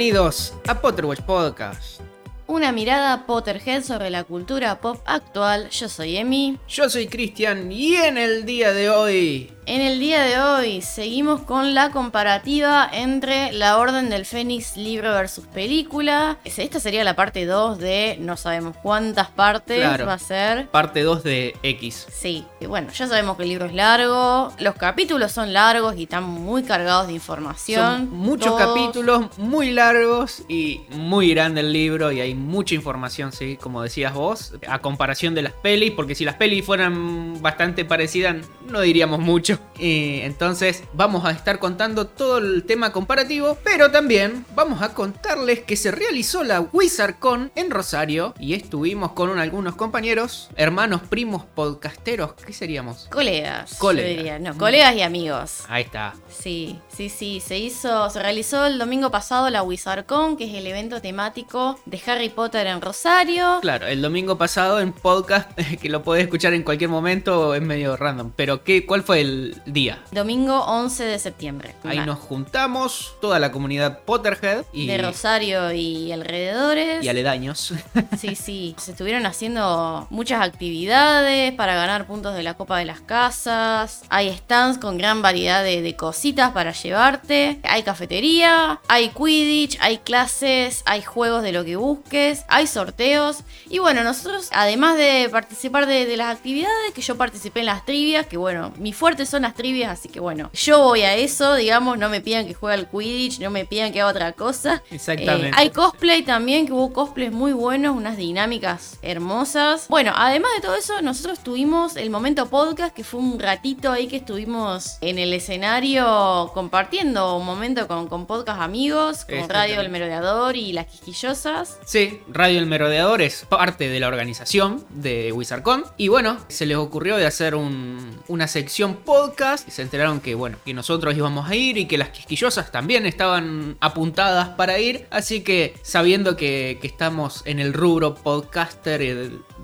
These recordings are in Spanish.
bienvenidos a Potterwatch Podcast. Una mirada Potterhead sobre la cultura pop actual. Yo soy Emi. Yo soy Cristian y en el día de hoy En el día de hoy seguimos con la comparativa entre La Orden del Fénix libro versus película. Esta sería la parte 2 de no sabemos cuántas partes Claro. va a ser. parte 2 de X. Sí, y bueno, ya sabemos que el libro es largo, los capítulos son largos y están muy cargados de información. Son muchos Todos- capítulos muy largos y muy grande el libro y hay mucha información, sí, como decías vos, a comparación de las pelis, porque si las pelis fueran bastante parecidas no diríamos mucho. Entonces vamos a estar contando todo el tema comparativo, pero también vamos a contarles que se realizó la WizardCon en Rosario y estuvimos con un- algunos compañeros, hermanos, primos, podcasteros, ¿qué seríamos? Colegas. yo Colegas. diría. No, colegas y amigos. Ahí está. Sí, sí, sí. Se hizo, se realizó el domingo pasado la WizardCon, que es el evento temático de Harry Potter en Rosario. Claro, el domingo pasado en podcast, que lo podés escuchar en cualquier momento, es medio random. Pero ¿qué, ¿cuál fue el día? Domingo 11 de septiembre. Ahí nos juntamos, toda la comunidad Potterhead y, De Rosario y alrededores. y aledaños. Sí, sí. Se estuvieron haciendo muchas actividades para ganar puntos de la Copa de las Casas. Hay stands con gran variedad de, de cositas para llevarte. Hay cafetería, hay Quidditch, hay clases, hay juegos de lo que busques, hay sorteos. Y bueno, nosotros, además de participar de, de las actividades, que yo participé en las trivias, que bueno, mi fuerte son las trivias, así que bueno, yo voy a eso, digamos, no me pidan que juegue al Quidditch, no me pidan que haga otra cosa. Exactamente. Eh, hay cosplay también, que hubo cosplays muy buenos, unas dinámicas hermosas. Bueno, además de todo eso, nosotros tuvimos el momento podcast, que fue un ratito ahí que estuvimos en el escenario compartiendo un momento con, con podcast amigos, con Exactamente. Radio El Merodeador y Las Quisquillosas. Sí, Radio El Merodeador es parte de la organización de WizardCon. Y bueno, se les ocurrió de hacer un- una sección podcast. Y se enteraron que, bueno, que nosotros íbamos a ir y que las quisquillosas también estaban apuntadas para ir. Así que, sabiendo que, que estamos en el rubro podcaster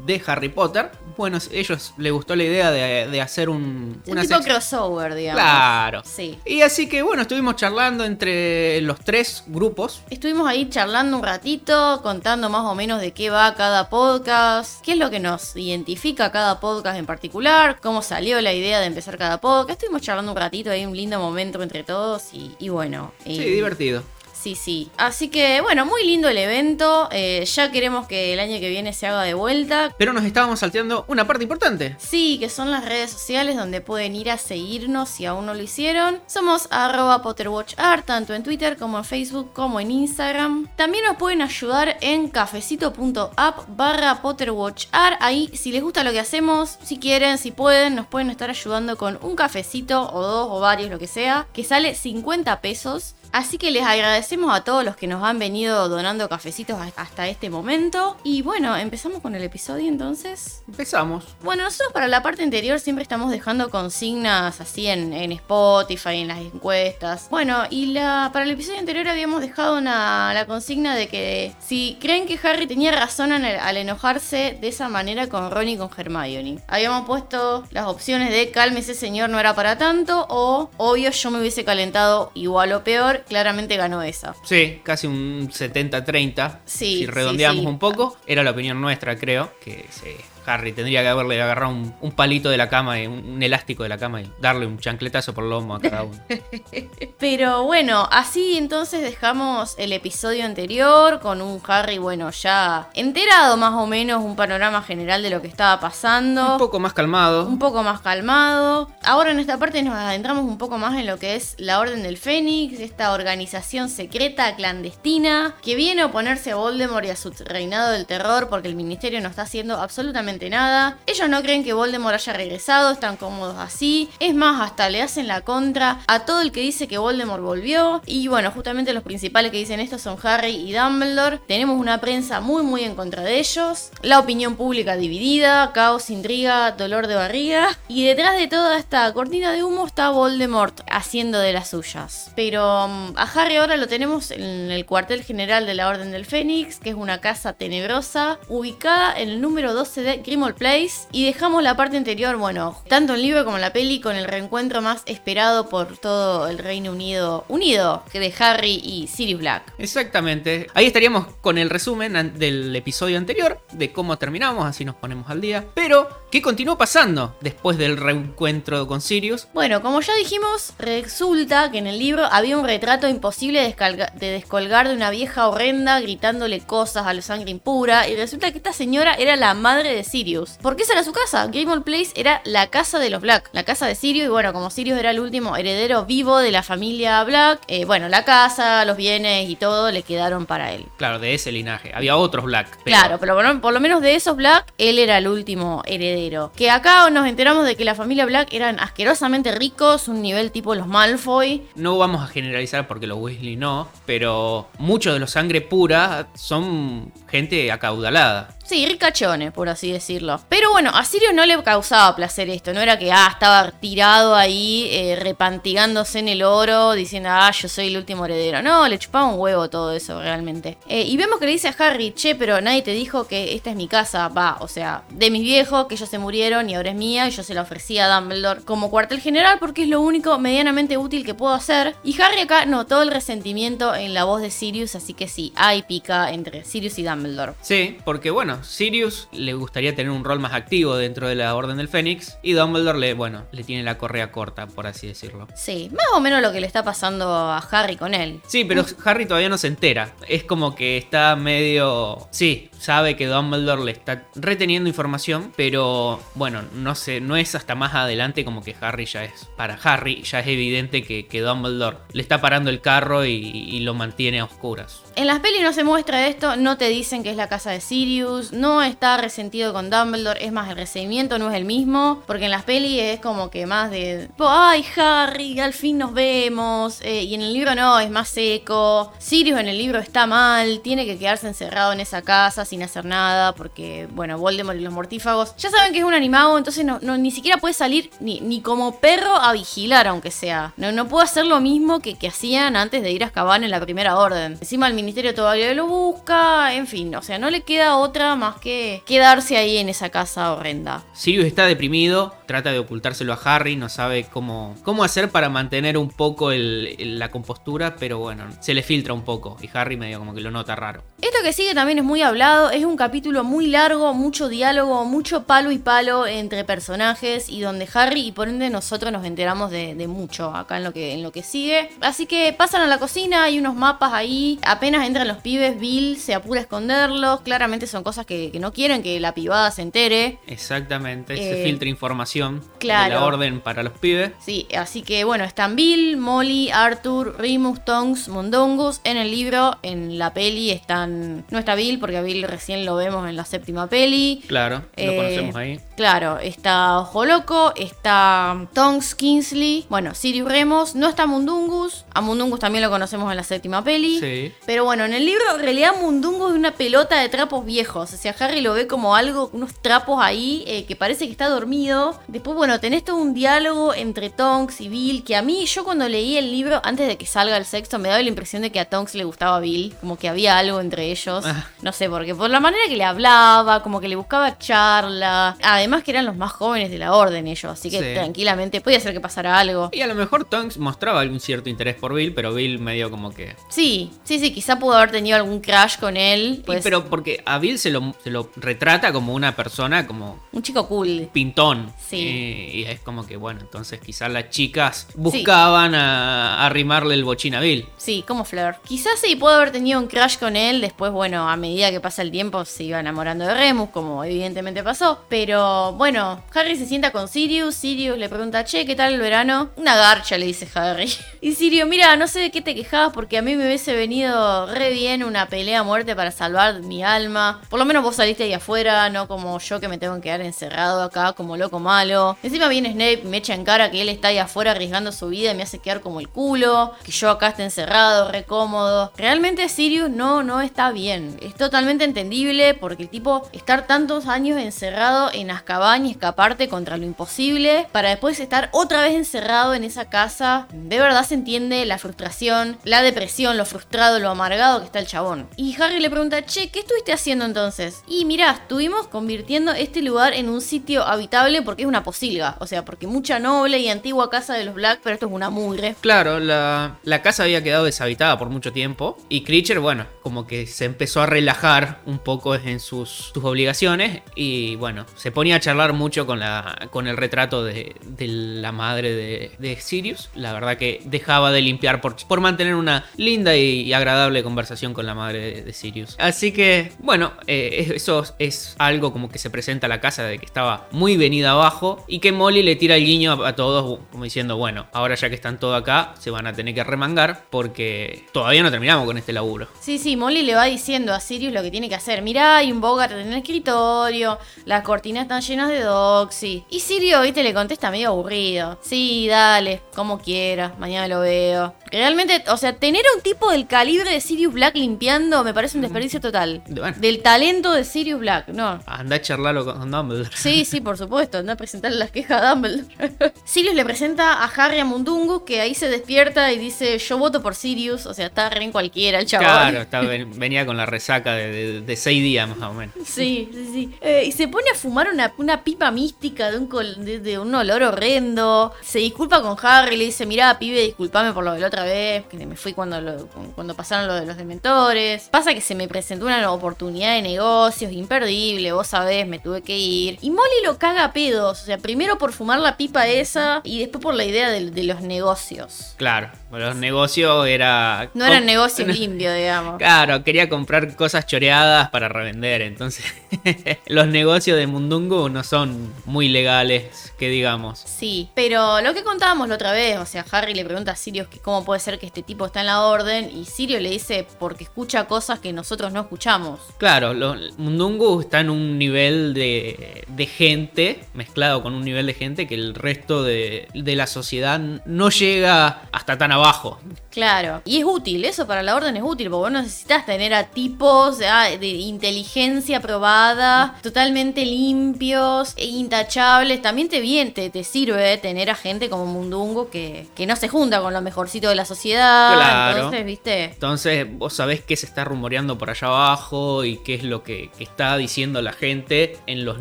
de Harry Potter, bueno, a ellos les gustó la idea de, de hacer un, Un una tipo crossover, digamos. Claro. Sí. Y así que, bueno, estuvimos charlando entre los tres grupos. Estuvimos ahí charlando un ratito, contando más o menos de qué va cada podcast, qué es lo que nos identifica cada podcast en particular, cómo salió la idea de empezar cada podcast. Estuvimos charlando un ratito, ahí un lindo momento entre todos y, y bueno. Sí, eh, divertido. Sí, sí. Así que bueno, muy lindo el evento. eh, ya queremos que el año que viene se haga de vuelta. Pero nos estábamos salteando una parte importante. Sí, que son las redes sociales donde pueden ir a seguirnos si aún no lo hicieron. Somos arroba PotterWatchArt, tanto en Twitter como en Facebook como en Instagram. También nos pueden ayudar en cafecito.app barra PotterWatchArt. Ahí, si les gusta lo que hacemos, si quieren, si pueden, nos pueden estar ayudando con un cafecito o dos o varios, lo que sea, que sale 50 pesos. Así que les agradecemos a todos los que nos han venido donando cafecitos hasta este momento. Y bueno, empezamos con el episodio entonces. Empezamos. Bueno, nosotros para la parte anterior siempre estamos dejando consignas así en, en Spotify, en las encuestas. Bueno, y la, para el episodio anterior habíamos dejado una, la consigna de que si creen que Harry tenía razón al, al enojarse de esa manera con Ron y con Hermione. Habíamos puesto las opciones de cálmese señor, no era para tanto, o obvio yo me hubiese calentado igual o peor. Claramente ganó esa. Sí, casi un 70-30. Sí, Si redondeamos sí, sí. un poco, era la opinión nuestra, creo. Que sí, Harry tendría que haberle agarrado un, un palito de la cama, y un, un elástico de la cama y darle un chancletazo por el lomo a cada uno. Pero bueno, así entonces dejamos el episodio anterior con un Harry, bueno, ya enterado más o menos un panorama general de lo que estaba pasando. un poco más calmado. un poco más calmado. Ahora en esta parte nos adentramos un poco más en lo que es la Orden del Fénix, esta organización secreta, clandestina, que viene a oponerse a Voldemort y a su reinado del terror porque el ministerio no está haciendo absolutamente nada. Ellos no creen que Voldemort haya regresado, están cómodos así. Es más, hasta le hacen la contra a todo el que dice que Voldemort volvió. Y bueno, justamente los principales que dicen esto son Harry y Dumbledore. Tenemos una prensa muy muy en contra de ellos. La opinión pública dividida, caos, intriga, dolor de barriga. Y detrás de toda esta cortina de humo está Voldemort haciendo de las suyas. Pero um, a Harry ahora lo tenemos en el cuartel general de la Orden del Fénix, que es una casa tenebrosa ubicada en el número 12 de Grimmauld Place y dejamos la parte anterior, bueno, tanto el libro como la peli con el reencuentro más esperado por todo el Reino Unido, unido, que de Harry y Sirius Black. Exactamente. Ahí estaríamos con el resumen del episodio anterior, de cómo terminamos, así nos ponemos al día. Pero, ¿qué continuó pasando después del reencuentro con Sirius? Bueno, como ya dijimos, resulta que en el libro había un retrato imposible de, descolgar de una vieja horrenda gritándole cosas a la sangre impura y resulta que esta señora era la madre de Sirius. ¿Por qué esa era su casa? Grimmauld Place era la casa de los Black, la casa de Sirius y bueno, como Sirius era el último heredero vivo de la familia Black, eh, bueno, la casa, los bienes y todo le quedaron para él. Claro, de ese linaje. Había otros Black. pero- Claro, pero por, por lo menos de esos Black, él era el último heredero. Que acá nos enteramos de que la familia Black eran asquerosamente ricos, un nivel tipo los Malfoy. No vamos a generalizar porque los Weasley no, pero muchos de los sangre pura son gente acaudalada. Sí, ricachones, por así decirlo. Pero bueno, a Sirius no le causaba placer esto. No era que, ah, estaba tirado ahí, eh, repantigándose en el oro, diciendo, ah, yo soy el último heredero. No, le chupaba un huevo todo eso, realmente. Eh, y vemos que le dice a Harry, che, pero nadie te dijo que esta es mi casa. Va, o sea, de mis viejos, que ellos se murieron y ahora es mía. Y yo se la ofrecí a Dumbledore como cuartel general porque es lo único medianamente útil que puedo hacer. Y Harry acá notó el resentimiento en la voz de Sirius, así que sí, hay pica entre Sirius y Dumbledore. Sí, porque bueno, Sirius le gustaría tener un rol más activo dentro de la Orden del Fénix y Dumbledore le, bueno, le tiene la correa corta, por así decirlo. Sí, más o menos lo que le está pasando a Harry con él. Sí, pero Harry todavía no se entera. Es como que está medio... Sí, sabe que Dumbledore le está reteniendo información, pero bueno, no sé, no es hasta más adelante como que Harry ya es... Para Harry ya es evidente que, Dumbledore le está parando el carro y, y lo mantiene a oscuras. En las pelis no se muestra esto, no te dicen que es la casa de Sirius, no está resentido con Dumbledore, es más, el resentimiento no es el mismo, porque en las pelis es como que más de, ay Harry, al fin nos vemos, eh, y en el libro no, es más seco, Sirius en el libro está mal, tiene que quedarse encerrado en esa casa sin hacer nada, porque, bueno, Voldemort y los mortífagos ya saben que es un animado, entonces no, no- ni siquiera puede salir ni, ni como perro a vigilar, aunque sea, no, no puede hacer lo mismo que, que hacían antes de ir a Azkaban en la primera orden. Encima el ministerio todavía lo busca, en fin, o sea, no le queda otra más que quedarse ahí en esa casa horrenda. Sirius está deprimido, trata de ocultárselo a Harry, no sabe cómo, cómo hacer para mantener un poco el- el- la compostura, pero bueno, se le filtra un poco y Harry medio como que lo nota raro. Esto que sigue también es muy hablado, es un capítulo muy largo, mucho diálogo, mucho palo y palo entre personajes y donde Harry y por ende nosotros nos enteramos de, de mucho acá en lo, que, en lo que sigue. Así que pasan a la cocina, hay unos mapas ahí, apenas entran los pibes, Bill se apura a esconderlos, claramente son cosas que, que no quieren que la pibada se entere. Exactamente, se Eh, filtra información de claro. la orden para los pibes. Sí, así que bueno, están Bill, Molly, Arthur, Remus, Tonks, Mundungus. En el libro, en la peli están... No está Bill porque a Bill recién lo vemos en la séptima peli. Claro, lo Eh, conocemos ahí. Claro, está Ojo Loco, está Tonks Kingsley, bueno, Sirius Remus, no está Mundungus, a Mundungus también lo conocemos en la séptima peli. Sí. Pero bueno, en el libro en realidad Mundungus es una pelota de trapos viejos, o sea, Harry lo ve como algo, unos trapos ahí eh, que parece que está dormido. Después, bueno, tenés todo un diálogo entre Tonks y Bill, que a mí yo cuando leí el libro, antes de que salga el sexto, me daba la impresión de que a Tonks le gustaba Bill, como que había algo entre ellos. Ah. No sé por qué, por la manera que le hablaba, como que le buscaba charla. Además que eran los más jóvenes de la orden ellos, así que Sí. tranquilamente podía ser que pasara algo. Y a lo mejor Tonks mostraba algún cierto interés por Bill, pero Bill medio como que... Sí, sí, sí, quizá pudo haber tenido algún crash con él. Y pues, pero porque a Bill se lo, se lo retrata como una persona como Un chico cool. pintón. Sí. Y, y es como que, bueno, entonces quizás las chicas buscaban a, a arrimarle el bochín a Bill. Sí, como Fleur. Quizás sí pudo haber tenido un crash con él. Después, bueno, a medida que pasa el tiempo se iba enamorando de Remus, como evidentemente pasó. Pero bueno, Harry se sienta con Sirius. Sirius le pregunta, che, ¿qué tal el verano? Una garcha, le dice Harry. Y Sirius, mira, no sé de qué te quejabas porque a mí me hubiese venido re bien una pelea a muerte para salvar mi alma. Por lo menos vos saliste ahí afuera, no como yo que me tengo que quedar encerrado acá como loco malo. Encima viene Snape y me echa en cara que él está ahí afuera arriesgando su vida y me hace quedar como el culo. Que yo acá esté encerrado, re cómodo. Realmente Sirius no, no está bien. Es totalmente entendible porque el tipo estar tantos años encerrado en Azkaban y escaparte contra lo imposible para después estar otra vez encerrado en esa casa, de verdad se entiende la frustración, la depresión, lo frustrado, lo amargado que está el chabón. Y Harry le pregunta, che, ¿qué estuviste haciendo entonces? Y mirá, estuvimos convirtiendo este lugar en un sitio habitable porque es una posilga, o sea, porque mucha noble y antigua casa de los Black, pero esto es una mugre. Claro, la, la casa había quedado deshabitada por mucho tiempo y Creature, bueno, como que se empezó a relajar un poco en sus, obligaciones y bueno, se ponía a charlar mucho con, la, con el retrato de, la madre de, Sirius. La verdad que dejaba de limpiar por, por mantener una linda y, agradable conversación con la madre de, Sirius. Así que, bueno, eh, eso es algo como que se presenta a la casa de que estaba muy venida abajo y que Molly le tira el guiño a, a todos como diciendo, bueno, ahora ya que están todos acá, se van a tener que remangar porque todavía no terminamos con este laburo. Sí, sí, Molly le va diciendo a Sirius lo que tiene que hacer. Mirá, hay un Bogart en el escritorio, las cortinas están llenas de Doxy. Y Sirius, viste, le contesta medio aburrido. Sí, dale, como quieras, mañana lo veo. Realmente, o sea, tener un tipo del calibre de Sirius Black limpiando me parece un desperdicio total. Bueno. Del talento de Sirius Black, no. Anda a charlarlo con Dumbledore. Sí, sí, por supuesto. Anda a presentarle las quejas a Dumbledore. Sirius le presenta a Harry a Mundungus, que ahí se despierta y dice: Yo voto por Sirius. O sea, está re en cualquiera el chaval. Claro, está- venía con la resaca de, de- de seis días más o menos. Sí, sí, sí. Eh, y se pone a fumar una, una pipa mística de un, col- de, de un olor horrendo. Se disculpa con Harry, le dice, mirá, pibe, disculpame por lo de la otra vez, que me fui cuando, lo- cuando pasaron lo de los dementores. Pasa que se me presentó una oportunidad de negocios imperdible, vos sabés, me tuve que ir. Y Molly lo caga a pedos, o sea, primero por fumar la pipa esa y después por la idea de, de los negocios. Claro, los negocios era... No eran negocios limpios, digamos. Claro, quería comprar cosas choreadas para revender, entonces los negocios de Mundungu no son muy legales, que digamos. Sí, pero lo que contábamos la otra vez, o sea, Harry le pregunta a Sirius que cómo puede ser que este tipo está en la orden y Sirius le dice porque escucha cosas que nosotros no escuchamos. Claro, Mundungu está en un nivel de, de gente, mezclado con un nivel de gente que el resto de, de la sociedad no llega hasta tan abajo. Claro, y es útil, eso para la orden es útil, porque vos necesitas tener a tipos ah, de inteligencia probada, totalmente limpios e intachables. También te bien, te, te sirve tener a gente como Mundungo que, que no se junta con lo mejorcito de la sociedad. Claro. Entonces, viste. Entonces vos sabés qué se está rumoreando por allá abajo y qué es lo que, que está diciendo la gente en los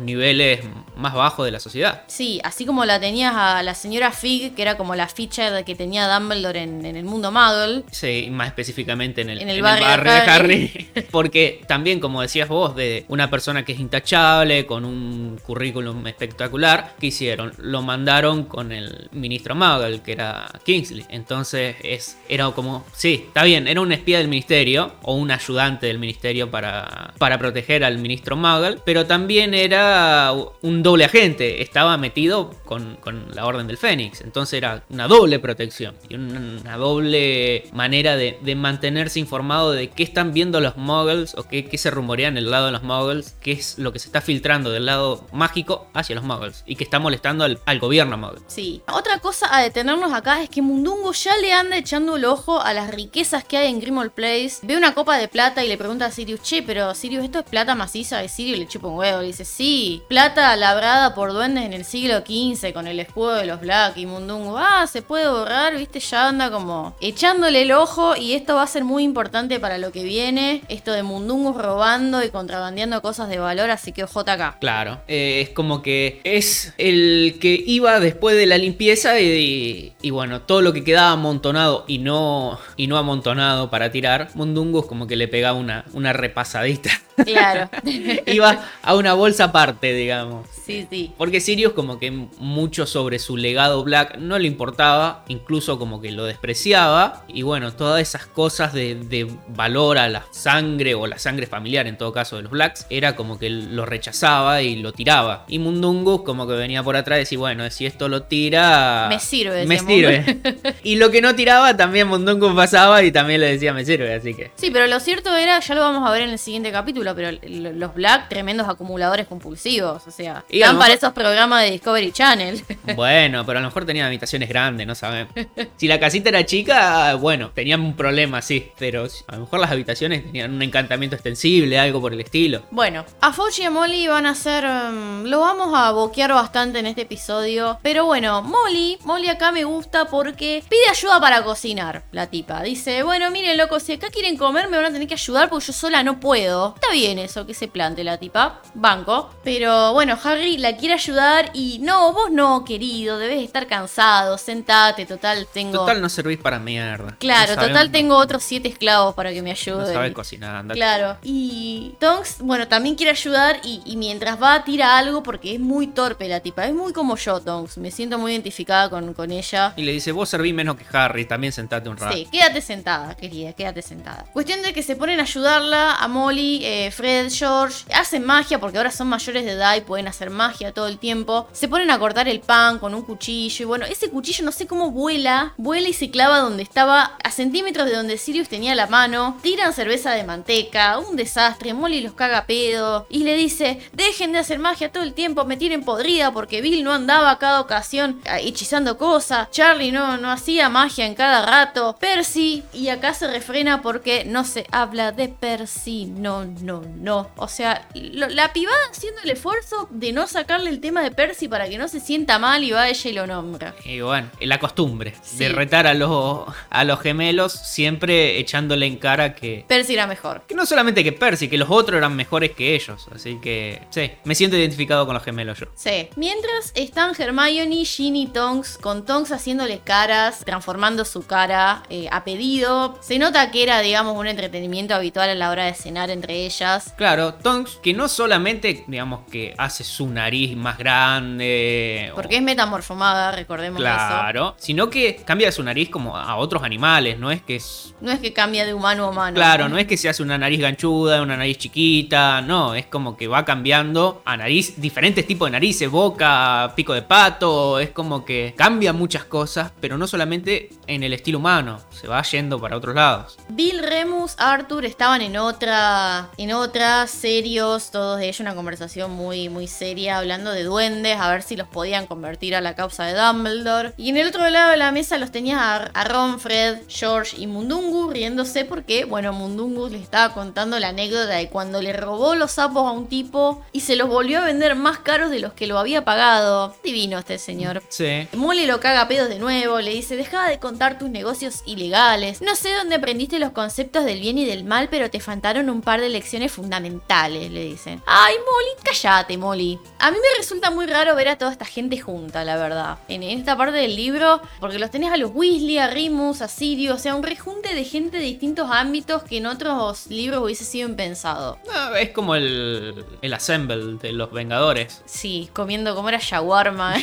niveles más bajos de la sociedad. Sí, así como la tenías a la señora Fig, que era como la ficha que tenía Dumbledore en, en el mundo Muggle. Sí, más específicamente en el, En el en barrio de de Harry. Harry. Porque también, como decías vos, de una persona que es intachable, con un currículum espectacular, ¿qué hicieron? Lo mandaron con el ministro Muggle, que era Kingsley. Entonces es, era como, sí, está bien, era un espía del ministerio o un ayudante del ministerio para, para proteger al ministro Muggle, pero también era un doble agente, estaba metido con, con la Orden del Fénix. Entonces era una doble protección y una, doble manera de, de mantenerse informado de qué están viendo los muggles o qué, qué se rumorea en el lado de los muggles, qué es lo que se está filtrando del lado mágico hacia los muggles y que está molestando al, al gobierno muggle. Sí. Otra cosa a detenernos acá es que Mundungo ya le anda echando el ojo a las riquezas que hay en Grimmauld Place. Ve una copa de plata y le pregunta a Sirius, che, pero Sirius, ¿esto es plata maciza? Y Sirius le chupa un huevo. Le dice, sí, plata labrada por duendes en el siglo XV con el escudo de los Black. Y Mundungo, ah, se puede borrar, viste, ya anda como echándole el ojo. Y esto va a ser muy importante para lo que viene. Esto de Mundungo robando y contrabandeando cosas de valor, así que ojota acá. Claro, eh, es como que es el que iba después de la limpieza y, y bueno, todo lo que quedaba amontonado y no, y no amontonado para tirar, Mundungus como que le pegaba una, una repasadita. Claro. iba a una bolsa aparte, digamos. sí, sí. Porque Sirius como que mucho sobre su legado Black no le importaba, incluso como que lo despreciaba. Y bueno, todas esas cosas de, de valor a la sangre o la sangre familiar en todo caso de los Blacks, era como que lo rechazaba y lo tiraba. Y Mundungus como que venía por atrás y decía, bueno, si esto lo tira... Me sirve, Me sirve. y lo que no tiraba también Mundungus pasaba y también le decía, me sirve, así que... Sí, pero lo cierto era, ya lo vamos a ver en el siguiente capítulo, pero los Black, tremendos acumuladores compulsivos. O sea, Y están para esos programas de Discovery Channel. Bueno, pero a lo mejor tenían habitaciones grandes, no sabemos. Si la casita era chica, bueno, tenían un problema, sí. Pero a lo mejor las habitaciones tenían un encantamiento extensible, algo por el estilo. Bueno, a Fauci y a Molly van a hacer. um, lo vamos a boquear bastante en este episodio. Pero bueno, Molly, Molly acá me gusta porque pide ayuda para cocinar. La tipa dice: Bueno, miren, loco, si acá quieren comer, me van a tener que ayudar porque yo sola no puedo. Está bien eso, que se plante la tipa. Banco. Pero bueno, Harry la quiere ayudar y no, vos no, querido. Debes estar cansado. Sentate, total, tengo. Total, no servís para mierda. Claro, No total, tengo otros siete esclavos para que me No ayuden. sabés cocinar, andate. Claro. Y Tonks, bueno, también quiere ayudar y, y mientras va tira algo porque es muy torpe la tipa. Es muy como yo, Tonks. Me siento muy identificada con, con ella. Y le dice, vos servís menos que Harry, también sentate un rato. Sí, quédate sentada, querida, quédate sentada. Cuestión de que se ponen a ayudarla a Molly, eh, Fred, George. Hacen magia porque ahora son mayores de edad y pueden hacer magia todo el tiempo. Se ponen a cortar el pan con un cuchillo. Y bueno, ese cuchillo no sé cómo vuela. Vuela y se clava donde estaba, a centímetros de donde Sirius tenía la mano. Tiran cerveza de manteca, un desastre. Molly los caga pedo. Y le dice: Dejen de hacer magia todo el tiempo, me tienen podrida porque Bill no andaba a cada ocasión ah, hechizando cosas. Charlie no, no hacía magia en cada rato. Percy, y acá se refrena porque no se habla de Percy. No, no, no. O sea, lo- la pibada haciendo el esfuerzo de no sacarle el tema de Percy para que no se sienta mal y va ella y lo nombra. Y bueno, la costumbre Sí. de retar a los, a los gemelos siempre echándole en cara que, Percy era mejor. que no solamente que Percy, que los otros eran mejores que ellos. Así que sí, me siento identificado con los gemelos yo. Sí. Mientras están Hermione, Ginny y Tonks, con Tonks haciéndole caras, transformando su cara eh, a pedido. Se nota que era, digamos, un entretenimiento habitual a la hora de cenar entre ellas. Claro, Tonks, que no solamente, digamos, que hace su nariz más grande. o- Porque es metamorfomada, recordemos eso. Claro, sino que cambia su nariz como a otros animales, no es que es... No es que cambia de humano a humano. Claro, no es que se hace una nariz ganchuda, una nariz chiquita, no, es como que va cambiando a nariz, diferentes tipos de narices, boca, pico de pato, es como que cambia muchas cosas, pero no solamente en el estilo humano, se va yendo para otros lados. Bill, Remus, Arthur estaban en otra, en otra, serios, todos ellos, una conversación muy, muy seria, hablando de duendes, a ver si los podían convertir a la causa de Dumbledore. Y en el otro lado de la mesa los tenía a, Ron, Fred, George y Mundungu riéndose porque, bueno, Mundungu les estaba contando la anécdota de cuando le robó los sapos a un tipo y se los volvió a vender más caros de los que lo había pagado. Divino este señor. Sí. Molly lo caga a pedos de nuevo, le dice, deja de contar tus negocios ilegales. No sé dónde aprendiste los conceptos del bien y del mal, pero te faltaron un par de lecciones fundamentales, le dicen. Ay, Molly, cállate, Molly. A mí me resulta muy raro ver a toda esta gente junta, la verdad. En esta parte del libro, porque los tenés a los Weasley, a Remus, a Sirius, o sea, un rejunte de gente de distintos ámbitos que en otros libros hubiese sido impensado. No, es como el, el assemble de los Vengadores. Sí, comiendo como era shawarma.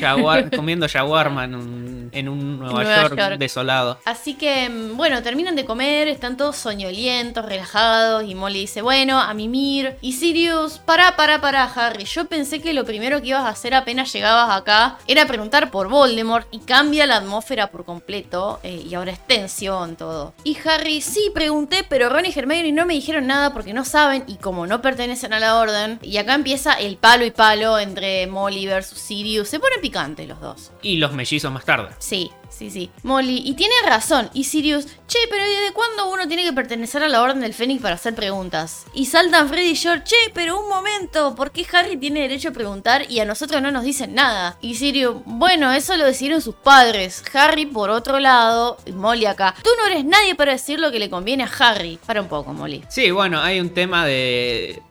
Comiendo shawarma en un, en un Nueva, Nueva York, York. desolado. Así que, mm, bueno, terminan de comer, están todos soñolientos, relajados, y Molly dice, bueno, a mimir. Y Sirius, pará, pará, pará, Harry, yo pensé que lo primero que ibas a hacer apenas llegabas acá era preguntar por Voldemort y cambia la atmósfera por completo, eh, y ahora es tensión todo. Y Harry, sí, pregunté, pero Ron y Hermione no me dijeron nada porque no saben, y como no pertenecen a la orden, y acá empieza el palo y palo entre Molly versus Sirius, se ponen picantes los dos. Y los mellizos más tarde. Sí, sí, sí. Molly, y tiene razón. Y Sirius, che, pero ¿y ¿desde cuándo uno tiene que pertenecer a la Orden del Fénix para hacer preguntas? Y saltan Freddy y George, che, pero un momento, ¿por qué Harry tiene derecho a preguntar y a nosotros no nos dicen nada? Y Sirius, bueno, eso lo decidieron sus padres. Harry, por otro lado, y Molly acá, tú no eres nadie para decir lo que le conviene a Harry. Para un poco, Molly. Sí, bueno, hay un tema de,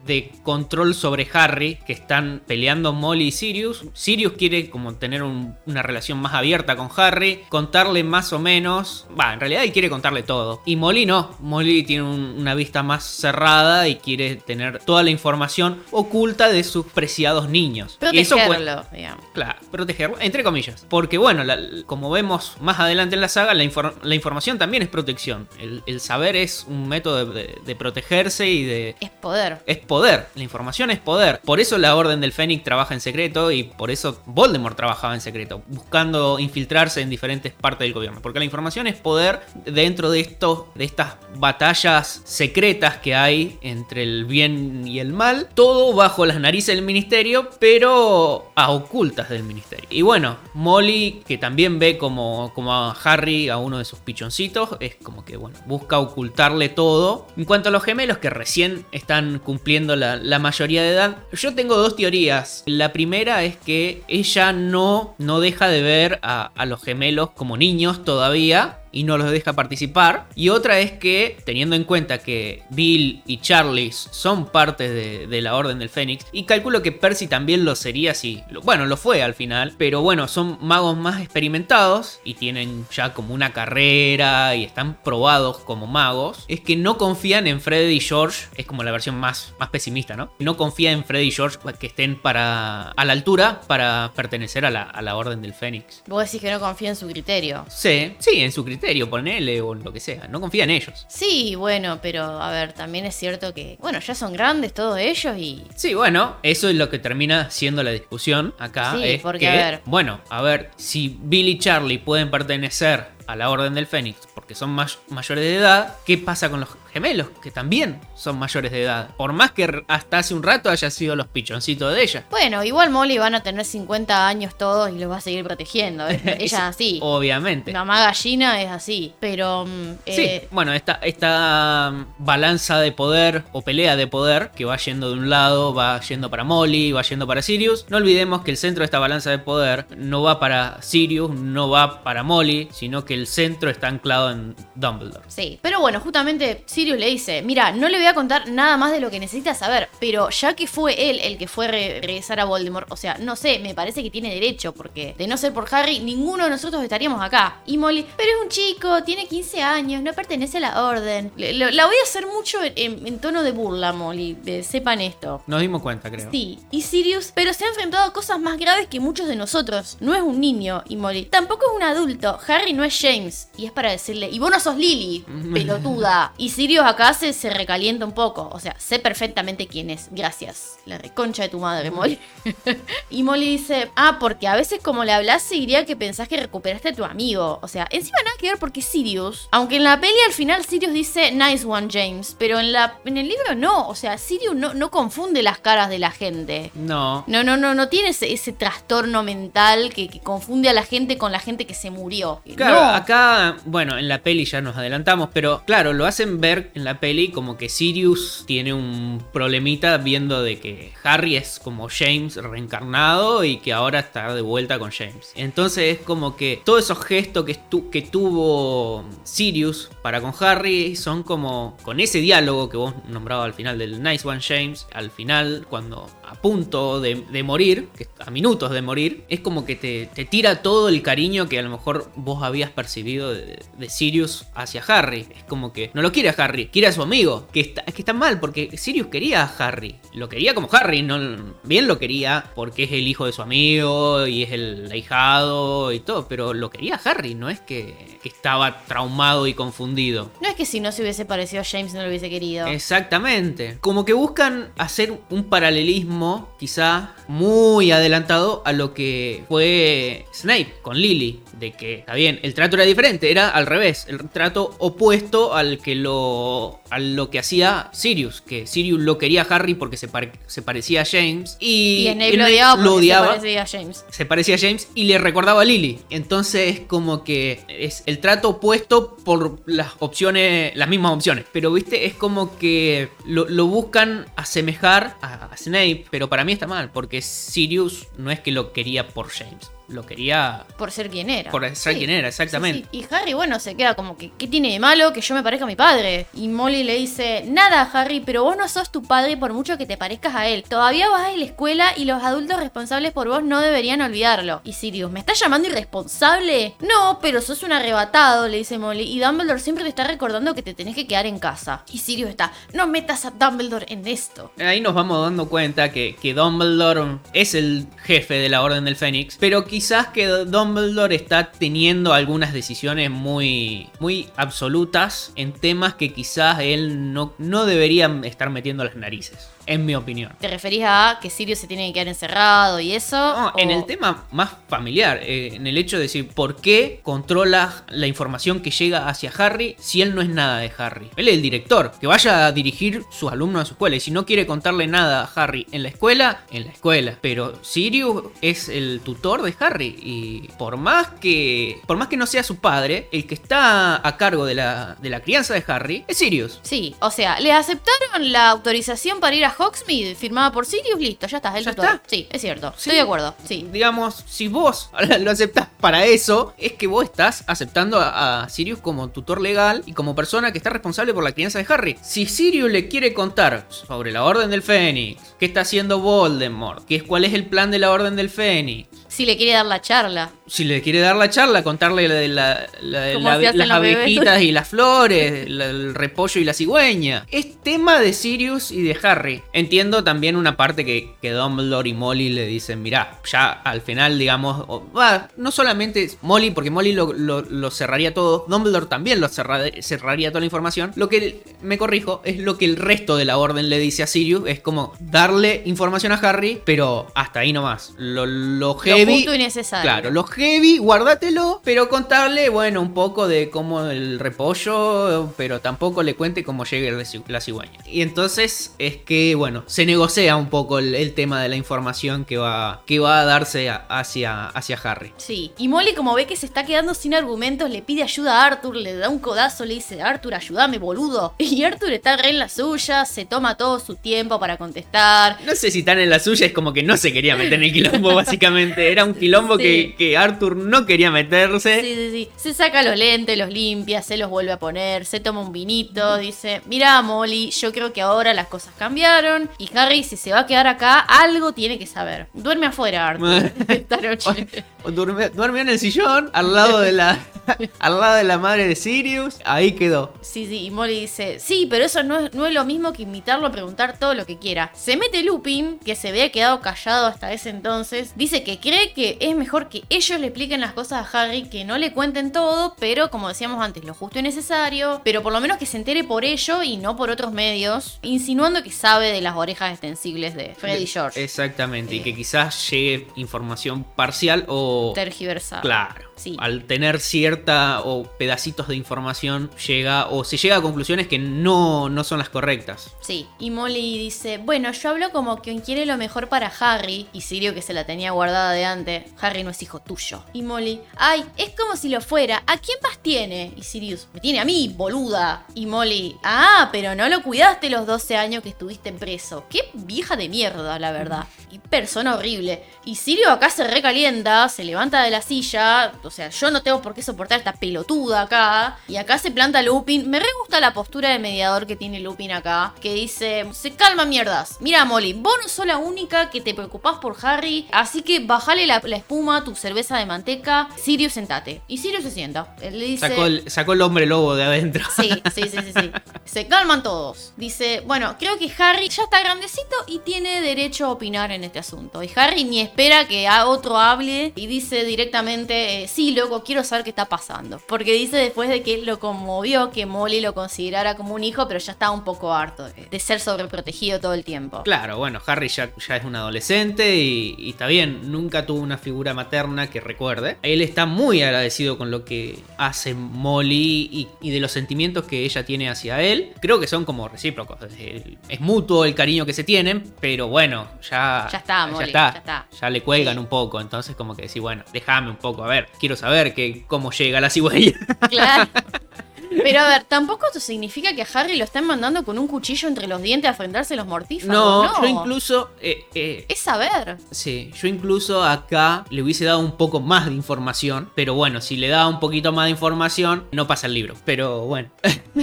control sobre Harry que están peleando Molly y Sirius. Sirius quiere como tener un- una relación más abierta con Harry, contarle más o menos, va, en realidad él quiere contarle todo. Y Molly no, Molly tiene un- una vista más cerrada y quiere tener toda la información oculta de sus preciados niños. Y eso Protegerlo, digamos. Claro, protegerlo, entre comillas. Porque bueno, la- como vemos más adelante en la saga, la, infor- la información también es protección. El, el saber es un método de, de- de protegerse y de... Es poder. Es poder, la información es poder. Por eso la Orden del Fénix trabaja en secreto y por eso Voldemort trabajaba en secreto, buscando infiltrarse en diferentes es parte del gobierno. Porque la información es poder dentro de, estos, de estas batallas secretas que hay entre el bien y el mal. Todo bajo las narices del ministerio, pero a ocultas del ministerio. Y bueno, Molly, que también ve como, como a Harry, a uno de sus pichoncitos, es como que, bueno, busca ocultarle todo. En cuanto a los gemelos que recién están cumpliendo la, mayoría de edad, yo tengo dos teorías. La primera es que ella no, no deja de ver a los gemelos como niños todavía y no los deja participar. Y otra es que, teniendo en cuenta que Bill y Charlie son parte de, de la Orden del Fénix, y calculo que Percy también lo sería si, bueno, lo fue al final, pero bueno, son magos más experimentados y tienen ya como una carrera y están probados como magos, es que no confían en Freddy y George, es como la versión más, más pesimista, ¿no? No confía en Freddy y George que estén para, a la altura para pertenecer a la, a la Orden del Fénix. Vos decís que no confía en su criterio. Sí, sí, en su criterio, ponele o lo que sea, no confía en ellos. Sí, bueno, pero a ver, también es cierto que, bueno, ya son grandes todos ellos y... Sí, bueno, eso es lo que termina siendo la discusión acá. Sí, es porque, que, a ver. Bueno, a ver, si Bill y Charlie pueden pertenecer a la Orden del Fénix porque son más mayores de edad, ¿qué pasa con los gemelos? Que también son mayores de edad. Por más que hasta hace un rato haya sido los pichoncitos de ella. Bueno, igual Molly van a tener 50 años todos y los va a seguir protegiendo. ¿eh? Ella es así. Obviamente. Mamá gallina es así. Pero... mm, Sí, eh, bueno, esta, esta mm, balanza de poder o pelea de poder que va yendo de un lado, va yendo para Molly, va yendo para Sirius. No olvidemos que el centro de esta balanza de poder no va para Sirius, no va para Molly, sino que el centro está anclado en Dumbledore. Sí, pero bueno, justamente Sirius le dice, mira, no le voy a contar nada más de lo que necesita saber, pero ya que fue él el que fue a re- regresar a Voldemort, o sea, no sé, me parece que tiene derecho, porque de no ser por Harry, ninguno de nosotros estaríamos acá. Y Molly, pero es un chico, tiene 15 años, no pertenece a la orden. La voy a hacer mucho en, en- en tono de burla, Molly, eh, sepan esto. Nos dimos cuenta, creo. Sí, y Sirius, pero se ha enfrentado a cosas más graves que muchos de nosotros. No es un niño, y Molly. Tampoco es un adulto. Harry no es James. Y es para decirle, y vos no sos Lily, pelotuda. Y Sirius acá se, se recalienta un poco. O sea, sé perfectamente quién es. Gracias. La reconcha de tu madre, Molly. y Molly dice, ah, porque a veces como le hablas se diría que pensás que recuperaste a tu amigo. O sea, encima nada que ver porque Sirius, aunque en la peli al final Sirius dice, nice one, James. Pero en, la, en el libro no. O sea, Sirius no, no confunde las caras de la gente. No. No, no, no, no tiene ese, ese trastorno mental que, que confunde a la gente con la gente que se murió. Claro, no. Acá, bueno, en la peli ya nos adelantamos, pero claro, lo hacen ver en la peli como que Sirius tiene un problemita viendo de que Harry es como James reencarnado y que ahora está de vuelta con James. Entonces es como que todos esos gestos que, que tuvo Sirius para con Harry son como con ese diálogo que vos nombrabas al final del Nice One James, al final cuando a punto de, morir, a minutos de morir, es como que te, te tira todo el cariño que a lo mejor vos habías percibido de, de Sirius hacia Harry. Es como que no lo quiere a Harry, quiere a su amigo. Que está, es que está mal porque Sirius quería a Harry. Lo quería como Harry, no, bien lo quería porque es el hijo de su amigo y es el ahijado y todo, pero lo quería a Harry, no es que, que estaba traumado y confundido. No es que si no se hubiese parecido a James no lo hubiese querido. Exactamente. Como que buscan hacer un paralelismo, quizá muy adelantado a lo que fue Snape con Lily. De que, está bien, el trato era diferente, era al revés, el trato opuesto al que lo, a lo que hacía Sirius. Que Sirius lo quería a Harry porque se, pare- se parecía a James. Y, Y Snape lo odiaba porque lo odiaba se parecía a James. se parecía a James y le recordaba a Lily. Entonces es como que es el trato opuesto por las opciones, las mismas opciones. Pero viste, es como que lo, lo buscan asemejar a, a Snape, pero para mí está mal, porque Sirius no es que lo quería por James, lo quería Por ser quien era. por ser quien era, exactamente. Sí, sí. Y Harry, bueno, se queda como que, ¿qué tiene de malo que yo me parezca a mi padre? Y Molly le dice, nada, Harry, pero vos no sos tu padre por mucho que te parezcas a él. Todavía vas a la escuela y los adultos responsables por vos no deberían olvidarlo. Y Sirius, ¿me estás llamando irresponsable? No, pero sos un arrebatado, le dice Molly. Y Dumbledore siempre te está recordando que te tenés que quedar en casa. Y Sirius está, no metas a Dumbledore en esto. Ahí nos vamos dando cuenta que, que Dumbledore es el jefe de la Orden del Fénix, pero quizás que Dumbledore está teniendo algunas decisiones muy, muy absolutas en temas que quizás él no, no debería estar metiendo las narices. En mi opinión. ¿Te referís a que Sirius se tiene que quedar encerrado y eso? No, en el tema más familiar, eh, en el hecho de decir por qué controla la información que llega hacia Harry si él no es nada de Harry. Él es el director, que vaya a dirigir sus alumnos a su escuela y si no quiere contarle nada a Harry en la escuela, en la escuela. Pero Sirius es el tutor de Harry y por más que por más que no sea su padre, el que está a cargo de la, de la crianza de Harry es Sirius. Sí, o sea, le aceptaron la autorización para ir a Hogsmeade firmada por Sirius, listo, ya está, el Ya tutor. está. Sí, es cierto, Sí. estoy de acuerdo, sí. Digamos, si vos lo aceptás para eso, es que vos estás aceptando a, a Sirius como tutor legal y como persona que está responsable por la crianza de Harry. Si Sirius le quiere contar sobre la Orden del Fénix, qué está haciendo Voldemort, qué es, cuál es el plan de la Orden del Fénix, Si le quiere dar la charla. si le quiere dar la charla, contarle la de la- la la- las bebés. abejitas y las flores, el repollo y la cigüeña. Es tema de Sirius y de Harry. Entiendo también una parte que, que Dumbledore y Molly le dicen, mirá, ya al final, digamos, o- va, no solamente Molly, porque Molly lo, lo- lo cerraría todo, Dumbledore también lo cerra- cerraría toda la información. Lo que, me corrijo, es lo que el resto de la orden le dice a Sirius, es como darle información a Harry, pero hasta ahí nomás. Lo, lo heavy... justo y necesario. Claro, lo heavy, guárdatelo, pero contarle, bueno, un poco de cómo el repollo, pero tampoco le cuente cómo llega la ci- la cigüeña. Y entonces es que, bueno, se negocia un poco el, el tema de la información que va, que va a darse a- hacia, hacia Harry. Sí, y Molly como ve que se está quedando sin argumentos, le pide ayuda a Arthur, le da un codazo, le dice, Arthur, ayúdame, boludo. Y Arthur está re en la suya, se toma todo su tiempo para contestar. No sé si están en la suya, es como que no se quería meter en el quilombo, básicamente. Era un quilombo Sí. que, que Arthur no quería meterse. Sí, sí, sí. Se saca los lentes, los limpia, se los vuelve a poner, se toma un vinito, dice, mira Molly, yo creo que ahora las cosas cambiaron y Harry si se va a quedar acá, algo tiene que saber. Duerme afuera, Arthur, esta noche. Durmió, durmió en el sillón al lado de la al lado de la madre de Sirius. Ahí quedó. Sí, sí, y Molly dice, sí, pero eso no es, no es lo mismo que invitarlo a preguntar todo lo que quiera. Se mete Lupin, que se había quedado callado hasta ese entonces, dice que cree que es mejor que ellos le expliquen las cosas a Harry, que no le cuenten todo, pero como decíamos antes, lo justo y necesario, pero por lo menos que se entere por ello y no por otros medios, insinuando que sabe de las orejas extensibles de Freddy George. Exactamente. Y Eh. que quizás llegue información parcial o. Tergiversado. Claro. Sí. Al tener cierta o pedacitos de información llega o se llega a conclusiones que no, no son las correctas. Sí, y Molly dice, bueno, yo hablo como quien quiere lo mejor para Harry, y Sirio que se la tenía guardada de antes, Harry no es hijo tuyo. Y Molly, ay, es como si lo fuera, ¿a quién más tiene? Y Sirius, me tiene a mí, boluda. Y Molly, ah, pero no lo cuidaste los 12 años que estuviste preso. Qué vieja de mierda, la verdad. Y persona horrible. Y Sirio acá se recalienta, se levanta de la silla, o sea, yo no tengo por qué soportar esta pelotuda acá. Y acá se planta Lupin. Me re gusta la postura de mediador que tiene Lupin acá, que dice, se calma mierdas. Mira, Molly, vos no sos la única que te preocupás por Harry, así que bajale la, la espuma a tu cerveza de manteca. Sirius, sentate. Y Sirius se sienta. Él le dice... Sacó el, sacó el hombre lobo de adentro. Sí, sí, sí, sí, sí. Se calman todos. Dice, bueno, creo que Harry ya está grandecito y tiene derecho a opinar en este asunto. Y Harry ni espera que a otro hable y dice directamente, eh, sí, loco, quiero saber qué está pasando. Porque dice después de que lo conmovió que Molly lo considerara como un hijo, pero ya estaba un poco harto de, de ser sobreprotegido todo el tiempo. Claro, bueno, Harry ya, ya es un adolescente y, y está bien, nunca tuvo una figura materna que recuerde. Él está muy agradecido con lo que hace Molly y, y de los sentimientos que ella tiene hacia él. Creo que son como recíprocos. Es, es mutuo el cariño que se tienen, pero bueno, ya, Ya está, Molly, está, ya está. Ya le cuelgan Sí. un poco, entonces como que decir, bueno, déjame un poco, a ver, quiero saber que, cómo llega la cigüeña. Claro. Pero a ver, tampoco esto significa que a Harry lo están mandando con un cuchillo entre los dientes a enfrentarse a los mortífagos. No, No, yo incluso... eh, eh, Es saber. Sí, yo incluso acá le hubiese dado un poco más de información, pero bueno, si le daba un poquito más de información, no pasa el libro. Pero bueno,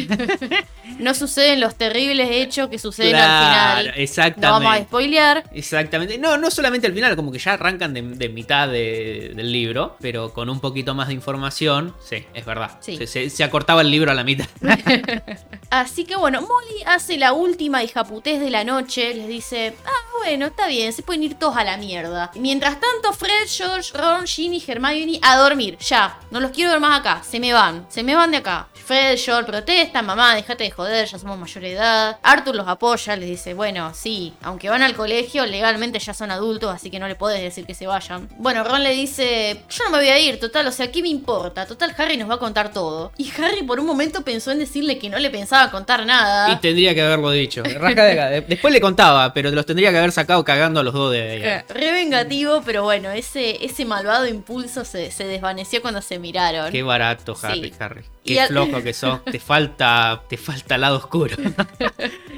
No suceden los terribles hechos que suceden Claro, al final. exactamente. No vamos a spoilear. exactamente. No, no solamente al final, como que ya arrancan de, de mitad de- del libro, pero con un poquito más de información, sí, es verdad. Sí. Se, se- se acortaba el libro a la mitad. Así que bueno, Molly hace la última hijaputez de la noche. Les dice, ah, bueno, está bien, se pueden ir todos a la mierda. Mientras tanto, Fred, George, Ron, Ginny, Hermione a dormir. Ya, no los quiero ver más acá. Se me van, se me van de acá. Fred, George protesta, mamá, déjate de joder, ya somos mayor edad. Arthur los apoya, les dice, bueno, sí, aunque van al colegio, legalmente ya son adultos, así que no le puedes decir que se vayan. Bueno, Ron le dice, yo no me voy a ir, total, o sea, ¿qué me importa? Total, Harry nos va a contar todo. Y Harry por un momento pensó en decirle que no le pensaba contar nada. Y tendría que haberlo dicho. Rasca de acá. Después le contaba, pero los tendría que haber sacado cagando a los dos de ahí. Eh, Re vengativo, pero bueno, ese, ese malvado impulso se, se desvaneció cuando se miraron. Qué barato, Harry, Sí. Harry. Qué al- flojo que sos. Te falta, te falta lado oscuro.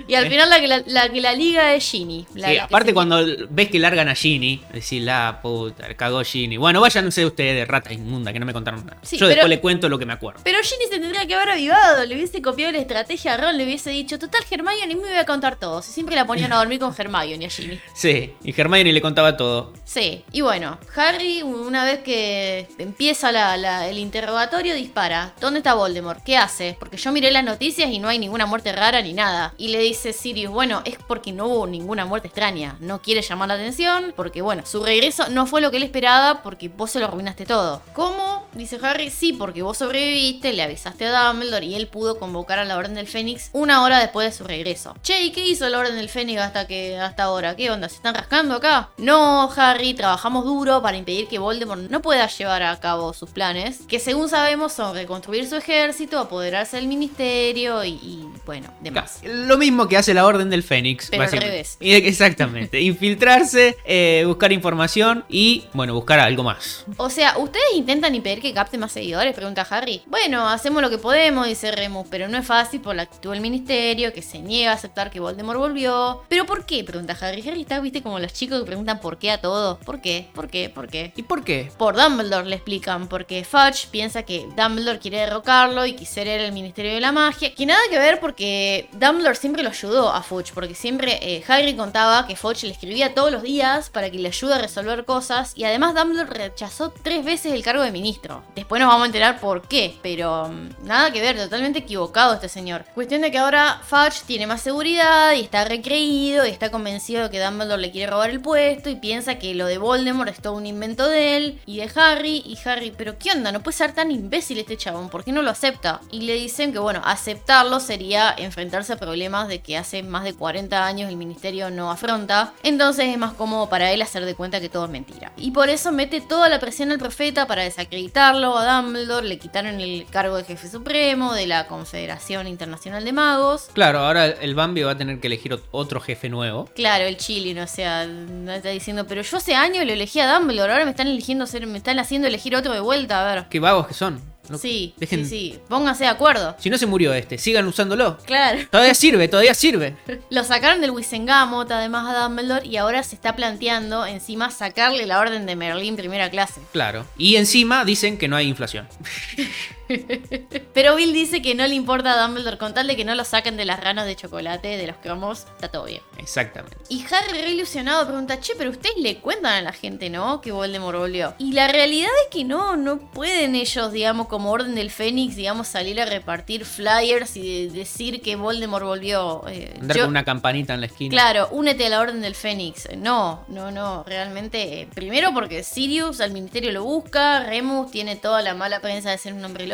Y al final la que la, la que la liga es Ginny. La- Sí, la aparte se- cuando ves que largan a Ginny, decís, la puta, cagó Ginny. Bueno, váyanse ustedes, rata inmunda, que no me contaron nada. Sí, Yo pero- después le cuento lo que me acuerdo. Pero Ginny se tendría que haber avivado, le hubiese copiado la estrategia a Ron, le hubiese dicho, total Hermione me voy a contar todo. Si siempre la ponían a dormir con Hermione a Ginny. Sí, y Hermione le contaba todo. Sí, y bueno, Harry, una vez que empieza la- la- el interrogatorio, dispara. ¿Dónde está Voldemort? ¿Qué hace? Porque yo miré las noticias y no hay ninguna muerte rara ni nada. Y le dice Sirius, bueno, es porque no hubo ninguna muerte extraña. No quiere llamar la atención, porque bueno, su regreso no fue lo que él esperaba porque vos se lo arruinaste todo. ¿Cómo? Dice Harry, sí, porque vos sobreviviste, le avisaste a Dumbledore y él pudo convocar a la Orden del Fénix una hora después de su regreso. Che, ¿y qué hizo la Orden del Fénix hasta que hasta ahora? ¿Qué onda? ¿Se están rascando acá? No, Harry, trabajamos duro para impedir que Voldemort no pueda llevar a cabo sus planes, que según sabemos son reconstruir su ejército, apoderarse del ministerio y, y, bueno, demás. Lo mismo que hace la Orden del Fénix. Pero al revés. Y- Exactamente. Infiltrarse, eh, buscar información y, bueno, buscar algo más. O sea, ¿ustedes intentan impedir que capte más seguidores? Pregunta Harry. Bueno, hacemos lo que podemos, dice Remus, pero no es fácil por la actitud del ministerio, que se niega a aceptar que Voldemort volvió. ¿Pero por qué? Pregunta Harry. Harry está, viste, como los chicos que preguntan por qué a todo. ¿Por qué? ¿Por qué? ¿Por qué? ¿Y por qué? Por Dumbledore le explican, porque Fudge piensa que Dumbledore quiere derrocarlo y quisiera ir al Ministerio de la Magia. Que nada que ver porque Dumbledore siempre lo ayudó a Fudge, porque siempre eh, Harry contaba que Fudge le escribía todos los días para que le ayude a resolver cosas y además Dumbledore rechazó tres veces el cargo de ministro. Después nos vamos a enterar por qué, pero mm, que ver, totalmente equivocado este señor. Cuestión de que ahora Fudge tiene más seguridad y está recreído y está convencido de que Dumbledore le quiere robar el puesto y piensa que lo de Voldemort es todo un invento de él y de Harry. Y Harry, pero ¿qué onda? No puede ser tan imbécil este chabón, ¿por qué no lo acepta? Y le dicen que bueno, aceptarlo sería enfrentarse a problemas de que hace más de 40 años el ministerio no afronta. Entonces es más cómodo para él hacer de cuenta que todo es mentira. Y por eso mete toda la presión al profeta para desacreditarlo a Dumbledore, le quitaron el cargo de jefe supremo de la Confederación Internacional de Magos. Claro, ahora el Bambi va a tener que elegir ot- otro jefe nuevo. Claro, el chilling, o sea, no está diciendo, pero yo hace años lo elegí a Dumbledore, ahora me están eligiendo ser, me están haciendo elegir otro de vuelta, a ver. Qué vagos que son. No- Sí, dejen- sí, sí, pónganse de acuerdo. Si no se murió este, sigan usándolo. Claro. Todavía sirve, todavía sirve. Lo sacaron del Wisengamot además a Dumbledore y ahora se está planteando encima sacarle la orden de Merlín primera clase. Claro. Y encima dicen que no hay inflación. Pero Bill dice que no le importa a Dumbledore con tal de que no lo saquen de las ranas de chocolate, de los cromos, está todo bien. Exactamente. Y Harry, re ilusionado, pregunta, che, pero ustedes le cuentan a la gente, ¿no? Que Voldemort volvió. Y la realidad es que no, no pueden ellos, digamos, como Orden del Fénix, digamos, salir a repartir flyers y de- decir que Voldemort volvió. Eh, Andar yo- con una campanita en la esquina. Claro, únete a la Orden del Fénix. No, no, no, realmente. eh, primero porque Sirius al ministerio lo busca, Remus tiene toda la mala prensa de ser un hombre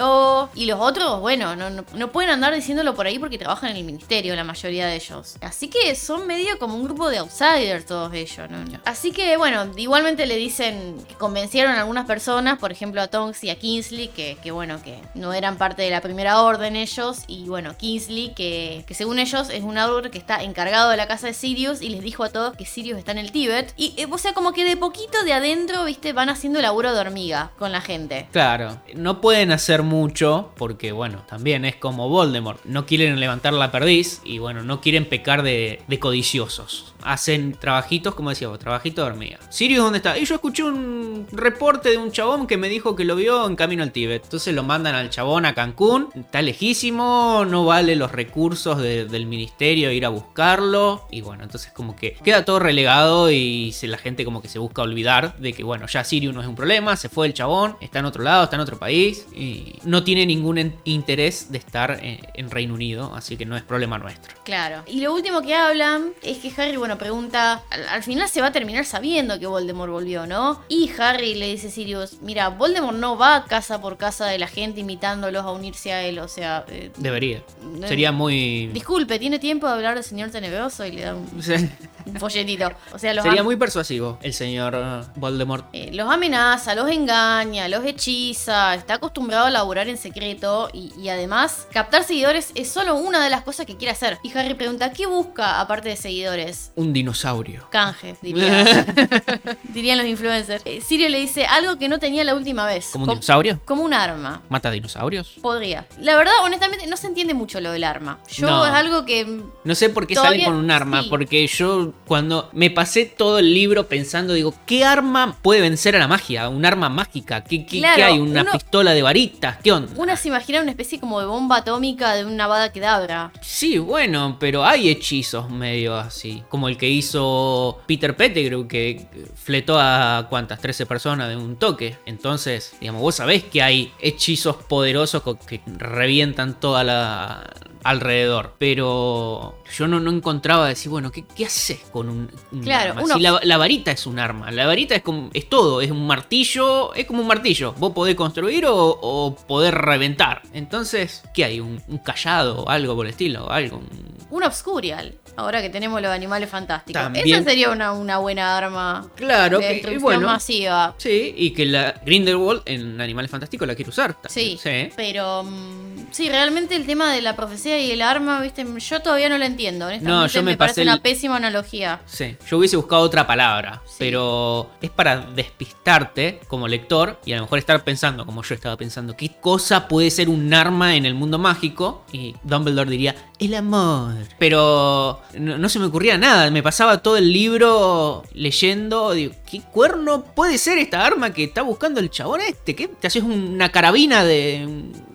Y los otros, bueno, no, no, no pueden andar diciéndolo por ahí porque trabajan en el ministerio, la mayoría de ellos. Así que son medio como un grupo de outsiders todos ellos, ¿no? No. Así que, bueno, igualmente le dicen que convencieron a algunas personas, por ejemplo a Tonks y a Kingsley, que, que bueno, que no eran parte de la primera orden ellos. Y bueno, Kingsley, que, que según ellos es un árbol que está encargado de la casa de Sirius y les dijo a todos que Sirius está en el Tíbet. Y, eh, o sea, como que de poquito de adentro, viste, van haciendo laburo de hormiga con la gente. Claro, no pueden hacer mucho porque, bueno, también es como Voldemort. No quieren levantar la perdiz y, bueno, no quieren pecar de, de codiciosos. Hacen trabajitos, como decía vos, trabajito de hormiga. Sirius, ¿dónde está? Y yo escuché un reporte de un chabón que me dijo que lo vio en camino al Tíbet. Entonces lo mandan al chabón a Cancún. Está lejísimo, no vale los recursos de- del ministerio ir a buscarlo. Y bueno, entonces como que queda todo relegado y la gente como que se busca olvidar de que, bueno, ya Sirius no es un problema, se fue el chabón, está en otro lado, está en otro país y no tiene ningún interés de estar en, en Reino Unido, así que no es problema nuestro. Claro. Y lo último que hablan es que Harry, bueno, pregunta, al, al final se va a terminar sabiendo que Voldemort volvió, ¿no? Y Harry le dice a Sirius, mira, Voldemort no va casa por casa de la gente imitándolos a unirse a él, o sea... eh, Debería. Eh, Sería muy. Disculpe, ¿tiene tiempo de hablar del señor tenebroso? Y le da un, un folletito. O sea, los, Sería muy persuasivo el señor uh, Voldemort. eh, los amenaza, los engaña, los hechiza, está acostumbrado a laburar en secreto y, y además captar seguidores es solo una de las cosas que quiere hacer. Y Harry pregunta, ¿qué busca aparte de seguidores? Un dinosaurio. Canje, diría. dirían los influencers. Eh, Sirio le dice algo que no tenía la última vez. ¿Como un Com- dinosaurio? como un arma. ¿Mata dinosaurios? Podría. La verdad, honestamente, no se entiende mucho lo del arma. Yo No. es algo que No sé por qué Todavía- sale con un arma, sí. porque yo cuando me pasé todo el libro pensando, digo, ¿qué arma puede vencer a la magia? ¿Un arma mágica? ¿Qué, qué- Claro, qué hay? ¿Una uno- pistola de varitas? ¿Qué onda? una se imagina una especie como de bomba atómica de una bada kedabra. Sí, bueno, pero hay hechizos medio así. Como el que hizo Peter Pettigrew, que fletó a cuántas, 13 personas de un toque. Entonces, digamos, vos sabés que hay hechizos poderosos que revientan toda la alrededor. Pero yo no, no encontraba decir, bueno, ¿qué, qué haces con un, un Claro, arma? uno- Si la, la varita es un arma. La varita es como, es todo, es un martillo, es como un martillo. Vos podés construir o, o poder reventar. Entonces, ¿qué hay? ¿Un, un callado o algo por el estilo? ¿Algo? Un- Un Obscurial. Ahora que tenemos los animales fantásticos. También- Esa sería una, una buena arma Claro, de que- destrucción bueno. masiva. Sí, y que la Grindelwald en Animales Fantásticos la quiere usar. también. Sí, pero mm, sí, realmente el tema de la profecía y el arma, viste, yo todavía no lo entiendo. No, yo me parece pasé el- una pésima analogía. Sí, yo hubiese buscado otra palabra, Sí. pero es para despistarte como lector y a lo mejor estar pensando, como yo estaba pensando, qué cosa puede ser un arma en el mundo mágico y Dumbledore diría, el amor. Pero no, se me ocurría nada, me pasaba todo el libro leyendo, digo, ¿qué cuerno puede ser esta arma que está buscando el chabón este? ¿Qué? ¿Te haces una carabina de,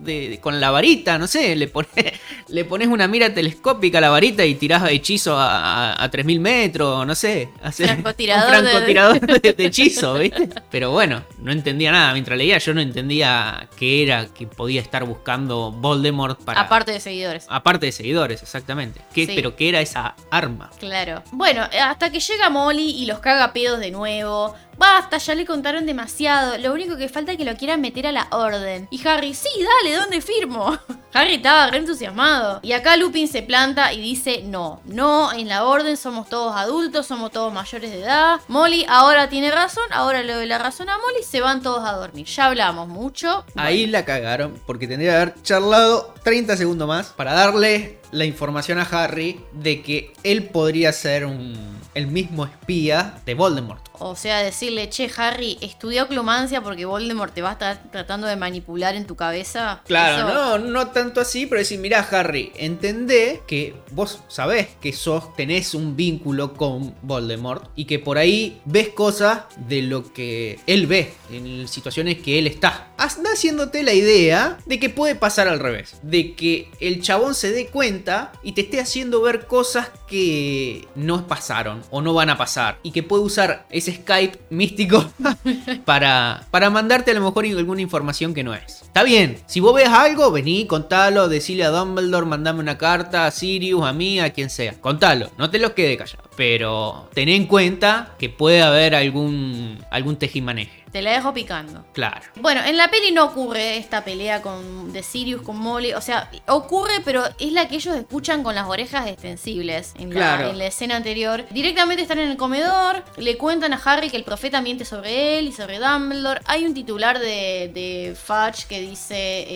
de- de- con la varita? No sé, le pones, le pones una mira telescópica a la varita y tirás hechizo a, a, a 3000 metros, no sé. hacer Francotirador un de- francotirador de, de hechizo, ¿viste? Pero bueno, no entendía nada. Mientras leía, yo no entendía qué era que podía estar buscando Voldemort para. Aparte de seguidores. Aparte de seguidores, exactamente. ¿Qué, Sí. Pero qué era esa arma. Claro. Bueno, hasta que llega Molly y los caga pedos de nuevo. Basta, ya le contaron demasiado. Lo único que falta es que lo quieran meter a la orden. Y Harry, sí, dale, ¿dónde firmo? Harry estaba re entusiasmado. Y acá Lupin se planta y dice, no, no, en la orden somos todos adultos, somos todos mayores de edad. Molly ahora tiene razón, ahora le doy la razón a Molly, se van todos a dormir. Ya hablamos mucho. Ahí la cagaron porque tendría que haber charlado 30 segundos más para darle la información a Harry de que él podría ser un, el mismo espía de Voldemort. O sea, decirle, che, Harry, estudió clomancia porque Voldemort te va a estar tratando de manipular en tu cabeza. Claro, Eso- no, no tanto así, pero decir, mirá Harry, entendé que vos sabés que sos, tenés un vínculo con Voldemort y que por ahí ves cosas de lo que él ve, en situaciones que él está. Haciéndote la idea de que puede pasar al revés, de que el chabón se dé cuenta y te esté haciendo ver cosas que no pasaron o no van a pasar y que puede usar ese Skype místico para, para mandarte a lo mejor alguna información que no es. Está bien, si vos ves algo, vení, contalo, decile a Dumbledore, mandame una carta a Sirius, a mí, a quien sea. Contalo, no te lo quede callado. Pero ten en cuenta que puede haber algún, algún tejimaneje. Te la dejo picando. Claro. Bueno, en la peli no ocurre esta pelea con, de Sirius con Molly. O sea, ocurre, pero es la que ellos escuchan con las orejas extensibles en, Claro. la, en la escena anterior. Directamente están en el comedor, le cuentan a Harry que el profeta miente sobre él y sobre Dumbledore. Hay un titular de, de Fudge que dice,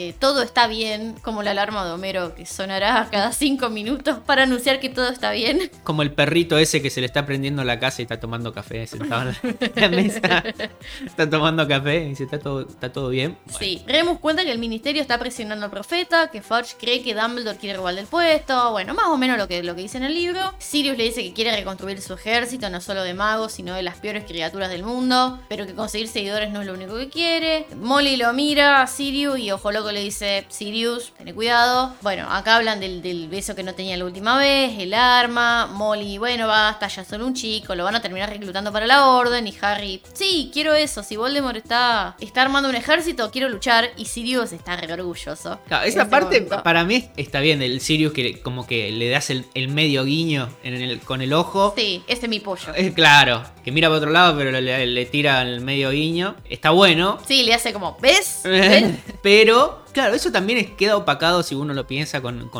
eh, todo está bien, como la alarma de Homero que sonará cada cinco minutos para anunciar que todo está bien. Como el perrito ese que se le está prendiendo la casa y está tomando café sentado en la, mesa. Está tomando café y dice, ¿está todo, está todo bien? Bueno. Sí, Remus cuenta que el ministerio está presionando al profeta, que Fudge cree que Dumbledore quiere robarle el puesto, bueno, más o menos lo que, lo que dice en el libro. Sirius le dice que quiere reconstruir su ejército, no solo de magos, sino de las peores criaturas del mundo, pero que conseguir seguidores no es lo único que quiere. Molly lo mira a Sirius y Ojo Loco le dice, Sirius, ten cuidado. Bueno, acá hablan del, del beso que no tenía la última vez, el arma, Molly, bueno, basta, ya son un chico, lo van a terminar reclutando para la orden y Harry, sí, quiero eso, si Voldemort está, está armando un ejército, quiero luchar y Sirius está re orgulloso. Claro, esa ese parte momento. para mí está bien, el Sirius que como que le das el, el medio guiño en el- con el ojo. Sí, ese es mi pollo. Es claro, que mira para otro lado, pero le, le tira el medio guiño. Está bueno. Sí, le hace como, ¿ves? ¿Ves? Pero, claro, eso también queda opacado si uno lo piensa con,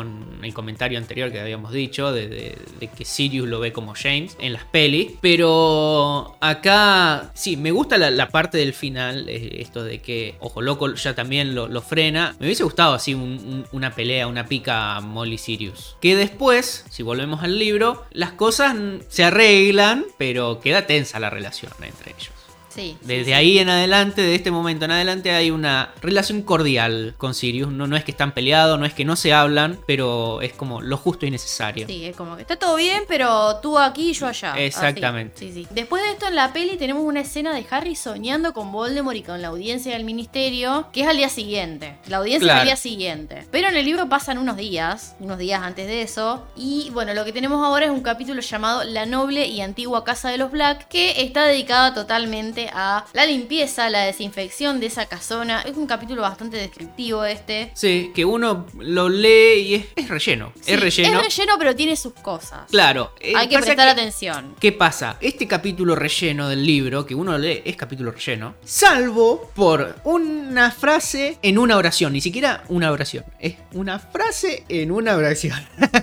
el comentario anterior que habíamos dicho, de, que Sirius lo ve como James en las pelis. Pero acá, sí, me gusta la, parte del final, eh, esto de que Ojo Loco ya también lo, frena. Me hubiese gustado así un- un- una pelea, una pica Molly Sirius. Que después, si volvemos al libro, las cosas se arreglan, pero queda tensa la relación entre ellos. Sí. Desde sí. ahí en adelante, de este momento en adelante, hay una relación cordial con Sirius. No, no es que están peleados, no es que no se hablan, pero es como lo justo y necesario. Sí, es como que está todo bien, pero tú aquí y yo allá. Así. Exactamente. Sí, sí. Después de esto en la peli tenemos una escena de Harry soñando con Voldemort y con la audiencia del ministerio, que es al día siguiente. La audiencia es al día siguiente. Pero en el libro pasan unos días, unos días antes de eso. Y bueno, lo que tenemos ahora es un capítulo llamado La noble y antigua casa de los Black, que está dedicada totalmente a la limpieza, la desinfección de esa casona. Es un capítulo bastante descriptivo este. Sí, que uno lo lee y es, es relleno. Sí, es relleno. Es relleno, pero tiene sus cosas. Claro. eh, Hay que prestar atención. ¿Qué pasa? Este capítulo relleno del libro, que uno lee, es capítulo relleno, salvo por una frase en una oración, ni siquiera una oración, es una frase en una oración.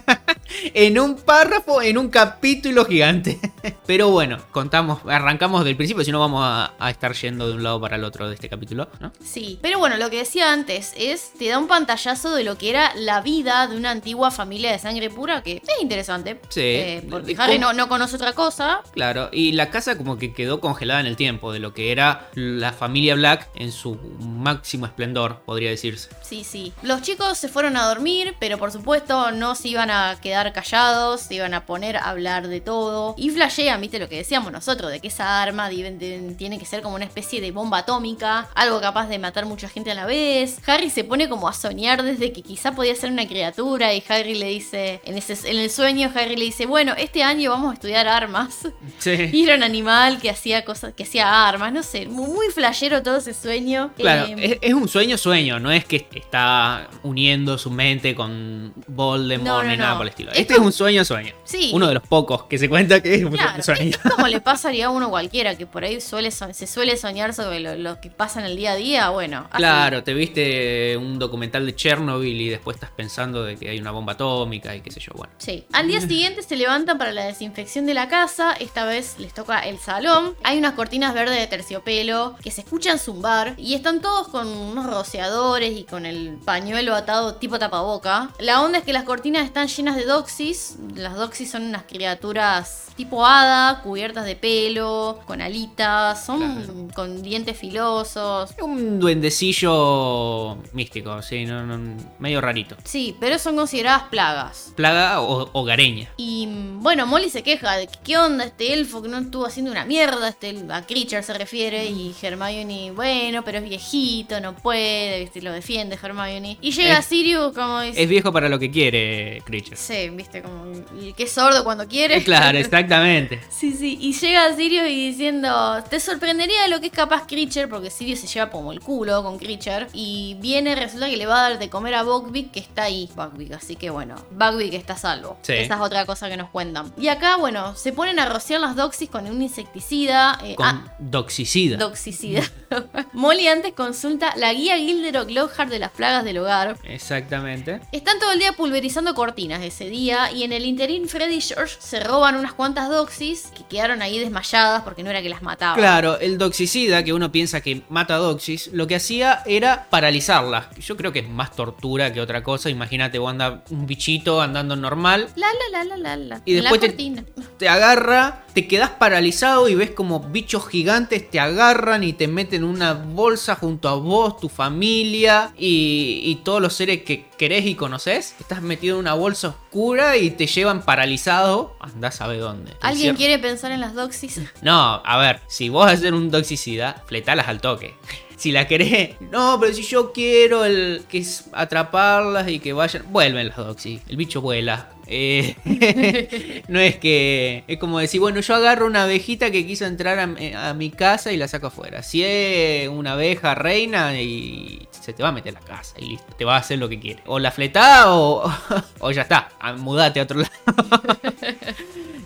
en un párrafo, en un capítulo gigante. Pero bueno, contamos, arrancamos del principio, si no vamos a, a estar yendo de un lado para el otro de este capítulo, ¿no? Sí, pero bueno, lo que decía antes es, te da un pantallazo de lo que era la vida de una antigua familia de sangre pura, que es interesante. Sí. Eh, porque Harry no, no conoce otra cosa. Claro, y la casa como que quedó congelada en el tiempo de lo que era la familia Black en su máximo esplendor, podría decirse. Sí, sí. Los chicos se fueron a dormir, pero por supuesto no se iban a quedar callados, se iban a poner a hablar de todo. Y flashean, viste lo que decíamos nosotros, de que esa arma deben- deben- tiene que ser como una especie de bomba atómica, algo capaz de matar mucha gente a la vez. Harry se pone como a soñar desde que quizá podía ser una criatura y Harry le dice, en, ese, en el sueño Harry le dice, bueno, este año vamos a estudiar armas. Sí. Y era un animal que hacía cosas, que hacía armas, no sé, muy, muy flashero todo ese sueño. Claro, Eh, es, es un sueño sueño, no es que está uniendo su mente con Voldemort No, no, ni nada no. por el estilo. Es Este como- es un sueño sueño. Sí. Uno de los pocos que se cuenta que es un sueño. es como le pasaría a uno cualquiera, que por ahí suele se suele soñar sobre lo, lo que pasa en el día a día, bueno. así. Claro, te viste un documental de Chernobyl y después estás pensando de que hay una bomba atómica y qué sé yo, bueno. Sí. Al día siguiente se levantan para la desinfección de la casa, esta vez les toca el salón. Hay unas cortinas verdes de terciopelo que se escuchan zumbar y están todos con unos rociadores y con el pañuelo atado tipo tapaboca. La onda es que las cortinas están llenas de doxis. Las doxis son unas criaturas tipo hada, cubiertas de pelo, con alitas, son Claro. con dientes filosos. Un duendecillo místico, sí, no, no, medio rarito. Sí, pero son consideradas plagas. Plaga o hogareña. Y bueno, Molly se queja de qué onda este elfo que no estuvo haciendo una mierda, este a Creature se refiere, y Hermione, bueno, pero es viejito, no puede, viste, lo defiende Hermione. Y llega Es- Sirius como dice, Es viejo para lo que quiere, Creature. sí, viste, como y que es sordo cuando quiere. Claro, exactamente. Sí, sí, y llega Sirius y diciendo, te sorprendería de lo que es capaz Creature, porque Sirius se lleva como el culo con Creature, y viene, resulta que le va a dar de comer a Buckbeak, que está ahí, Buckbeak, así que bueno, Buckbeak está a salvo. Sí. Esa es otra cosa que nos cuentan. Y acá, bueno, se ponen a rociar las doxis con un insecticida. eh, Con ah, doxicida. Doxicida. Molly antes consulta la guía Gilderoy Lockhart de las plagas del hogar. Exactamente. Están todo el día pulverizando cortinas ese día y en el interín Freddy y George se roban unas cuantas doxis que quedaron ahí desmayadas porque no era que las mataban. Claro, el doxicida, que uno piensa que mata doxis, lo que hacía era paralizarla. Yo creo que es más tortura que otra cosa. Imagínate, vos anda un bichito andando normal, La la la la la la. Y En la después te- te agarra, te quedas paralizado y ves como bichos gigantes te agarran y te meten en una bolsa junto a vos, tu familia y, y todos los seres que querés y conoces. Estás metido en una bolsa oscura y te llevan paralizado. Andás a ver dónde. ¿Te ¿Alguien quiere pensar en las doxis? No, a ver, si vos haces un doxicida, fletalas al toque. si la querés. No, pero si yo quiero el que es atraparlas y que vayan. Vuelven las Doxy. El bicho vuela. Eh, no es que. Es como decir, bueno, yo agarro una abejita que quiso entrar a, a, mi casa y la saco afuera. Si es una abeja reina y se te va a meter a la casa y listo. Te va a hacer lo que quiere. O la fletá o, o ya está. Mudate a otro lado.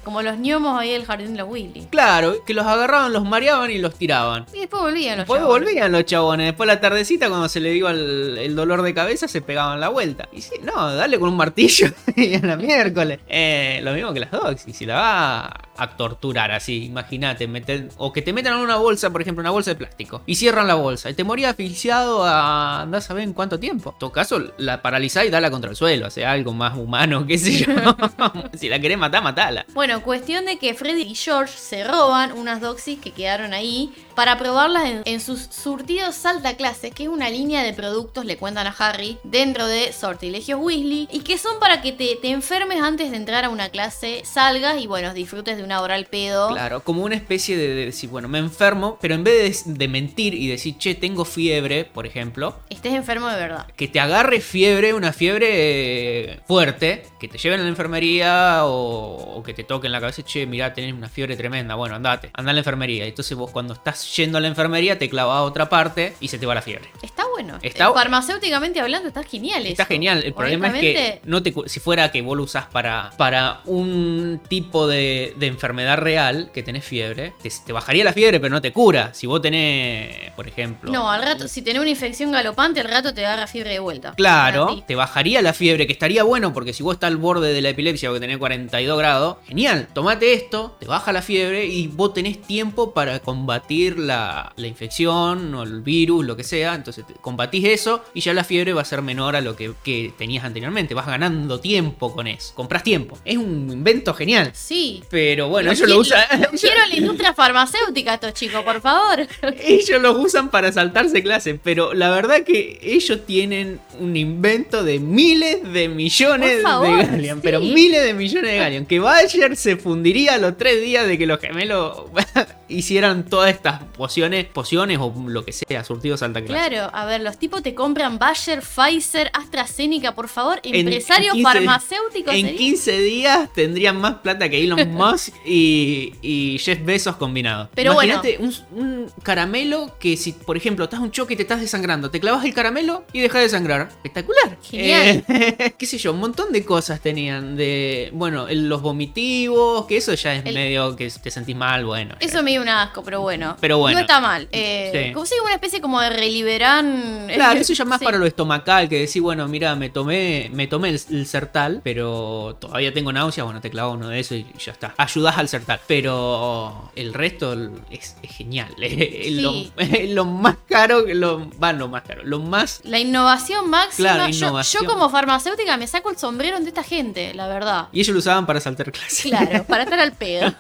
Como los gnomos ahí del jardín de los Willy. Claro, que los agarraban, los mareaban y los tiraban. Y después volvían los Después chabones. volvían los chabones. Después la tardecita, cuando se le dio el, el dolor de cabeza, se pegaban la vuelta. Y sí, no, dale con un martillo y a la miércoles. Eh, lo mismo que las dogs. Y si la va a torturar así, imagínate, meter, o que te metan en una bolsa, por ejemplo, una bolsa de plástico, y cierran la bolsa, y te moría asfixiado a andás a ver en cuánto tiempo. En todo caso, la paralizás y dala contra el suelo, o sea, algo más humano, qué sé yo. si la querés matar, matala. Bueno, cuestión de que Freddy y George se roban unas doxys que quedaron ahí para probarlas en, en sus surtidos alta clase, que es una línea de productos, le cuentan a Harry, dentro de Sortilegios Weasley, y que son para que te, te enfermes antes de entrar a una clase, salgas y bueno, disfrutes de una hora al pedo. Claro, como una especie de, de decir, bueno, me enfermo, pero en vez de, de, mentir y decir, che, tengo fiebre, por ejemplo. Estés enfermo de verdad. Que te agarre fiebre, una fiebre eh, fuerte, que te lleven a la enfermería o, o, que te toquen la cabeza, che, mirá, tenés una fiebre tremenda, bueno, andate, anda a la enfermería. Entonces vos cuando estás yendo a la enfermería te clavas a otra parte y se te va la fiebre. Está bueno. Está, farmacéuticamente hablando está genial Está eso. genial. El problema es que no te, si fuera que vos lo usás para, para un tipo de, de enfermedad real, que tenés fiebre, te, te, bajaría la fiebre, pero no te cura. Si vos tenés, por ejemplo. No, al rato, si tenés una infección galopante, al rato te agarra fiebre de vuelta. Claro, te bajaría la fiebre, que estaría bueno, porque si vos estás al borde de la epilepsia o que tenés 42 grados, genial, tomate esto, te baja la fiebre y vos tenés tiempo para combatir la, la infección o el virus, lo que sea. Entonces combatís eso y ya la fiebre va a ser menor a lo que, que tenías anteriormente. Vas ganando tiempo con eso. Comprás tiempo. Es un invento genial. Sí. Pero bueno, ellos lo usan. Quiero la industria farmacéutica estos chicos, por favor. ellos los usan para saltarse clases, pero la verdad que ellos tienen un invento de miles de millones favor, de Galleon, sí. pero miles de millones de Galleon. Que Bayer se fundiría a los tres días de que los gemelos hicieran todas estas pociones, pociones o lo que sea, surtidos alta clase. Claro, a ver, los tipos te compran Bayer, Pfizer, AstraZeneca, por favor, empresarios en 15, farmacéuticos. En 15 días tendrían más plata que Elon Musk y, y Jeff Bezos combinados. Pero Imagínate bueno. un, un, caramelo que si, por ejemplo, estás un choque y te estás desangrando, te clavas el caramelo y dejas de sangrar. Espectacular. Genial. Eh, qué sé yo, un montón de cosas tenían de, bueno, los vomitivos, que eso ya es El- medio que te sentís mal, bueno. Eso me un asco, pero bueno. Pero bueno. No está mal. Eh, Sí. Como si una especie como de reliberan. Claro, eso ya más Sí. para lo estomacal, que decir, bueno, mira, me tomé, me tomé el, el sertal, pero todavía tengo náuseas, bueno, te clavo uno de esos y ya está. Ayudas al sertal. Pero el resto es, es genial. Es lo, más caro, lo, va, lo más caro, lo más... La innovación máxima. Claro, Yo- innovación. Yo, como farmacéutica me saco el sombrero de esta gente, la verdad. Y ellos lo usaban para saltar clases. Claro, para estar al pedo.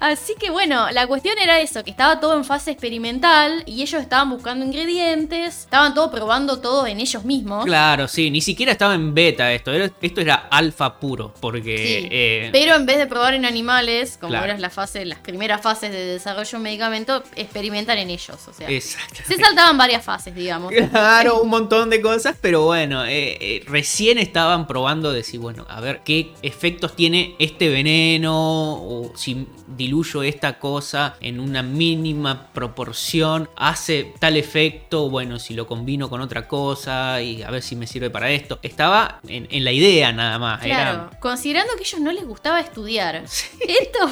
Así que bueno, la cuestión era eso, que estaba todo en fase experimental y ellos estaban buscando ingredientes, estaban todo probando todo en ellos mismos. Claro, sí, ni siquiera estaba en beta esto, era- esto era alfa puro, porque... Sí, eh, Pero en vez de probar en animales, como Claro. eran las fases, las primeras fases de desarrollo de un medicamento, experimentar en ellos. O sea, se saltaban varias fases, digamos. Claro, un montón de cosas, pero bueno, eh, eh, recién estaban probando decir, bueno, a ver qué efectos tiene este veneno o si diluyo esta cosa en una mínima proporción, hace tal efecto, bueno, si lo combino con otra cosa y a ver si me sirve para esto. Estaba en, en la idea nada más, Claro, era- considerando que a ellos no les gustaba estudiar. Esto,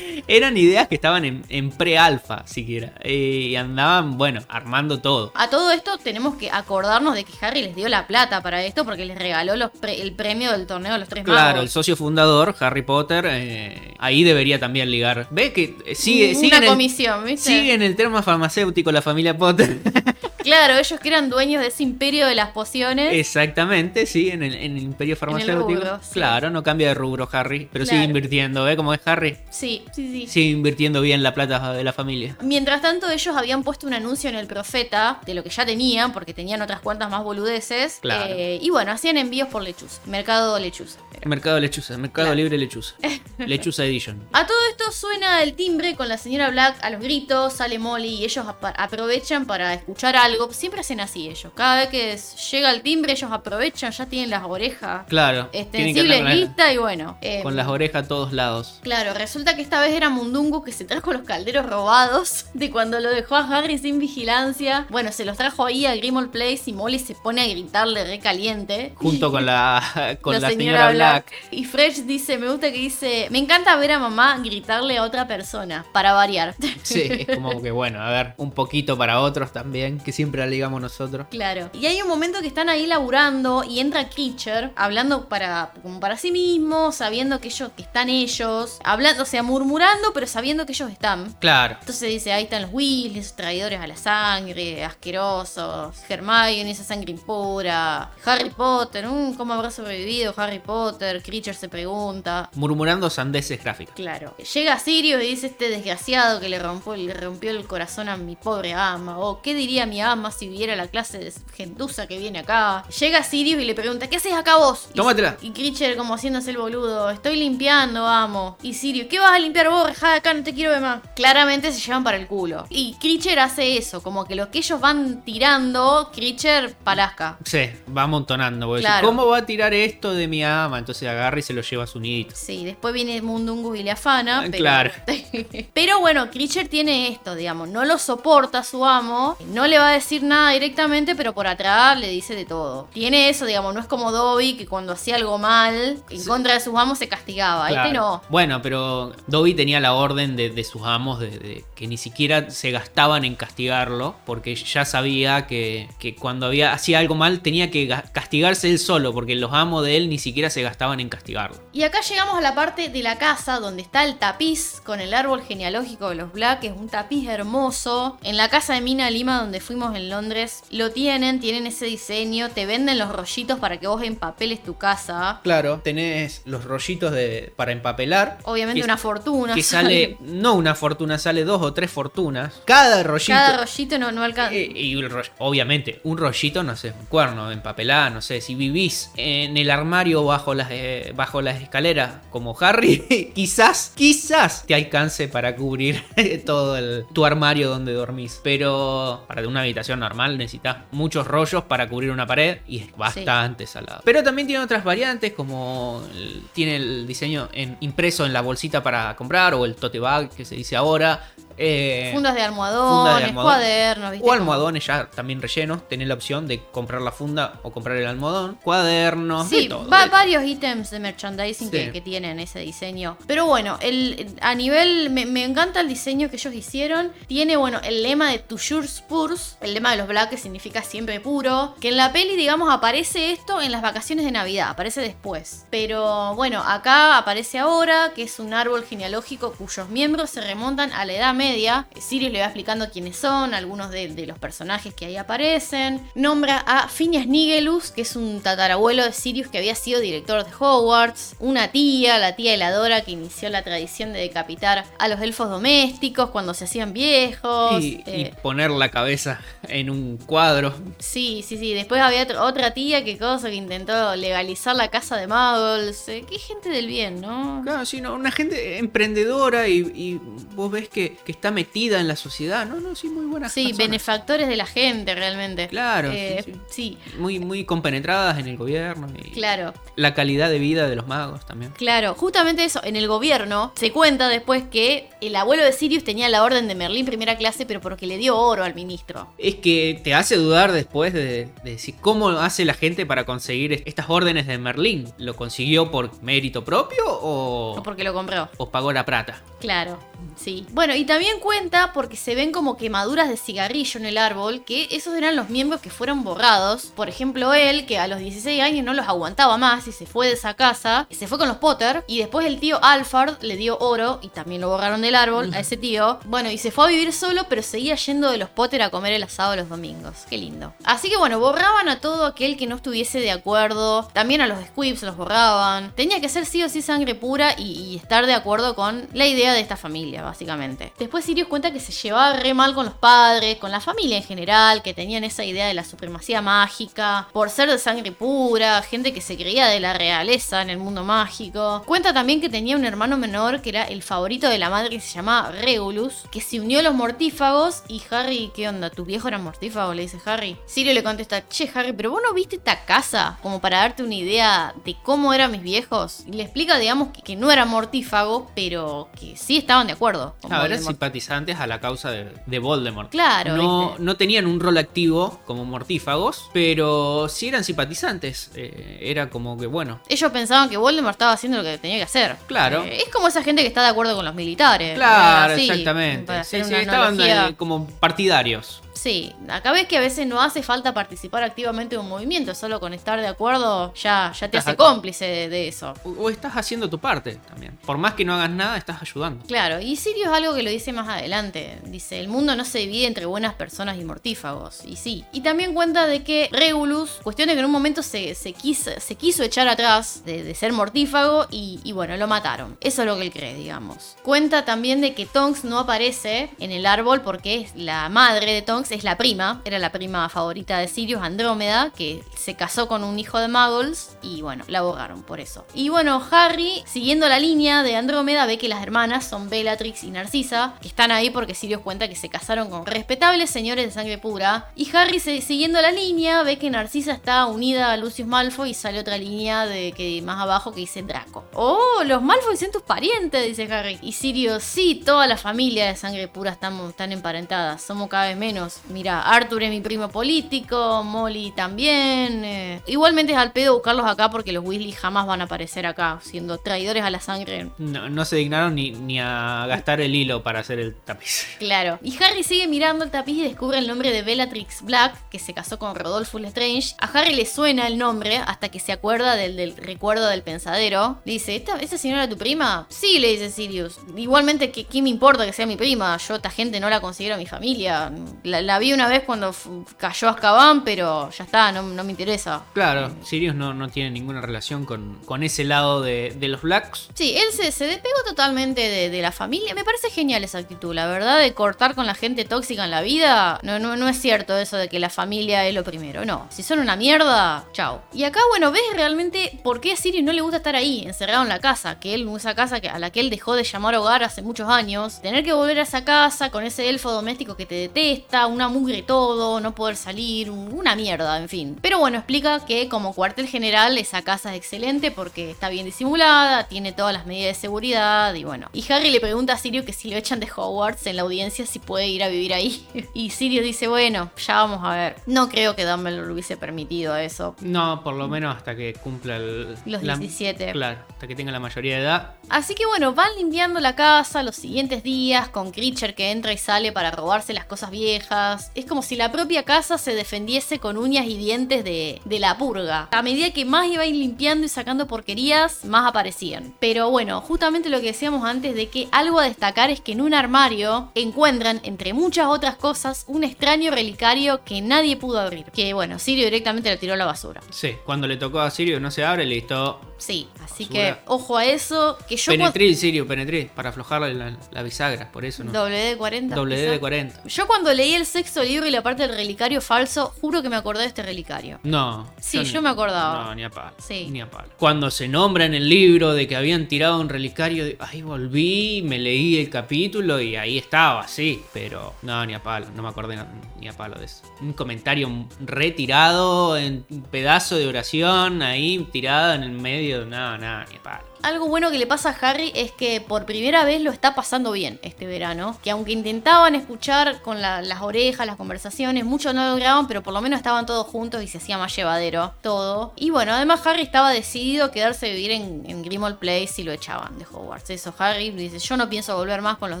eran ideas que estaban en, en pre-alfa siquiera eh, y andaban, bueno, armando todo. a todo esto tenemos que acordarnos de que Harry les dio la plata para esto porque les regaló los pre- el premio del torneo de los tres Claro, el socio fundador, Harry Potter, eh, ahí debería también ligar. ¿Ves que eh, sigue, sigue, Una en el, comisión, ¿viste? sigue en el tema farmacéutico la familia Potter? Claro, ellos que eran dueños de ese imperio de las pociones. Exactamente, sí, en el, en el imperio farmacéutico. rubro, sí. Claro, no cambia de rubro Harry, pero sigue invirtiendo, ¿ves cómo es Harry? Sí, sí, sí. Sigue invirtiendo bien la plata de la familia. Mientras tanto, ellos habían puesto un anuncio en el Profeta de lo que ya tenían, porque tenían otras cuantas más boludeces. Claro. Eh, y bueno, hacían envíos por Lechus, Mercado Lechus. Mercado Lechuza, Mercado Claro. Libre Lechuza. Lechuza Edition. A todo esto suena el timbre con la señora Black a los gritos, sale Molly y ellos aprovechan para escuchar algo. Siempre hacen así ellos. Cada vez que llega el timbre, ellos aprovechan, ya tienen las orejas Claro. extensibles listas y bueno. eh, con las orejas a todos lados. Claro, resulta que esta vez era Mundungu que se trajo los calderos robados de cuando lo dejó a Harry sin vigilancia. Bueno, se los trajo ahí a Grimmauld Place y Molly se pone a gritarle recaliente. Junto con la, con la, La señora, Black. Y Fresh dice, me gusta que dice, me encanta ver a mamá gritarle a otra persona, para variar. Sí, es como que bueno, a ver, un poquito para otros también, que siempre la ligamos nosotros. Claro. Y hay un momento que están ahí laburando y entra Creature hablando para, como para sí mismo, sabiendo que ellos, que están ellos, hablando, o sea, murmurando, pero sabiendo que ellos están. Claro. Entonces dice, ahí están los esos traidores a la sangre, asquerosos, Hermione, esa sangre impura, Harry Potter, mm, ¿cómo habrá sobrevivido Harry Potter? Creature se pregunta. Murmurando sandeces gráficas. Claro. Llega Sirius y dice este desgraciado que le rompió, le rompió el corazón a mi pobre ama. O qué diría mi ama si viera la clase de gentuza que viene acá. Llega Sirius y le pregunta, ¿qué haces acá vos? Y- Tómatela. Y, Creature como haciéndose el boludo. Estoy limpiando, amo. Y Sirius, ¿qué vas a limpiar vos? Rejá acá, no te quiero ver más. Claramente se llevan para el culo. Y Creature hace eso, como que lo que ellos van tirando, Creature palasca. Sí, va amontonando. Claro. ¿Cómo va a tirar esto de mi ama? Entonces agarra y se lo lleva a su nidito. Sí, después viene Mundungus y le afana. Ah, Pero... claro. pero bueno, Creature tiene esto, digamos, no lo soporta a su amo, no le va a decir nada directamente, pero por atrás le dice de todo. Tiene eso, digamos, no es como Dobby que cuando hacía algo mal en Sí. contra de sus amos se castigaba. Este Claro. no. Bueno, pero Dobby tenía la orden de, de sus amos de, de que ni siquiera se gastaban en castigarlo, porque ya sabía que, que cuando había hacía algo mal tenía que ga- castigarse él solo, porque los amos de él ni siquiera se gastaban en castigarlo. Y acá llegamos a la parte de la casa donde está el tapiz con el árbol genealógico de los Black, que es un tapiz hermoso. En la casa de Mina Lima, donde fuimos en Londres, lo tienen, tienen ese diseño, te venden los rollitos para que vos empapeles tu casa. Claro, tenés los rollitos de, para empapelar. Obviamente que- una fortuna. Que sale, no una fortuna, sale dos o tres fortunas. Cada rollito. Cada rollito no, no alcanza. Eh, y el ro- obviamente, un rollito, no sé, un cuerno de empapelar, no sé, si vivís en el armario bajo las, eh, bajo las escaleras como Harry, quizás, quizás te alcance para cubrir todo el, tu armario donde dormís. Pero para una habitación normal necesitas muchos rollos para cubrir una pared y es bastante salado. Pero también tiene otras variantes como el- tiene el diseño en- impreso en la bolsita para comprar o el tote bag que se dice ahora. Eh, Fundas de almohadones, funda de almohadón. cuadernos, ¿viste? o almohadones ya también rellenos. Tenés la opción de comprar la funda o comprar el almohadón. Cuadernos, de Sí, todo. va- de varios ítems de merchandising que, Sí. que tienen ese diseño. Pero bueno, el, a nivel. Me, me encanta el diseño que ellos hicieron. Tiene, bueno, el lema de To Sure Spurs. El lema de los Black que significa siempre puro. Que en la peli, digamos, aparece esto en las vacaciones de Navidad. Aparece después. Pero bueno, acá aparece ahora. Que es un árbol genealógico cuyos miembros se remontan a la Edad Media. Sirius le va explicando quiénes son. Algunos de, de los personajes que ahí aparecen. Nombra a Phineas Nigelus, que es un tatarabuelo de Sirius que había sido director de Hogwarts. Una tía, la tía heladora, que inició la tradición de decapitar a los elfos domésticos cuando se hacían viejos. Y, y Eh, poner la cabeza en un cuadro. Sí, sí, sí. Después había otra tía que cosa que intentó legalizar la casa de Muggles. Eh, qué gente del bien, ¿no? Claro, sí, no, una gente emprendedora y, y vos ves que, que está metida en la sociedad. No, no, sí, muy buena Sí, personas. benefactores de la gente realmente. Claro, Eh, sí, sí, Muy, muy compenetradas en el gobierno. Y claro. La calidad de vida de los magos también. Claro, justamente eso, en el gobierno se cuenta después que el abuelo de Sirius tenía la orden de Merlín primera clase, pero porque le dio oro al ministro. Es que te hace dudar después de, de decir cómo hace la gente para conseguir est- estas órdenes de Merlín. ¿Lo consiguió por mérito propio o, O porque lo compró. o pagó la plata? Claro, sí. Bueno, y también cuenta porque se ven como quemaduras de cigarrillo en el árbol, que esos eran los miembros que fueron borrados. Por ejemplo, él, que a los 16 años no los aguantaba más y se fue de esa casa, se fue con los Potter, y después el tío Alfred le dio oro, y también lo borraron del árbol a ese tío. Bueno, y se fue a vivir solo, pero seguía yendo de los Potter a comer el asado los domingos. Qué lindo. Así que bueno, borraban a todo aquel que no estuviese de acuerdo. También a los Squibs los borraban. Tenía que ser sí o sí sangre pura y, y estar de acuerdo con la idea de esta familia. Básicamente. Después Sirius cuenta que se llevaba re mal con los padres, con la familia en general, que tenían esa idea de la supremacía mágica, por ser de sangre pura, gente que se creía de la realeza en el mundo mágico. Cuenta también que tenía un hermano menor que era el favorito de la madre que se llamaba Regulus, que se unió a los mortífagos y Harry, ¿qué onda? ¿Tu viejo era mortífago? Le dice Harry. Sirio le contesta, che Harry, pero vos no viste esta casa como para darte una idea de cómo eran mis viejos. Y le explica, digamos, que, no era mortífago, pero que sí estaban de acuerdo. Con ah, eran simpatizantes a la causa de, Voldemort. Claro. No, no, tenían un rol activo como mortífagos, pero sí eran simpatizantes. Eh, era como que, bueno. Ellos pensaban que Voldemort estaba haciendo lo que tenía que hacer. Claro. Eh, es como esa gente que está de acuerdo con los militares. Claro, exactamente. Sí, sí, estaban eh, como partidarios. Sí, acá ves que a veces no hace falta participar activamente en un movimiento, solo con estar de acuerdo ya, ya te hace cómplice de, eso. O, estás haciendo tu parte también. Por más que no hagas nada, estás ayudando. Claro, y Sirio es algo que lo dice más adelante. Dice, el mundo no se divide entre buenas personas y mortífagos. Y sí. Y también cuenta de que Regulus, cuestión de que en un momento se, quiso, se quiso echar atrás de, ser mortífago y, y, bueno, lo mataron. Eso es lo que él cree, digamos. Cuenta también de que Tonks no aparece en el árbol porque es la madre de Tonks es la prima, era la prima favorita de Sirius, Andrómeda, que se casó con un hijo de Muggles y bueno, la abogaron por eso. Y bueno, Harry, siguiendo la línea de Andrómeda, ve que las hermanas son Bellatrix y Narcisa, que están ahí porque Sirius cuenta que se casaron con respetables señores de sangre pura. Y Harry, siguiendo la línea, ve que Narcisa está unida a Lucius Malfoy y sale otra línea de que más abajo que dice Draco. Oh, los Malfoy son tus parientes, dice Harry. Y Sirius, sí, toda la familia de sangre pura estamos, están emparentadas, somos cada vez menos. Mira, Arthur es mi primo político, Molly también. Eh. Igualmente es al pedo buscarlos acá porque los Weasley jamás van a aparecer acá, siendo traidores a la sangre. No, se dignaron ni, ni a gastar el hilo para hacer el tapiz. Claro. Y Harry sigue mirando el tapiz y descubre el nombre de Bellatrix Black, que se casó con Rodolfo Lestrange. A Harry le suena el nombre hasta que se acuerda del, recuerdo del pensadero. Le dice, ¿Esta, ¿esa señora tu prima? Sí, le dice Sirius. Igualmente, ¿qué, ¿qué, me importa que sea mi prima? Yo esta gente no la considero mi familia. La, la, vi una vez cuando cayó Azkaban, pero ya está, no, me interesa. Claro, Sirius no, no tiene ninguna relación con, con ese lado de, los Blacks. Sí, él se, se despegó totalmente de, la familia. Me parece genial esa actitud, la verdad, de cortar con la gente tóxica en la vida. No, no, no es cierto eso de que la familia es lo primero, no. Si son una mierda, chao. Y acá, bueno, ves realmente por qué a Sirius no le gusta estar ahí, encerrado en la casa, que él, esa casa a la que él dejó de llamar hogar hace muchos años. Tener que volver a esa casa con ese elfo doméstico que te detesta, una mugre todo, no poder salir, una mierda, en fin. Pero bueno, explica que como cuartel general esa casa es excelente porque está bien disimulada, tiene todas las medidas de seguridad y bueno. Y Harry le pregunta a Sirio que si lo echan de Hogwarts en la audiencia si puede ir a vivir ahí. y Sirio dice, bueno, ya vamos a ver. No creo que Dumbledore lo hubiese permitido eso. No, por lo menos hasta que cumpla el, los 17. claro, hasta que tenga la mayoría de edad. Así que bueno, van limpiando la casa los siguientes días con Creature que entra y sale para robarse las cosas viejas es como si la propia casa se defendiese con uñas y dientes de, la purga. A medida que más iba a ir limpiando y sacando porquerías, más aparecían. Pero bueno, justamente lo que decíamos antes de que algo a destacar es que en un armario encuentran, entre muchas otras cosas, un extraño relicario que nadie pudo abrir. Que bueno, Sirio directamente lo tiró a la basura. Sí, cuando le tocó a Sirio no se abre, listo. Sí, así que ojo a eso. Que yo Sirio, penetré, para aflojarle la, bisagra, por eso no. WD-40. WD-40. Yo cuando leí el sexto libro y la parte del relicario falso, juro que me acordé de este relicario. No. Sí, yo, me acordaba. No, ni a palo. Sí. Ni a palo. Cuando se nombra en el libro de que habían tirado un relicario, ahí volví, me leí el capítulo y ahí estaba, sí. Pero no, ni a palo, no me acordé ni a palo de eso. Un comentario retirado en un pedazo de oración ahí tirado en el medio de nada, nada, ni a palo algo bueno que le pasa a Harry es que por primera vez lo está pasando bien este verano. Que aunque intentaban escuchar con las orejas, las conversaciones, muchos no lo lograban, pero por lo menos estaban todos juntos y se hacía más llevadero todo. Y bueno, además Harry estaba decidido a quedarse a vivir en, en Place si lo echaban de Hogwarts. Eso Harry dice, yo no pienso volver más con los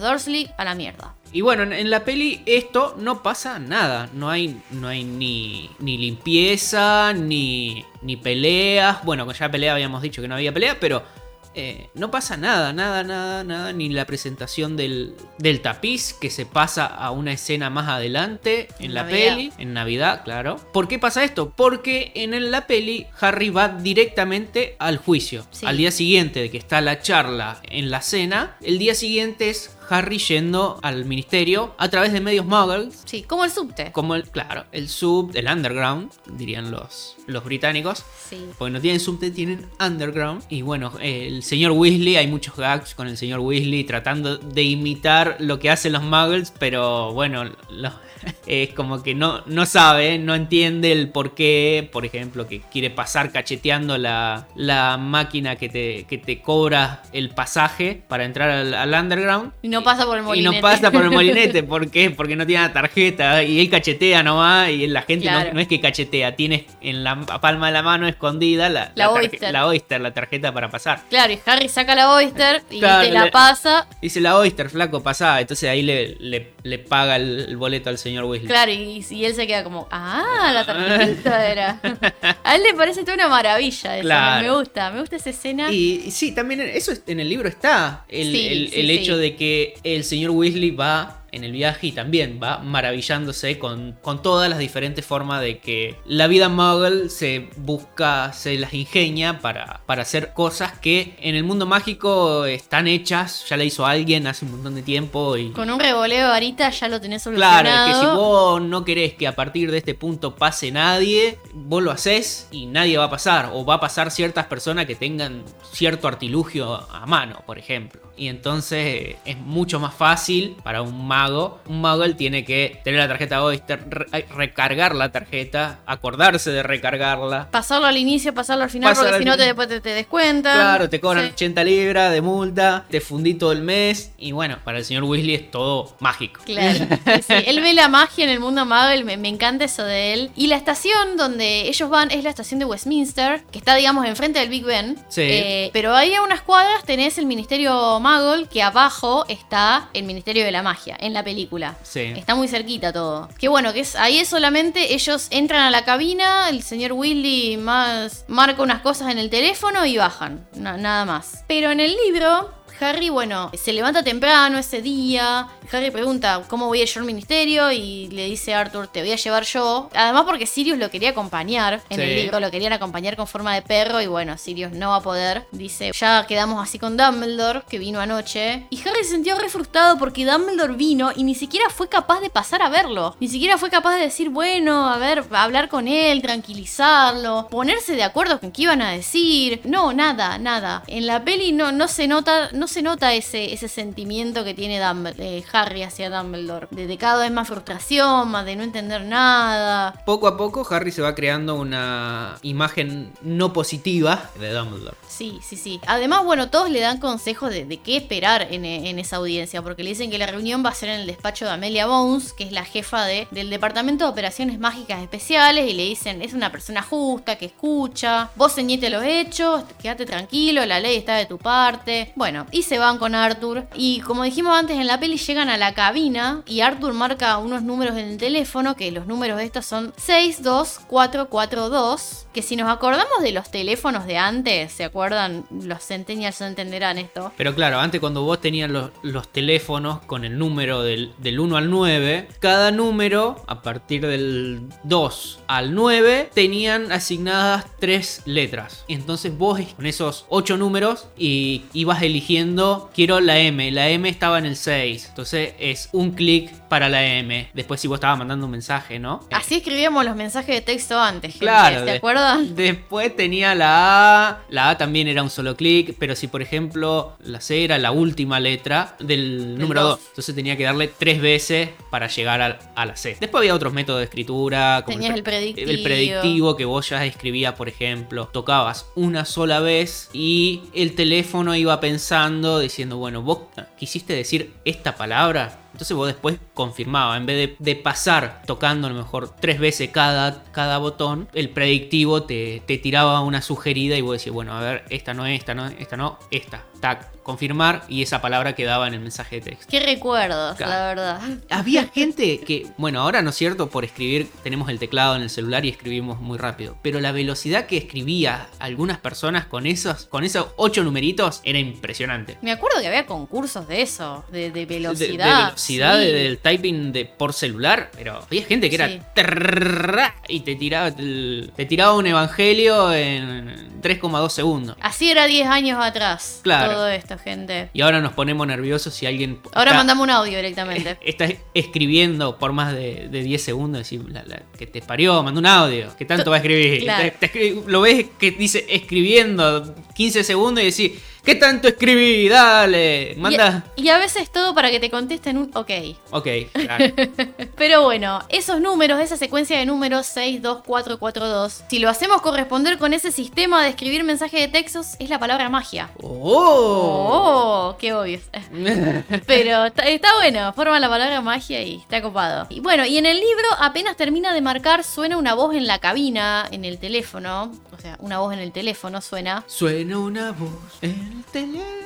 Dursley, a la mierda. Y bueno, en, la peli esto no pasa nada. No hay, no hay ni, ni limpieza, ni, ni peleas. Bueno, ya pelea habíamos dicho que no había pelea, pero eh, no pasa nada, nada, nada, nada, ni la presentación del, del, tapiz que se pasa a una escena más adelante en la peli, en Navidad, claro. ¿Por qué pasa esto? Porque en la peli Harry va directamente al juicio. Al día siguiente de que está la charla en la cena, el día siguiente es Harry yendo al ministerio a través de medios muggles. Sí, como el subte. Como el, claro, el sub, el underground, dirían los, los británicos. Sí. Porque no tienen subte, tienen underground. Y bueno, el señor Weasley, hay muchos gags con el señor Weasley tratando de imitar lo que hacen los muggles, pero bueno, lo- es como que no, no sabe, no entiende el por qué, por ejemplo, que quiere pasar cacheteando la, la máquina que te, que te cobra el pasaje para entrar al, al underground. Y no pasa por el Y molinete. no pasa por el molinete, ¿por qué? Porque no tiene la tarjeta y él cachetea nomás y la gente no- Claro. no, es que cachetea, tiene en la palma de la mano escondida la, La tarje- Oyster. la Oyster, la tarjeta para pasar. Claro, y Harry saca la Oyster y Claro, te la pasa. Dice la Oyster, flaco, pasá. Entonces ahí le, le, le paga el, el boleto al señor Weasley. Claro, y, y él se queda como, ah, la tarjetita era. A él le parece toda una maravilla eso. Claro. Me gusta, me gusta esa escena. Y, y sí, también eso es- en el libro está. El, Sí, el- sí, el hecho de que el señor Weasley va en el viaje y también va maravillándose con, con todas las diferentes formas de que la vida muggle se busca, se las ingenia para, para hacer cosas que en el mundo mágico están hechas, ya la hizo alguien hace un montón de tiempo y... Con un revoleo de varita ya lo tenés solucionado. Claro, es que si vos no querés que a partir de este punto pase nadie, vos lo haces y nadie va a pasar. O va a pasar ciertas personas que tengan cierto artilugio a mano, por ejemplo. Y entonces eh, es mucho más fácil para un mago. Un mago él tiene que tener la tarjeta Oyster, re- recargar la tarjeta, acordarse de recargarla. Pasarlo al inicio, pasarlo al final, porque si no te, después te, te descuentan. Claro, te cobran Sí. 80 libras de multa, te fundí todo el mes. Y bueno, para el señor Weasley es todo mágico. Claro. Sí. Él ve la magia en el mundo Muggle, me, me encanta eso de él. Y la estación donde ellos van es la estación de Westminster, que está, digamos, enfrente del Big Ben. Sí. Eh, pero ahí a unas cuadras tenés el Ministerio Muggle, que abajo está el Ministerio de la Magia, en la película. Sí. Está muy cerquita todo. Que bueno, que es ahí es solamente ellos entran a la cabina, el señor Willy más marca unas cosas en el teléfono y bajan. Na- nada más. Pero en el libro. Harry, bueno, se levanta temprano ese día. Harry pregunta cómo voy a yo al ministerio y le dice a Arthur, te voy a llevar yo. Además porque Sirius lo quería acompañar en Sí. el libro, lo querían acompañar con forma de perro y bueno, Sirius no va a poder. Dice, ya quedamos así con Dumbledore, que vino anoche. Y Harry se sintió re frustrado porque Dumbledore vino y ni siquiera fue capaz de pasar a verlo. Ni siquiera fue capaz de decir, bueno, a ver, hablar con él, tranquilizarlo, ponerse de acuerdo con qué iban a decir. No, nada, nada. En la peli no, no se nota, no se nota ese, ese sentimiento que tiene Dumbledore- eh, Harry hacia Dumbledore. De, de cada vez más frustración, más de no entender nada. Poco a poco Harry se va creando una imagen no positiva de Dumbledore. Sí, sí, sí. Además, bueno, todos le dan consejos de, de qué esperar en, en esa audiencia, porque le dicen que la reunión va a ser en el despacho de Amelia Bones, que es la jefa de, del Departamento de Operaciones Mágicas Especiales, y le dicen, es una persona justa, que escucha, vos ceñete los hechos, quédate tranquilo, la ley está de tu parte. Bueno, y se van con Arthur, y como dijimos antes, en la peli llegan a la cabina, y Arthur marca unos números en el teléfono, que los números de estos son 62442, que si nos acordamos de los teléfonos de antes, ¿se acuerdan? Los centennials no entenderán esto. Pero claro, antes cuando vos tenías los, los teléfonos con el número del, del 1 al 9, cada número, a partir del 2 al 9, tenían asignadas tres letras. Entonces vos con esos 8 números y ibas eligiendo, quiero la M, la M estaba en el 6, entonces es un clic para la M. Después si vos estabas mandando un mensaje, ¿no? Así escribíamos los mensajes de texto antes, gente, Claro, ¿se de- acuerdan? Después tenía la A, la A también era un solo clic, pero si por ejemplo la C era la última letra del número dos. 2, entonces tenía que darle tres veces para llegar a, a la C. Después había otros métodos de escritura, como Tenías pre- el predictivo. el predictivo que vos ya escribías, por ejemplo, tocabas una sola vez y el teléfono iba pensando, diciendo, bueno, vos quisiste decir esta palabra. Entonces vos después confirmaba, en vez de, pasar tocando a lo mejor tres veces cada, cada botón, el predictivo te, te tiraba una sugerida y vos decías, bueno, a ver, esta no, esta no, esta no, esta. Tac, confirmar y esa palabra quedaba en el mensaje de texto. Qué recuerdos, Claro. la verdad. Había gente que, bueno, ahora no es cierto, por escribir tenemos el teclado en el celular y escribimos muy rápido, pero la velocidad que escribía algunas personas con esos, con esos ocho numeritos era impresionante. Me acuerdo que había concursos de eso, de, de De- de velocidad. velocidad Sí. del typing de, por celular, pero había gente que Sí. era y te tiraba, te tiraba un evangelio en 3,2 segundos. Así era 10 años atrás. Claro. Todo esto, gente. Y ahora nos ponemos nerviosos si alguien Ahora está- mandamos un audio directamente. está escribiendo por más de, de 10 segundos, decir, la- la- que te parió, manda un audio, que tanto va a escribir. Claro. Te- te escri- lo ves que dice escribiendo 15 segundos y decís, ¿qué tanto escribí? Dale, manda. Y, y a veces todo para que te contesten un ok. Ok, claro. Pero bueno, esos números, esa secuencia de números 6, 2, 4, 4, 2, si lo hacemos corresponder con ese sistema de escribir mensajes de textos, es la palabra magia. ¡Oh! Oh, qué obvio. Pero está, está bueno, forma la palabra magia y está copado. Y bueno, y en el libro apenas termina de marcar, suena una voz en la cabina, en el teléfono. O sea, una voz en el teléfono suena. Suena una voz en el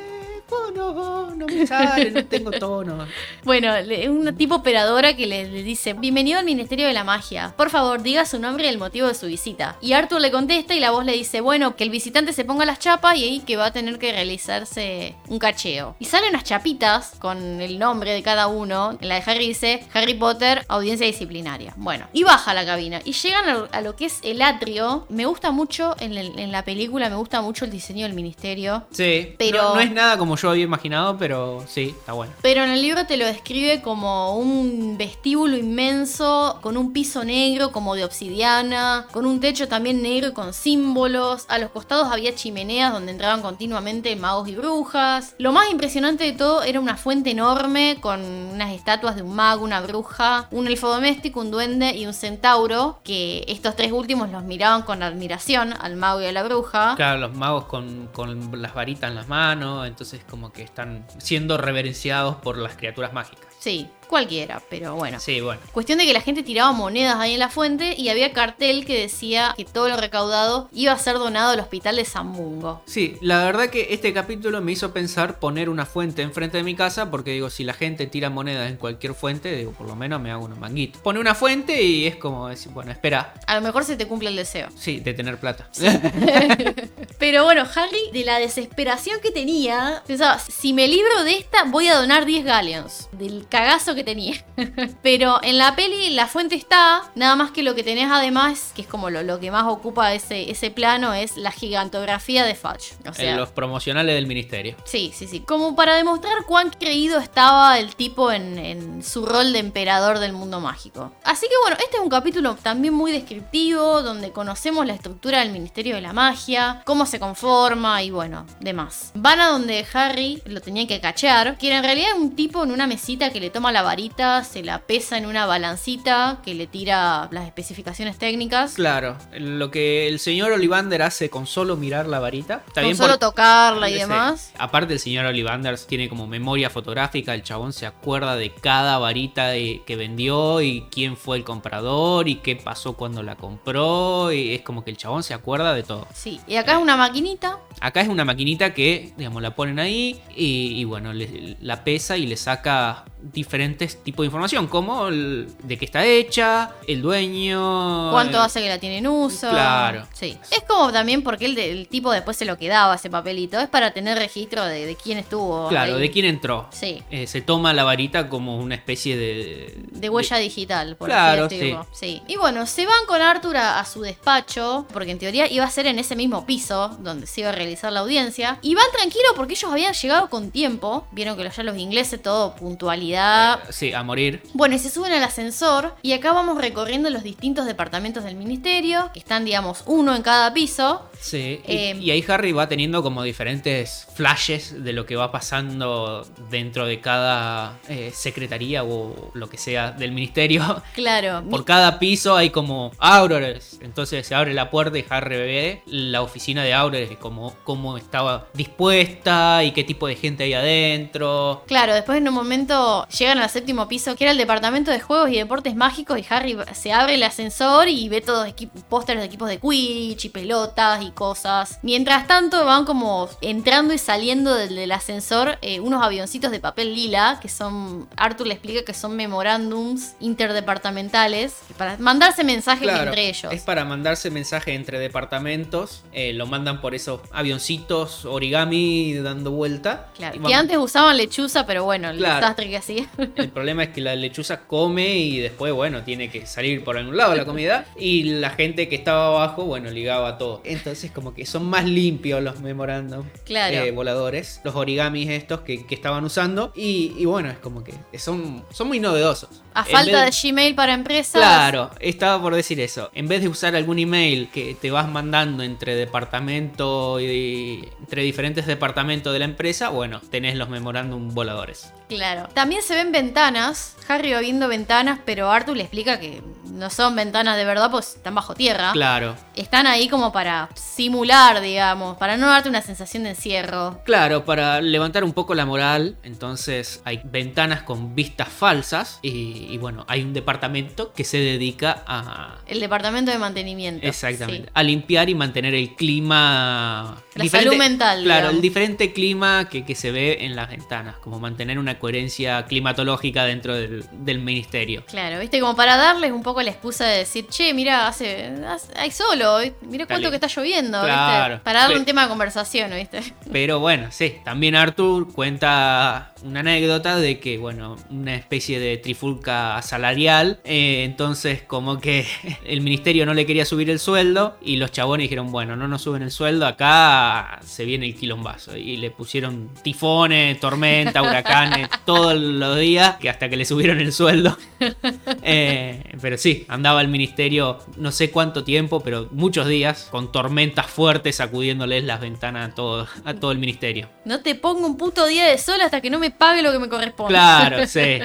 teléfono, no me sale, no tengo tono. Bueno, le- una tipo operadora que le, le dice, bienvenido al Ministerio de la Magia. Por favor, diga su nombre y el motivo de su visita. Y Arthur le contesta y la voz le dice, bueno, que el visitante se ponga las chapas y ahí que va a tener que realizarse un cacheo. Y salen unas chapitas con el nombre de cada uno. En la de Harry dice, Harry Potter, audiencia disciplinaria. Bueno, y baja la cabina. Y llegan a, a lo que es el atrio. Me gusta mucho, en, el- en la película, me gusta mucho el diseño del ministerio. Sí, Pero- no, no es nada como yo había imaginado, pero sí, está bueno. Pero en el libro te lo describe como un vestíbulo inmenso, con un piso negro como de obsidiana, con un techo también negro y con símbolos. A los costados había chimeneas donde entraban continuamente magos y brujas. Lo más impresionante de todo era una fuente enorme con unas estatuas de un mago, una bruja, un elfo doméstico, un duende y un centauro, que estos tres últimos los miraban con admiración al mago y a la bruja. Claro, los magos con, con las varitas en las manos, entonces como que están siendo reverenciados por las criaturas mágicas. Sí, cualquiera, pero bueno. Sí, bueno. Cuestión de que la gente tiraba monedas ahí en la fuente y había cartel que decía que todo lo recaudado iba a ser donado al hospital de San Mungo. Sí, la verdad que este capítulo me hizo pensar poner una fuente enfrente de mi casa porque digo, si la gente tira monedas en cualquier fuente, digo, por lo menos me hago unos manguitos. Pone una fuente y es como decir, bueno, espera, A lo mejor se te cumple el deseo. sí, de tener plata. Pero bueno, Harry, de la desesperación que tenía, pensaba, si me libro de esta, voy a donar 10 galleons. Del cagazo que tenía. Pero en la peli la fuente está, nada más que lo que tenés además, que es como lo, lo que más ocupa ese, ese plano, es la gigantografía de Fudge. O sea, en los promocionales del ministerio. Sí, sí, sí. Como para demostrar cuán creído estaba el tipo en, en su rol de emperador del mundo mágico. Así que bueno, este es un capítulo también muy descriptivo, donde conocemos la estructura del Ministerio de la Magia, cómo se conforma y bueno, demás. Van a donde Harry lo tenía que cachear, que en realidad es un tipo en una mesita que le toma la varita, se la pesa en una balancita, que le tira las especificaciones técnicas. Claro, lo que el señor Olivander hace con solo mirar la varita. Está Con solo por- tocarla y demás. Aparte el señor Olivander tiene como memoria fotográfica, el chabón se acuerda de cada varita de- que vendió y quién fue el comprador y qué pasó cuando la compró y es como que el chabón se acuerda de todo. Sí, y acá es una maquinita Acá es una maquinita que, digamos, la ponen ahí y, y, bueno, le- la pesa y le saca diferentes tipos de información, como el- de qué está hecha, el dueño. ¿Cuánto hace que la tiene en uso? Claro. Sí. Es como también porque el, tipo después se lo quedaba ese papelito. Es para tener registro de, de quién estuvo. Claro, ahí. de quién entró. Sí. Eh, se toma la varita como una especie de. De huella digital, por Claro, así decirlo. Sí. Y bueno, se van con Arthur a, a su despacho, porque en teoría iba a ser en ese mismo piso donde se iba a realizar la audiencia. Y van tranquilos porque ellos habían llegado con tiempo. Vieron que ya los ingleses, todo puntualidad. Sí, a morir. Bueno, y se suben al ascensor y acá vamos recorriendo los distintos departamentos del ministerio, que están, digamos, uno en cada piso. Sí. Y, Eh, y ahí Harry va teniendo como diferentes flashes de lo que va pasando dentro de cada eh, secretaría o lo que sea del ministerio. Claro. Por cada piso hay como Aurores. Entonces se abre la puerta y Harry ve la oficina de Aurores, y cómo, cómo estaba dispuesta y qué tipo de gente hay adentro. Claro, después en un momento llegan al séptimo piso, que era el departamento de juegos y deportes mágicos, y Harry se abre el ascensor y ve todos pósteres de equipos de Quidditch y pelotas y cosas. Mientras tanto van como entrando y saliendo del, del ascensor eh, unos avioncitos de papel lila, que son, Arthur le explica que son memorándums interdepartamentales, para mandarse mensajes entre ellos. Es para mandarse mensaje entre departamentos. eh, lo mandan por esos avioncitos origami dando vuelta. Claro, que antes usaban lechuza, pero bueno, el Claro. desastre que El problema es que la lechuza come y después, bueno, tiene que salir por algún lado la comida. Y la gente que estaba abajo, bueno, ligaba todo. Entonces, como que son más limpios los memorándum Claro. eh, voladores, los origamis estos que, que estaban usando. Y, y bueno, es como que son, son muy novedosos. A En falta de Gmail para empresas. Claro, estaba por decir eso. En vez de usar algún email que te vas mandando entre departamento y entre diferentes departamentos de la empresa, bueno, tenés los memorándum voladores. Claro. También se ven ventanas. Harry va viendo ventanas, pero Arthur le explica que no son ventanas de verdad, pues están bajo tierra. Claro. Están ahí como para simular, digamos, para no darte una sensación de encierro. Claro, para levantar un poco la moral, entonces hay ventanas con vistas falsas y, y bueno, hay un departamento que se dedica a... El departamento de mantenimiento. Exactamente, sí. a limpiar y mantener el clima... La salud mental, Claro, digamos. el diferente clima que, que se ve en las ventanas, como mantener una coherencia climatológica dentro del, del ministerio. Claro, viste, como para darles un poco la excusa de decir, che, mira, hace, hace- hay solo, mira cuánto que está lloviendo, Claro. ¿viste? Para darle un tema de conversación, ¿viste? Pero bueno, sí, también Arthur cuenta una anécdota de que, bueno, una especie de trifulca salarial, eh, entonces como que el ministerio no le quería subir el sueldo y los chabones dijeron, bueno, no nos suben el sueldo, acá se viene el quilombazo. Y le pusieron tifones, tormenta, huracanes, todos los días, que hasta que le subieron el sueldo. Eh, pero sí, andaba el ministerio no sé cuánto tiempo, pero muchos días, con tormentas fuertes sacudiéndoles las ventanas a todo, a todo el ministerio. No te pongo un puto día de sol hasta que no me pague lo que me corresponde. Claro, sí.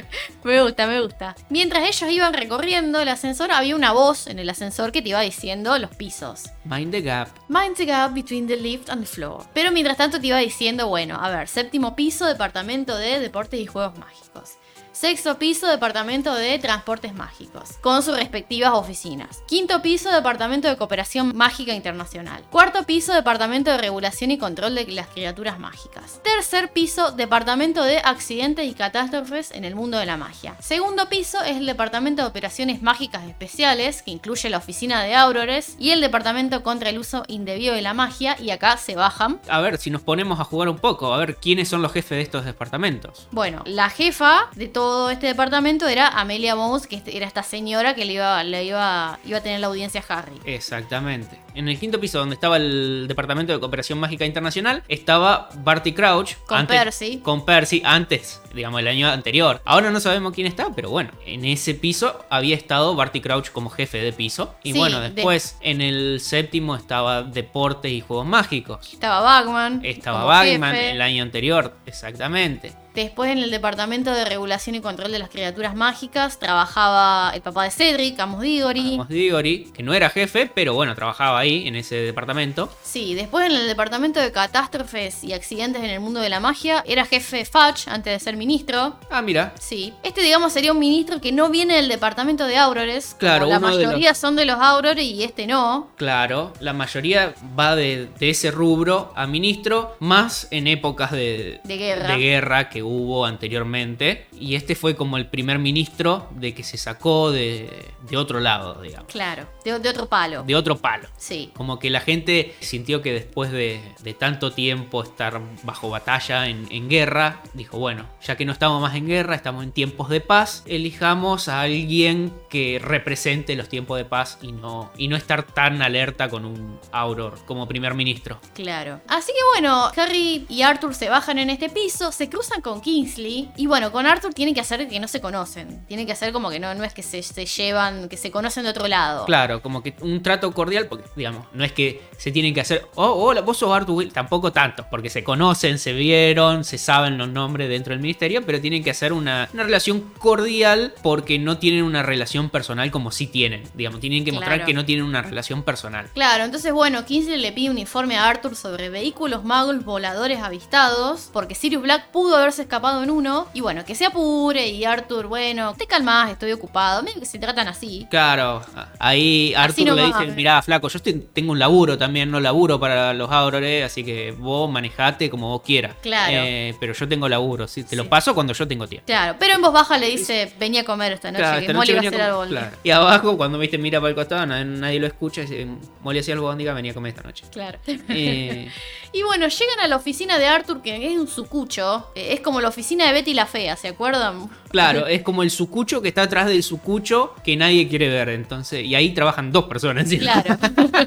me gusta, me gusta. Mientras ellos iban recorriendo el ascensor, había una voz en el ascensor que te iba diciendo los pisos. Mind the gap. Mind the gap between the lift and the floor. Pero mientras tanto te iba diciendo, bueno, a ver, séptimo piso, departamento de deportes y juegos mágicos. Sexto piso, departamento de transportes mágicos, con sus respectivas oficinas. Quinto piso, departamento de cooperación mágica internacional. Cuarto piso, departamento de regulación y control de las criaturas mágicas. Tercer piso, departamento de accidentes y catástrofes en el mundo de la magia. Segundo piso es el departamento de operaciones mágicas especiales, que incluye la oficina de Aurores y el departamento contra el uso indebido de la magia, y acá se bajan. A ver, si nos ponemos a jugar un poco, a ver quiénes son los jefes de estos departamentos. Bueno, la jefa de todo este departamento era Amelia Mouse, que este- era esta señora que le iba, le iba, iba a tener la audiencia a Harry. Exactamente. En el quinto piso, donde estaba el Departamento de Cooperación Mágica Internacional, estaba Barty Crouch. Con Percy. Con Percy, antes, digamos, el año anterior. Ahora no sabemos quién está, pero bueno, en ese piso había estado Barty Crouch como jefe de piso. Y Sí, bueno, de- después en el séptimo estaba Deportes y Juegos Mágicos. Estaba Bagman. Estaba Bagman jefe. el año anterior, exactamente. Después en el departamento de regulación y control de las criaturas mágicas trabajaba el papá de Cedric, Amos Diggory. Amos Diggory, que no era jefe, pero bueno, trabajaba ahí en ese departamento. Sí, después en el departamento de catástrofes y accidentes en el mundo de la magia era jefe Fudge antes de ser ministro. Ah, mira, Sí, este digamos sería un ministro que no viene del departamento de Aurores. Claro, la de mayoría son de los Aurores y este no. Claro, la mayoría va de, de ese rubro a ministro, más en épocas de, De guerra. de guerra que hubo anteriormente. Y este fue como el primer ministro de que se sacó de, de otro lado, digamos. Claro, de, de otro palo. De otro palo. Sí. Como que la gente sintió que después de, de tanto tiempo estar bajo batalla en, en guerra, dijo, bueno, ya que no estamos más en guerra, estamos en tiempos de paz, elijamos a alguien que represente los tiempos de paz y no, y no estar tan alerta con un Auror como primer ministro. Claro. Así que bueno, Harry y Arthur se bajan en este piso, se cruzan con Kingsley. Y bueno, con Arthur tienen que hacer que no se conocen. Tienen que hacer como que no, no es que se, se llevan, que se conocen de otro lado. Claro, como que un trato cordial, porque digamos, no es que se tienen que hacer, oh, hola, vos sos Arthur Will, tampoco tanto, porque se conocen, se vieron, se saben los nombres dentro del ministerio, pero tienen que hacer una, una relación cordial porque no tienen una relación personal como sí tienen, digamos, tienen que mostrar que no tienen una relación personal. Claro, entonces bueno, Kingsley le pide un informe a Arthur sobre vehículos magos voladores avistados, porque Sirius Black pudo haberse escapado en uno, y bueno, que se apure y Arthur, bueno, te calmas, estoy ocupado, medio que se tratan así. Claro, ahí Arthur no le dice, mirá, flaco, yo estoy- tengo un laburo también, no laburo para los Aurores, así que vos manejate como vos quieras. Claro. Eh, pero yo tengo laburo, ¿sí? te lo Sí. paso cuando yo tengo tiempo. Claro, pero en voz baja le dice, venía a comer esta noche, Claro, que Molly iba a hacer algo. claro. Y abajo, cuando viste, mira para el costado, nadie, nadie lo escucha, dice, Molly hacía algo bondiga, venía a comer esta noche. Claro. Eh, Y bueno, llegan a la oficina de Arthur, que es un sucucho. eh, Es como la oficina de Betty la Fea, ¿se acuerdan? Claro, es como el sucucho que está atrás del sucucho que nadie quiere ver. Entonces, y ahí trabajan dos personas. ¿sí? Claro.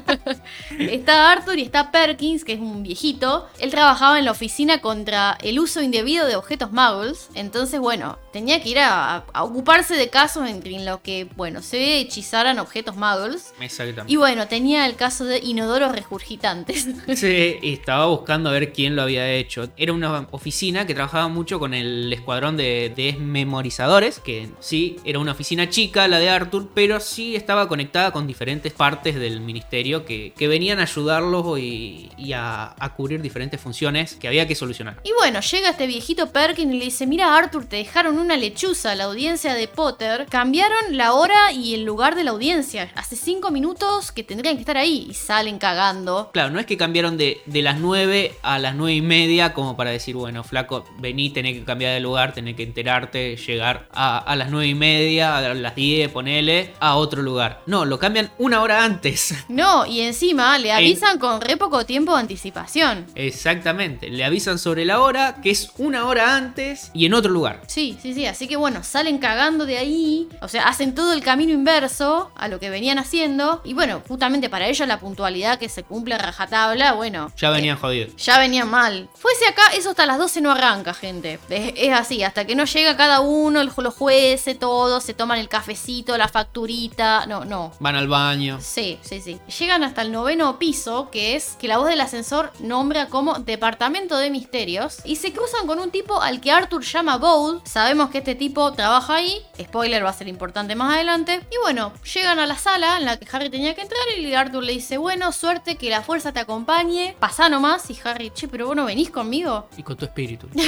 está Arthur y está Perkins, que es un viejito. Él trabajaba en la oficina contra el uso indebido de objetos muggles. Entonces, bueno, tenía que ir a, a ocuparse de casos en, en los que, bueno, se hechizaran objetos muggles. Exactamente. Y bueno, tenía el caso de inodoros regurgitantes. Sí, estaba buscando a ver quién lo había hecho. Era una oficina que trabajaba mucho con el escuadrón de desmemorizadores, que sí, era una oficina chica, la de Arthur, pero sí estaba conectada con diferentes partes del ministerio que, que venían a ayudarlos y, y a, a cubrir diferentes funciones que había que solucionar. Y bueno, llega este viejito Perkins y le dice, mira Arthur, te dejaron una lechuza a la audiencia de Potter. Cambiaron la hora y el lugar de la audiencia. Hace cinco minutos que tendrían que estar ahí. Y salen cagando. Claro, no es que cambiaron de, de las 9 a las 9 y media como para decir, bueno, flaco, vení, tenés que cambiar de lugar, tenés que enterarte, llegar a, a las 9 y media, a las 10, ponele, a otro lugar. No, lo cambian una hora antes. No, y encima le avisan con re poco tiempo de anticipación. Exactamente, le avisan sobre la hora, que es una hora antes y en otro lugar. Sí, sí, sí. Así que bueno, salen cagando de ahí. O sea, hacen todo el camino inverso a lo que venían haciendo. Y bueno, justamente para ellos la puntualidad que se cumple a rajatabla, bueno. Ya venían eh, jodidos. ya venían mal. Fuese acá, eso hasta las 12 no arranca, gente. Es, es así, hasta que no llega cada uno, el- los jueces, todos, se toman el cafecito, la facturita. No, no. Van al baño. Sí, sí, sí. Llegan hasta el noveno piso, que es que la voz del ascensor nombra como Departamento de Misterios, y se cruzan con un tipo al que Arthur llama Bowl. Sabemos que este tipo trabaja ahí, spoiler va a ser importante más adelante. Y bueno, llegan a la sala en la que Harry tenía que entrar y Arthur le dice, bueno, suerte, que la fuerza te acompañe, pasá nomás. Y Harry, che, pero vos no venís conmigo. Y con tu espíritu.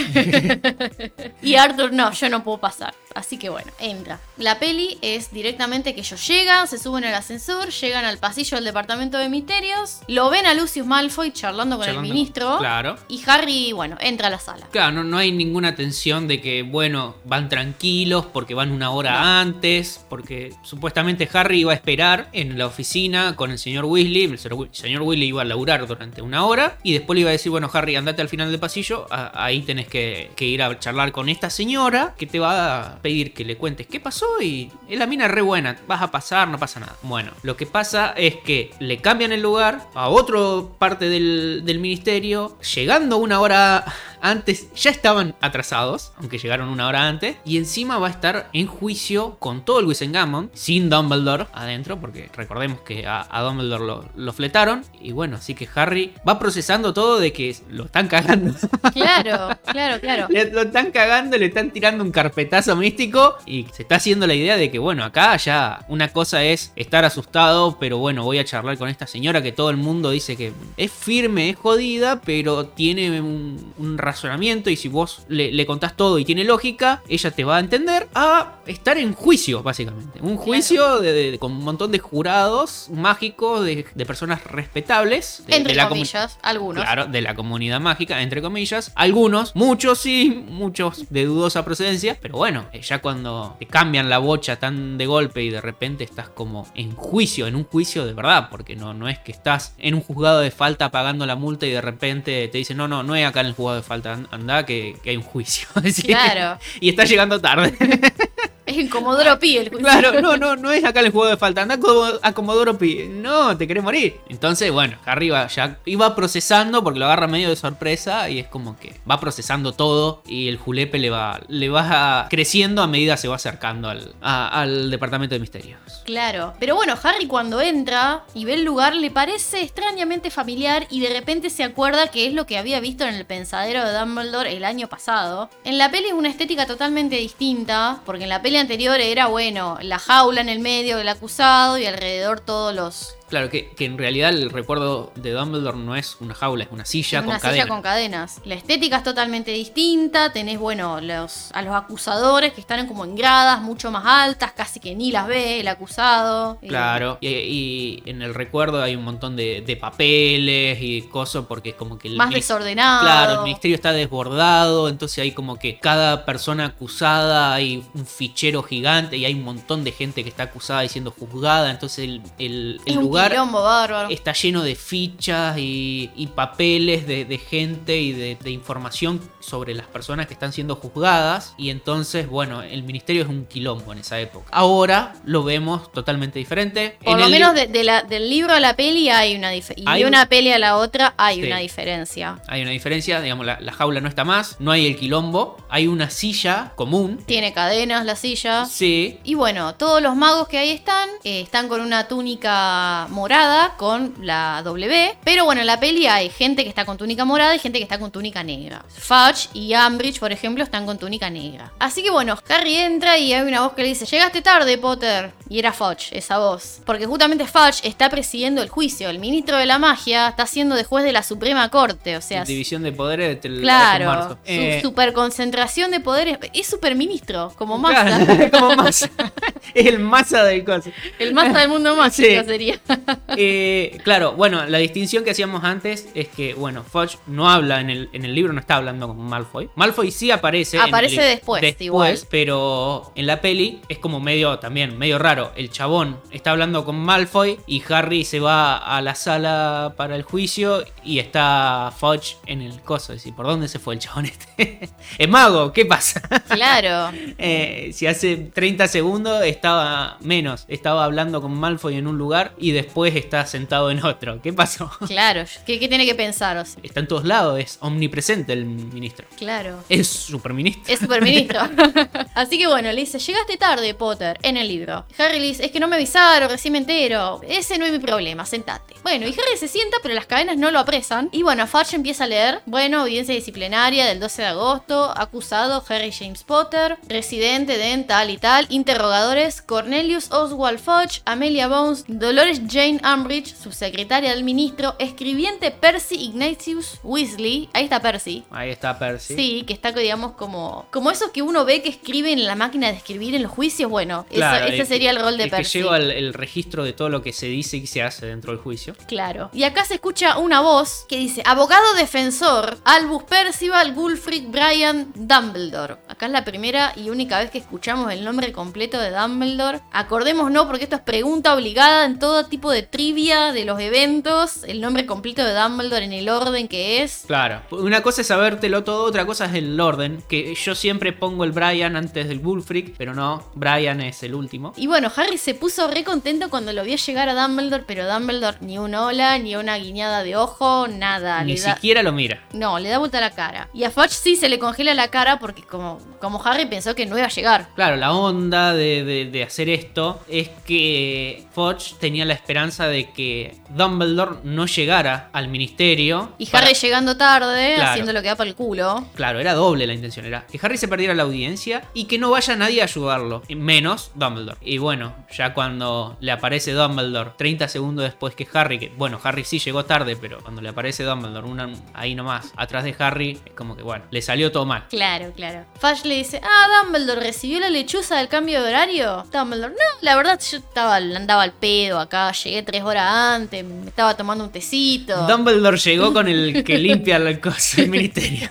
Y Arthur, no, yo no puedo pasar. Así que bueno, entra. La peli es directamente que ellos llegan, se suben al ascensor, llegan al pasillo del departamento de misterios, lo ven a Lucius Malfoy charlando con Charlando. el ministro. Claro. Y Harry, bueno, entra a la sala. Claro, no, no hay ninguna tensión de que, bueno, van tranquilos porque van una hora antes, porque supuestamente Harry iba a esperar en la oficina con el señor Weasley, el señor Weasley iba a laburar durante una hora y después le iba a decir, bueno, Harry, andate al final del pasillo, a- ahí tenés que, que ir a charlar con esta señora que te va a pedir que le cuentes qué pasó y es la mina re buena, vas a pasar, no pasa nada. Bueno, lo que pasa es que le cambian el lugar a otra parte del, del ministerio, llegando una hora antes, ya estaban atrasados, aunque llegaron una hora antes, y encima va a estar en juicio con todo el Wisengamon, sin Dumbledore adentro, porque recordemos que a, a Dumbledore lo, lo fletaron, y bueno, así que Harry va procesando todo de que lo están cagando. Claro, claro, claro. Le- lo están cagando, le están tirando un carpetazo místico y se está haciendo la idea de que, bueno, acá ya una cosa es estar asustado, pero bueno, voy a charlar con esta señora que todo el mundo dice que es firme, es jodida, pero tiene un, un razonamiento y si vos le, le contás todo y tiene lógica, ella te va a entender a estar en juicio, básicamente. Un juicio de- de- con un montón de jurados mágicos, de, de personas respetables. Entre la comillas, algunos. Claro, de la comunidad mágica, entre comillas. Algunos, muchos sí, muchos de dudosa procedencia. Pero bueno, eh, ya cuando te cambian la bocha tan de golpe y de repente estás como en juicio, en un juicio de verdad. Porque no, no es que estás en un juzgado de falta pagando la multa y de repente te dicen, no, no, no es acá en el juzgado de falta, an- anda que, que hay un juicio. Sí. Claro. Y está llegando tarde. Es en Comodoro Pi el juicio. Claro, no, no, no es acá el juego de falta. Anda a Como- a Comodoro Pi. No, te querés morir. Entonces, bueno, Harry va, ya iba procesando porque lo agarra medio de sorpresa y es como que va procesando todo y el julepe le va, le va creciendo a medida se va acercando al, a- al departamento de misterios. Claro. Pero bueno, Harry cuando entra y ve el lugar le parece extrañamente familiar y de repente se acuerda que es lo que había visto en el pensadero de Dumbledore el año pasado. En la peli es una estética totalmente distinta, porque en la peli anterior era, bueno, la jaula en el medio del acusado y alrededor todos los... Claro, que, que en realidad el recuerdo de Dumbledore no es una jaula, es una silla una con silla cadena. con cadenas. La estética es totalmente distinta. Tenés, bueno, los, a los acusadores que están como en gradas mucho más altas, casi que ni las ve el acusado. Y- Claro, y, y en el recuerdo hay un montón de, de papeles y cosas porque es como que el Más desordenado. Claro, el ministerio está desbordado, entonces hay como que cada persona acusada hay un fichero gigante y hay un montón de gente que está acusada y siendo juzgada, entonces el, el- el Es un lugar lugar Quilombo bárbaro. está lleno de fichas y, y papeles de, de gente y de, de información sobre las personas que están siendo juzgadas. Y entonces, bueno, el ministerio es un quilombo en esa época. Ahora lo vemos totalmente diferente. Por En lo menos de, la- del libro a la peli hay una diferencia. Y de un- una peli a la otra hay Sí. una diferencia. Hay una diferencia, digamos, la, la jaula no está más, no hay el quilombo, hay una silla común. Tiene cadenas la silla. Sí, Y bueno, todos los magos que ahí están, eh, están con una túnica morada con la W. Pero bueno, en la peli hay gente que está con túnica morada y gente que está con túnica negra. Fudge y Ambridge, por ejemplo, están con túnica negra. Así que bueno, Harry entra y hay una voz que le dice, llegaste tarde, Potter. Y era Fudge, esa voz. Porque justamente Fudge está presidiendo el juicio. El ministro de la magia está siendo de juez de la Suprema Corte. O sea, división de poderes de tel- Claro, marzo. su Eh, superconcentración de poderes. Es superministro, como Massa. claro, como masa. es el masa del coso. El Massa del mundo mágico Sí. sería. Eh, claro, bueno, la distinción que hacíamos antes es que, bueno, Fudge no habla en el, en el libro, no está hablando con Malfoy. Malfoy sí aparece. en el Aparece después, después igual. pero en la peli es como medio, también, medio raro. El chabón está hablando con Malfoy y Harry se va a la sala para el juicio y está Fudge en el coso. Es decir, ¿por dónde se fue el chabón este? es mago, ¿qué pasa? Claro. Eh, si hace 30 segundos estaba menos, estaba hablando con Malfoy en un lugar y después está sentado en otro. ¿Qué pasó? Claro. ¿Qué, qué tiene que pensar? O sea, Está en todos lados, es omnipresente el ministro. claro. Es superministro. Es superministro. Así que bueno, le dice, llegaste tarde, Potter, en el libro. Harry le dice, es que no me avisaron, recién me entero. Ese no es mi problema, sentate. Bueno, y Harry se sienta, pero las cadenas no lo apresan. Y bueno, Fudge empieza a leer, bueno, audiencia disciplinaria del 12 de agosto, acusado Harry James Potter, residente de tal y tal, interrogadores Cornelius Oswald Fudge, Amelia Bones, Dolores Jane Umbridge, subsecretaria del ministro, escribiente Percy Ignatius Weasley, ahí está Percy, Ahí está Percy. Sí, que está, digamos, como, como esos que uno ve que escriben en la máquina de escribir en los juicios. Bueno, eso- ese sería el rol de el Percy. que lleva el, el registro de todo lo que se dice y se hace dentro del juicio. Claro. Y acá se escucha una voz que dice: Abogado defensor, Albus Percival Gulfric Brian Dumbledore. Acá es la primera y única vez que escuchamos el nombre completo de Dumbledore. Acordemos no, porque esto es pregunta obligada en todo tipo de trivia de los eventos. El nombre completo de Dumbledore en el orden que es. Claro, una cosa es sabértelo todo, otra cosa es el orden, que yo siempre pongo el Brian antes del Bullfreak, pero no, Brian es el último. Y bueno, Harry se puso re contento cuando lo vio llegar a Dumbledore, pero Dumbledore ni un hola, ni una guiñada de ojo, nada. Ni le da- siquiera lo mira. No, le da vuelta la cara. Y a Fudge sí se le congela la cara porque como, como Harry pensó que no iba a llegar. Claro, la onda de, de- de hacer esto es que Fudge tenía la esperanza de que Dumbledore no llegara al ministerio. Y para- Harry llegando tarde, Claro. haciendo lo que da para el culo. Claro, era doble la intención. Era que Harry se perdiera la audiencia y que no vaya nadie a ayudarlo. Menos Dumbledore. Y bueno, ya cuando le aparece Dumbledore 30 segundos después que Harry, que bueno, Harry sí llegó tarde, pero cuando le aparece Dumbledore una, ahí nomás, atrás de Harry, es como que bueno, le salió todo mal. Claro, claro. Fudge le dice, ah, Dumbledore, ¿recibió la lechuza del cambio de horario? Dumbledore, no, la verdad yo estaba, andaba al pedo acá, llegué tres horas antes, me estaba tomando un tecito. Dumbledore llegó con el que limpia cosa del ministerio.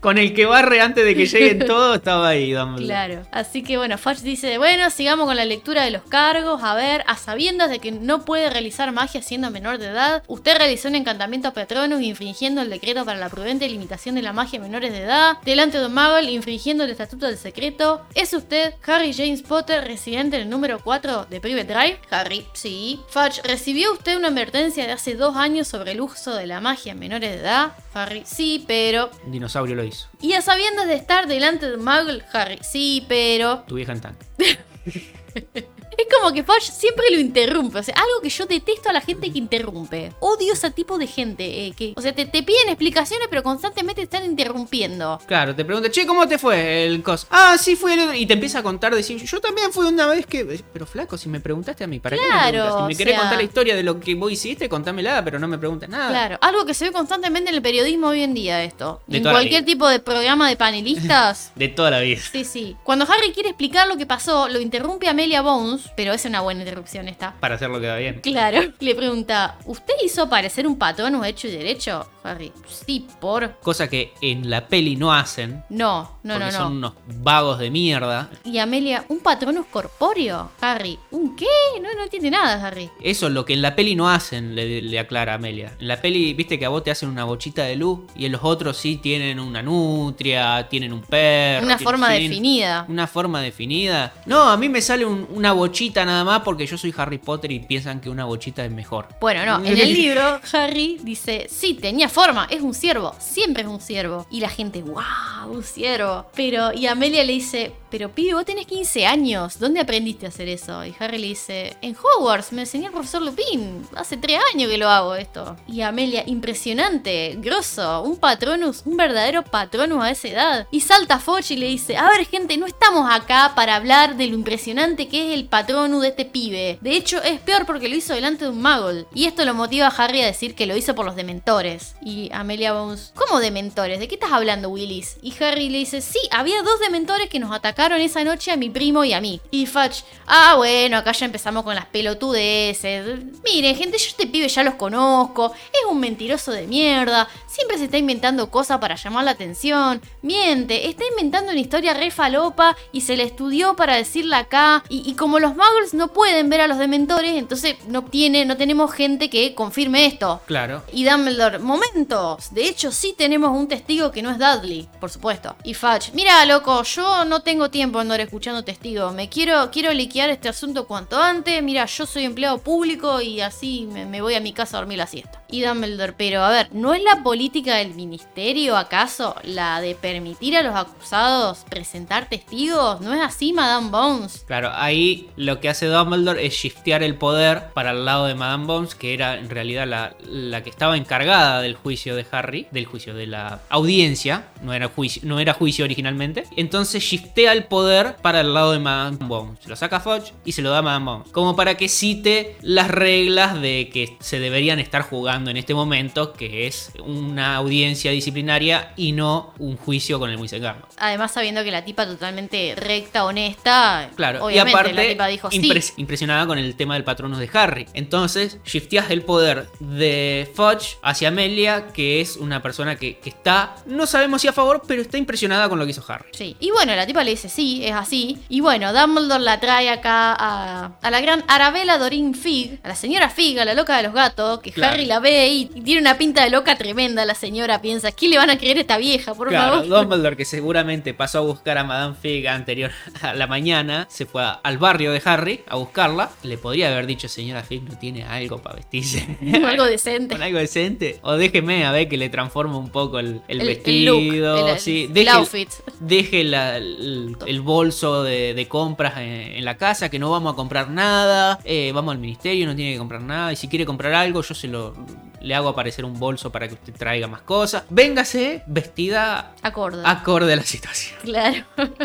Con el que barre antes de que lleguen todos, estaba ahí Dumbledore. Claro. Así que bueno, Fudge dice, bueno, sigamos con la lectura de los cargos. A ver, a sabiendas de que no puede realizar magia siendo menor de edad, usted realizó un encantamiento a Patronus infringiendo el decreto para la prudente limitación de la magia a menores de edad, delante de un Muggle infringiendo el estatuto del secreto. ¿Es usted Harry James Potter, residente en el número 4 de Private Drive? Harry, sí. Fudge, ¿recibió usted una advertencia de hace dos años sobre el uso de la magia en menores de edad? Harry, sí, pero... Un dinosaurio lo hizo. Y a sabiendas de estar delante de Muggle, Harry, sí, pero... Tu vieja en tanque. Es como que Fudge siempre lo interrumpe. O sea, algo que yo detesto a la gente que interrumpe. Odio ese tipo de gente. eh, que, o sea, te, te piden explicaciones, pero constantemente te están interrumpiendo. Claro, te pregunta, che, ¿cómo te fue el cos? Ah, sí fui el otro. Y te empieza a contar, decir, yo también fui una vez que. Pero flaco, si me preguntaste a mí, ¿para qué me Claro, preguntas? Si me querés sea- contar la historia de lo que vos hiciste, contámela, pero no me preguntes nada. Claro, algo que se ve constantemente en el periodismo hoy en día esto. De en toda la cualquier tipo de programa de panelistas. De toda la vida. Sí, sí. Cuando Harry quiere explicar lo que pasó, lo interrumpe Amelia Bones, pero es una buena interrupción esta. Para hacerlo queda bien. Claro. Le pregunta, ¿usted hizo parecer un patrón o hecho y derecho? Harry. Sí, por. Cosa que en la peli no hacen. No, no, porque no, no. son unos vagos de mierda. Y Amelia, ¿un patronus corpóreo? Harry, ¿un qué? No, no entiende nada, Harry. Eso, lo que en la peli no hacen, le, le aclara Amelia. En la peli, viste que a vos te hacen una bochita de luz y en los otros sí tienen una nutria, tienen un perro. Una forma definida. Una forma definida. No, a mí me sale un- una bochita nada más porque yo soy Harry Potter y piensan que una bochita es mejor. Bueno, no, en el libro Harry dice, sí, tenía es un ciervo, siempre es un ciervo. Y la gente, wow, un ciervo. Pero, y Amelia le dice, pero pibe, vos tenés 15 años, ¿dónde aprendiste a hacer eso? Y Harry le dice, en Hogwarts, me enseñó el profesor Lupin, hace 3 años que lo hago esto. Y Amelia, impresionante, grosso, un patronus, un verdadero patronus a esa edad. Y salta Foch y le dice, a ver gente, no estamos acá para hablar de lo impresionante que es el patronus de este pibe. De hecho, es peor porque lo hizo delante de un muggle. Y esto lo motiva a Harry a decir que lo hizo por los dementores. Y Amelia Bones, ¿cómo dementores? ¿De qué estás hablando, Willis? Y Harry le dice, sí, había dos dementores que nos atacaron esa noche a mi primo y a mí. Y Fudge, ah, bueno, acá ya empezamos con las pelotudeces. Miren, gente, yo este pibe ya los conozco. Es un mentiroso de mierda. Siempre se está inventando cosas para llamar la atención. Miente, está inventando una historia re falopa y se le estudió para decirla acá. Y, y como los muggles no pueden ver a los dementores, entonces no, tiene, no tenemos gente que confirme esto. Claro. Y Dumbledore, momentos. De hecho, sí tenemos un testigo que no es Dudley, por supuesto. Y Fudge, mira, loco, yo no tengo tiempo andar escuchando testigos. Me quiero, quiero liquidar este asunto cuanto antes. Mira, yo soy empleado público y así me, me voy a mi casa a dormir la siesta. Y Dumbledore, pero a ver, ¿no es la política del ministerio acaso la de permitir a los acusados presentar testigos? ¿No es así, Madame Bones? Claro, ahí lo que hace Dumbledore es shiftear el poder para el lado de Madame Bones, que era en realidad la, la que estaba encargada del juicio de Harry, del juicio de la audiencia, no era juicio, no era juicio originalmente. Entonces shiftea el poder para el lado de Madame Bones. Lo saca Fudge y se lo da a Madame Bones. Como para que cite las reglas de que se deberían estar jugando en este momento, que es una audiencia disciplinaria y no un juicio con el Wisegardo. Además, sabiendo que la tipa totalmente recta, honesta. Claro, obviamente y aparte la tipa dijo sí. impres- impresionada con el tema del patronus de Harry. Entonces, shifteas el poder de Fudge hacia Amelia, que es una persona que, que está, no sabemos si a favor, pero está impresionada con lo que hizo Harry. Sí. Y bueno, la tipa le dice sí, es así. Y bueno, Dumbledore la trae acá a, a la gran Arabella Dorin Fig, a la señora Fig, a la loca de los gatos, que Claro. Harry la ve y, y tiene una pinta de loca tremenda. La señora piensa, ¿qué le van a creer a esta vieja, por Claro, favor? Dumbledore, que seguramente pasó a buscar a Madame Fig anterior a la mañana, se fue a- al barrio de Harry a buscarla. Le podría haber dicho, señora Fig, ¿no tiene algo para vestirse? Algo decente. con algo decente. O déjeme a ver que le transformo un poco el, el El- el vestido. look, el- sí. Deje, outfit. deje la- el, el bolso de, de compras en, en la casa, que no vamos a comprar nada. eh, vamos al ministerio, no tiene que comprar nada. Y si quiere comprar algo, yo se lo le hago aparecer un bolso para que usted traiga más cosas. Véngase vestida Acorde. acorde a la situación. claro.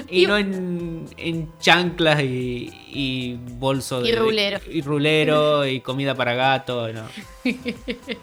Y no en, en chanclas y, y bolso Y de- rulero. Y rulero y comida para gato. No.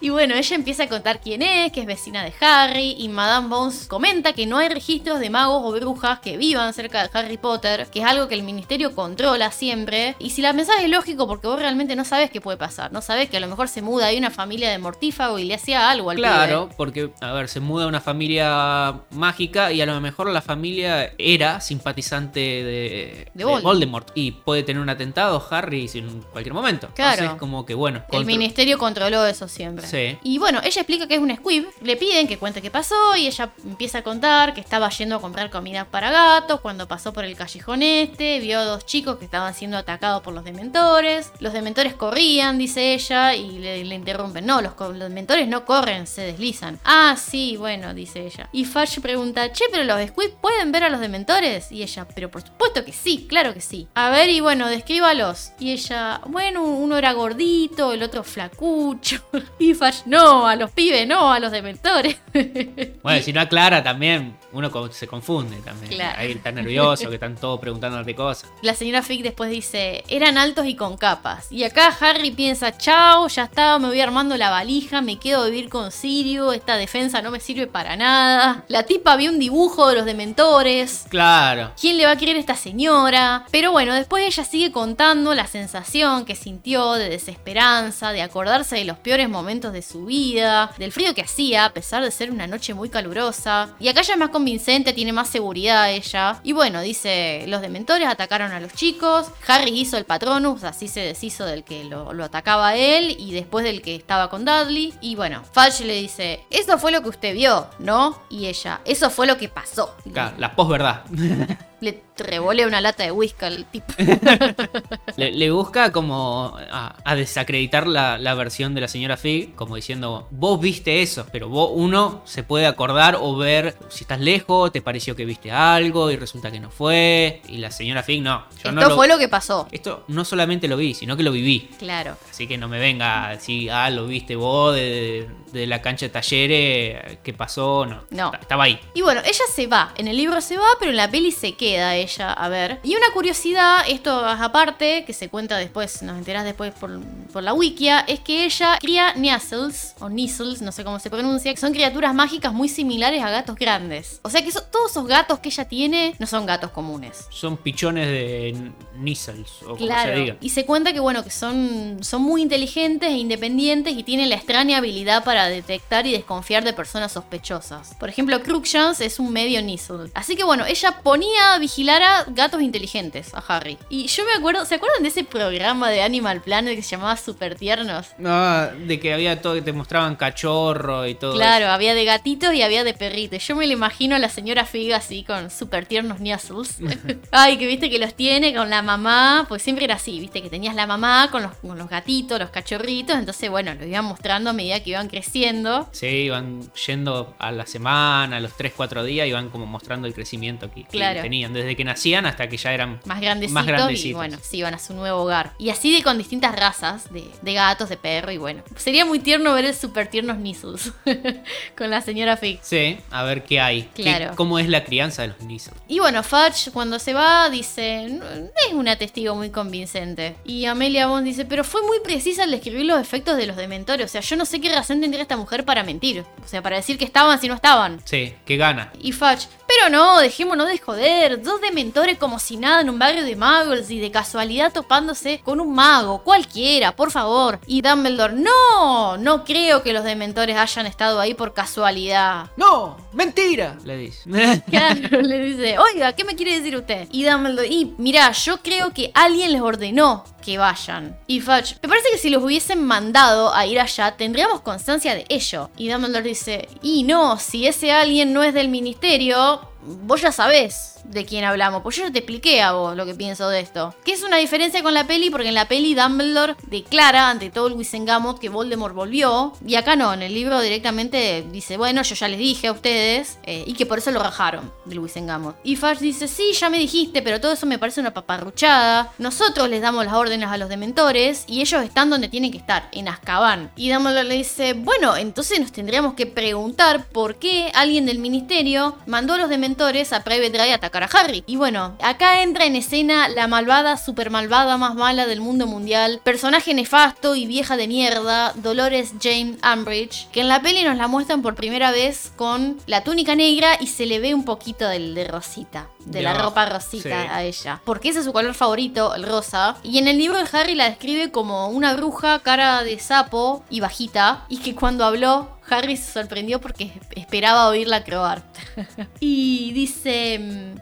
Y bueno, ella empieza a contar quién es, que es vecina de Harry, y Madame Bones comenta que no hay registros de magos o brujas que vivan cerca de Harry Potter, que es algo que el ministerio controla siempre. Y si la mensaje es lógico, porque vos realmente no sabes qué puede pasar, no sabes que a lo mejor se muda ahí una familia de mortífago y le hacía algo al Claro, pibe. porque, a ver, se muda a una familia mágica y a lo mejor la familia era simpatizante de, De Voldemort. Voldemort. Y puede tener un atentado Harry en cualquier momento. Claro. Entonces, como que bueno. El ministerio controló eso siempre. Sí. Y bueno, ella explica que es un squib, le piden que cuente qué pasó y ella empieza a contar que estaba yendo a comprar comida para gatos cuando pasó por el callejón este, vio a dos chicos que estaban siendo atacados por los dementores. Los dementores corrían, dice ella, y le, le interrumpen. No, los, co- los dementores no corren, se deslizan. Ah, sí, bueno, dice ella. Y Fudge pregunta, che, pero los squib pueden ver a los dementores? Y ella, pero por supuesto que sí, claro que sí. A ver, y bueno, descríbalos. Y ella, bueno, uno era gordito, el otro flacucho. Y Fudge, no, a los pibes, no, a los dementores. Bueno, si no aclara también, uno se confunde también. Claro. Ahí está nervioso, que están todos preguntándote cosas. La señora Fick después dice, eran altos y con capas. Y acá Harry piensa, chao, ya está, me voy armando la hija, me quedo a vivir con Sirio, esta defensa no me sirve para nada. La tipa vio un dibujo de los dementores. Claro. ¿Quién le va a creer a esta señora? Pero bueno, después ella sigue contando la sensación que sintió de desesperanza, de acordarse de los peores momentos de su vida, del frío que hacía a pesar de ser una noche muy calurosa. Y acá ya es más convincente, tiene más seguridad ella. Y bueno, dice, los dementores atacaron a los chicos, Harry hizo el patronus, así se deshizo del que lo, lo atacaba a él y después del que estaba con Y bueno, Fudge le dice, eso fue lo que usted vio, ¿no? Y ella, eso fue lo que pasó. Claro, la posverdad. Le revolea una lata de whisky al tipo. le, le busca como a, a desacreditar la, la versión de la señora Fig, como diciendo, vos viste eso, pero vos uno se puede acordar o ver si estás lejos, te pareció que viste algo y resulta que no fue. Y la señora Fig, no. Yo Esto no lo- fue lo que pasó. Esto no solamente lo vi, sino que lo viví. Claro. Así que no me venga a decir, ah, lo viste vos de, de la cancha de talleres, ¿qué pasó? No. No. Estaba ahí. Y bueno, ella se va. En el libro se va, pero en la peli se queda ella a ver. Y una curiosidad, esto es aparte, que se cuenta después, nos enterás después por, por la wikia, es que ella cría Niassels, o Nizzles, no sé cómo se pronuncia, que son criaturas mágicas muy similares a gatos grandes. O sea que todos esos gatos que ella tiene no son gatos comunes. Son pichones de Nizzles, o como se Claro. diga. Y se cuenta que bueno, que son, son muy inteligentes e independientes y tienen la extraña habilidad para detectar y desconfiar de personas sospechosas. Por ejemplo, Crookshanks es un medio Nizzle. Así que bueno, ella ponía a vigilar a gatos inteligentes, a Harry. Y yo me acuerdo, ¿se acuerdan de ese programa de Animal Planet que se llamaba Super Tiernos? No, de que había todo que te mostraban cachorro y todo. Claro, eso. había de gatitos y había de perritos. Yo me lo imagino a la señora Figa así con super tiernos Nizzles. Ay, que viste que los tiene con la mamá, pues siempre era así, viste que tenías la mamá con los, con los gatitos, los cachorritos, entonces bueno, lo iban mostrando a medida que iban creciendo. Sí, iban yendo a la semana, a los 3, 4 días, iban como mostrando el crecimiento que, que Claro. tenían, desde que nacían hasta que ya eran Más grandecitos, Más y grandecitos. bueno, se iban a su nuevo hogar. Y así de con distintas razas de, de gatos, de perro y bueno. Sería muy tierno ver el super tiernos Nizzles con la señora Fig. Sí, a ver qué hay. qué- Claro. ¿Cómo es la crianza de los Nizzles? Y bueno, Fudge cuando se va dice, no, no es una testigo muy convincente. Y Amelia Bond dice, pero fue muy precisa al describir los efectos de los dementores. O sea, yo no sé qué razón tendría esta mujer para mentir. O sea, para decir que estaban si no estaban. Sí, que gana. Y Fudge, pero no, dejémonos de joder. Dos dementores como si nada en un barrio de magos y de casualidad topándose con un mago, cualquiera, por favor. Y Dumbledore, no, no creo que los dementores hayan estado ahí por casualidad. ¡No! ¡Mentira! Le dice. Claro, le dice, oiga, ¿qué me quiere decir usted? Y Dumbledore, y mira, yo creo que alguien les ordenó que vayan. Y Fudge, me parece que si los hubiesen mandado a ir allá, tendríamos constancia de ello. Y Dumbledore dice, y no, si ese alguien no es del ministerio, 안녕 vos ya sabés de quién hablamos, pues yo ya te expliqué a vos lo que pienso de esto. Que es una diferencia con la peli, porque en la peli Dumbledore declara ante todo el Wisengamot que Voldemort volvió, y acá no, en el libro directamente dice, bueno, yo ya les dije a ustedes, eh, y que por eso lo rajaron del Wisengamot. Y Fudge dice, sí, ya me dijiste, pero todo eso me parece una paparruchada. Nosotros les damos las órdenes a los dementores, y ellos están donde tienen que estar, en Azkaban. Y Dumbledore le dice, bueno, entonces nos tendríamos que preguntar por qué alguien del ministerio mandó a los dementores a Private Drive a atacar a Harry. Y bueno, acá entra en escena la malvada, super malvada más mala del mundo mundial, personaje nefasto y vieja de mierda, Dolores Jane Umbridge, que en la peli nos la muestran por primera vez con la túnica negra y se le ve un poquito del de rosita, de, la ropa rosita sí. a ella, porque ese es su color favorito, el rosa. Y en el libro de Harry la describe como una bruja, cara de sapo y bajita, y que cuando habló Harry se sorprendió porque esperaba oírla croar. y dice,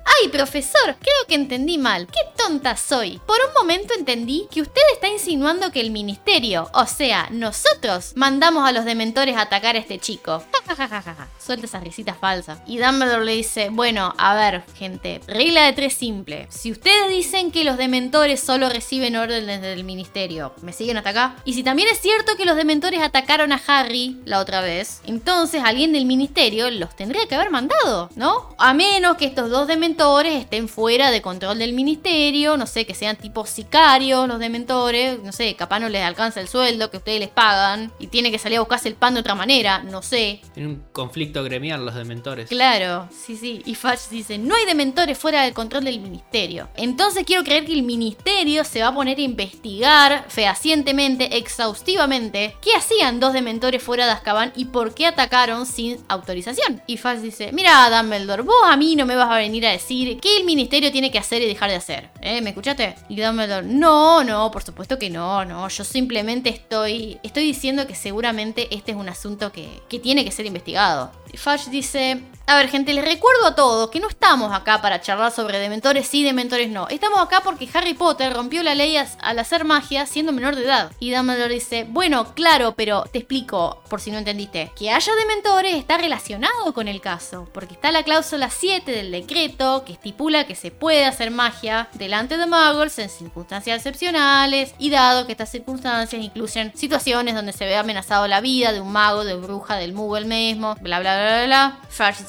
ay profesor, creo que entendí mal, qué tonta soy. Por un momento entendí que usted está insinuando que el ministerio, o sea, nosotros, mandamos a los dementores a atacar a este chico. Suelta esas risitas falsas. Y Dumbledore le dice, bueno, a ver, gente, regla de tres simple. Si ustedes dicen que los dementores solo reciben órdenes del ministerio, ¿me siguen hasta acá? Y si también es cierto que los dementores atacaron a Harry la otra vez, dementores, entonces alguien del ministerio los tendría que haber mandado, ¿no? A menos que estos dos dementores estén fuera de control del ministerio, no sé, que sean tipo sicarios los dementores, no sé, capaz no les alcanza el sueldo que ustedes les pagan y tiene que salir a buscarse el pan de otra manera, no sé. Tienen un conflicto gremial los dementores. Claro, sí, sí. Y Fudge dice, no hay dementores fuera del control del ministerio. Entonces quiero creer que el ministerio se va a poner a investigar fehacientemente, exhaustivamente, qué hacían dos dementores fuera de Azkaban y por qué atacaron sin autorización. Y Fudge dice, mira Dumbledore, vos a mí no me vas a venir a decir qué el ministerio tiene que hacer y dejar de hacer. ¿Eh? ¿Me escuchaste? Y Dumbledore, no, no, por supuesto que no, no. Yo simplemente estoy, estoy diciendo que seguramente este es un asunto que, que tiene que ser investigado. Fudge dice, a ver gente, les recuerdo a todos que no estamos acá para charlar sobre dementores sí, dementores no. Estamos acá porque Harry Potter rompió la ley al hacer magia siendo menor de edad. Y Dumbledore dice, bueno, claro, pero te explico, por si no entendiste. Que haya dementores está relacionado con el caso, porque está la cláusula 7 del decreto que estipula que se puede hacer magia delante de muggles en circunstancias excepcionales y dado que estas circunstancias incluyen situaciones donde se ve amenazado la vida de un mago, de bruja, del muggle mismo, bla bla bla bla bla.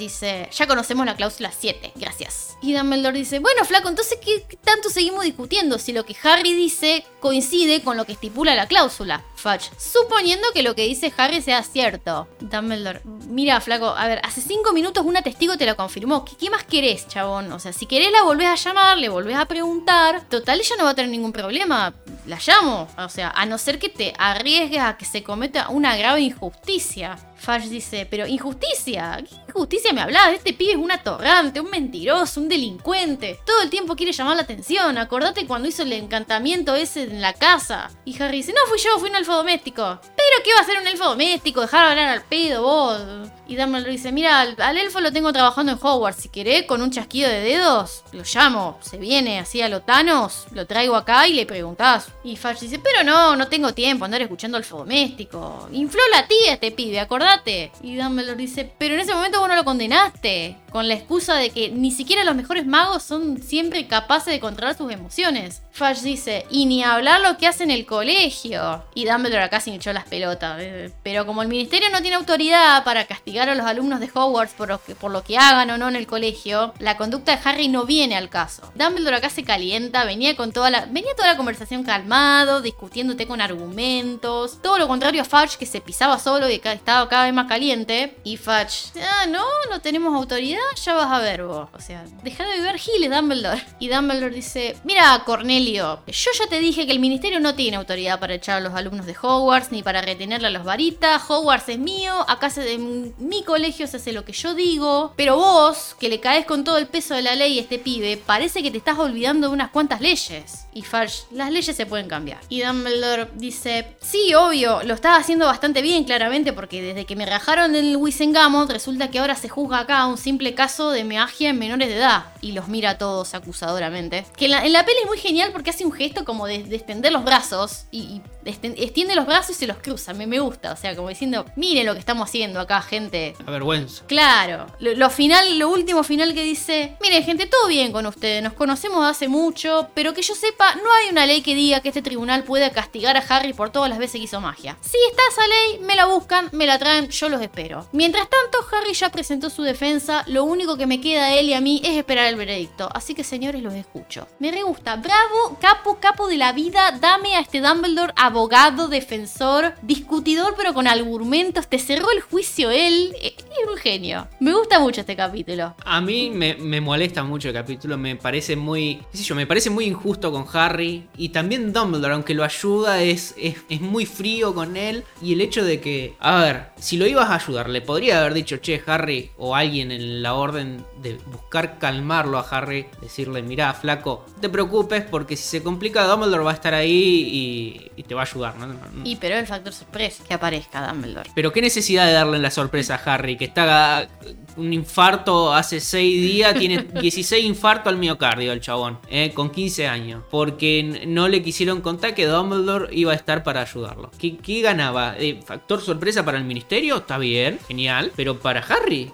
Dice, ya conocemos la cláusula 7, gracias. Y Dumbledore dice, bueno, flaco, entonces ¿qué tanto seguimos discutiendo si lo que Harry dice coincide con lo que estipula la cláusula? Fudge, suponiendo que lo que dice Harry sea cierto. Dumbledore, mira, flaco, a ver, hace cinco minutos una testigo te lo confirmó. ¿Qué, más querés, chabón? O sea, si querés la volvés a llamar, le volvés a preguntar. Total, ella no va a tener ningún problema. La llamo. O sea, a no ser que te arriesgues a que se cometa una grave injusticia. Fudge dice, pero injusticia, ¿qué injusticia me hablas? Este pibe es un atorrante, un mentiroso, un delincuente. Todo el tiempo quiere llamar la atención. Acordate cuando hizo el encantamiento ese en la casa. Y Harry dice, no fui yo, fui un elfo doméstico. ¿Pero qué va a ser un elfo doméstico? Dejar hablar al pedo vos. Y Dumbledore dice, mira, al, elfo lo tengo trabajando en Hogwarts. Si querés, con un chasquido de dedos, lo llamo. Se viene así a lo Thanos, lo traigo acá y le preguntás. Y Fudge dice, pero no, no tengo tiempo andar escuchando al doméstico. Infló la tía este pibe, acordate. Y Dumbledore dice, pero en ese momento vos no lo condenaste. Con la excusa de que ni siquiera los mejores magos son siempre capaces de controlar sus emociones. Fudge dice, y ni hablar lo que hace en el colegio. Y Dumbledore acá se echó las pelotas. Eh, pero como el ministerio no tiene autoridad para castigar a los alumnos de Hogwarts por lo, que, por lo que hagan o no en el colegio, la conducta de Harry no viene al caso. Dumbledore acá se calienta, venía con toda la, venía toda la conversación calmado, discutiéndote con argumentos. Todo lo contrario a Fudge que se pisaba solo y estaba cada vez más caliente. Y Fudge, ah, no, no tenemos autoridad, ya vas a ver vos. O sea, deja de beber giles, Dumbledore. Y Dumbledore dice, mira, Cornelio, yo ya te dije que el ministerio no tiene autoridad para echar a los alumnos de Hogwarts ni para retenerle a los varitas. Hogwarts es mío, acá se, en mi colegio se hace lo que yo digo. Pero vos, que le caes con todo el peso de la ley a este pibe, parece que te estás olvidando de unas cuantas leyes. Y Farge, las leyes se pueden cambiar. Y Dumbledore dice, sí, obvio, lo estaba haciendo bastante bien claramente porque desde que me rajaron del Wisengamot resulta que ahora se juzga acá un simple caso de magia en menores de edad. Y los mira a todos acusadoramente. Que en la, peli es muy genial porque hace un gesto como de, extender los brazos y, extiende los brazos y se los cruza. Me, me gusta, o sea, como diciendo, miren lo que estamos haciendo acá, gente. A vergüenza. Claro. Lo, final, lo último final que dice, miren, gente, todo bien con ustedes, nos conocemos hace mucho, pero que yo sepa, no hay una ley que diga que este tribunal pueda castigar a Harry por todas las veces que hizo magia. Si está esa ley, me la buscan, me la traen, yo los espero. Mientras tanto, Harry ya presentó su defensa, lo único que me queda a él y a mí es esperar el veredicto. Así que señores, los escucho. Me re gusta. Bravo, capo, capo de la vida, dame a este Dumbledore abogado, defensor, discutidor pero con argumentos, te cerró el juicio él. Es un genio. Me gusta mucho este capítulo. A mí me, molesta mucho el capítulo, me parece muy, me parece muy injusto con Harry y también Dumbledore, aunque lo ayuda, es, es, es muy frío con él y el hecho de que, a ver, si lo ibas a ayudar, le podría haber dicho, che, Harry, o alguien en la orden de buscar calmarlo a Harry, decirle, mirá, flaco, no te preocupes porque si se complica Dumbledore va a estar ahí y, te va a ayudar, ¿no? Y pero el factor sorpresa, que aparezca Dumbledore. Pero qué necesidad de darle la sorpresa a Harry, que está un infarto hace 6 días, tiene 16 infartos al miocardio el chabón, eh, con 15 años, porque no le quisieron contar que Dumbledore iba a estar para ayudarlo. ¿Qué, qué ganaba? Eh, ¿Factor sorpresa para el ministerio? Está bien, genial, pero para Harry,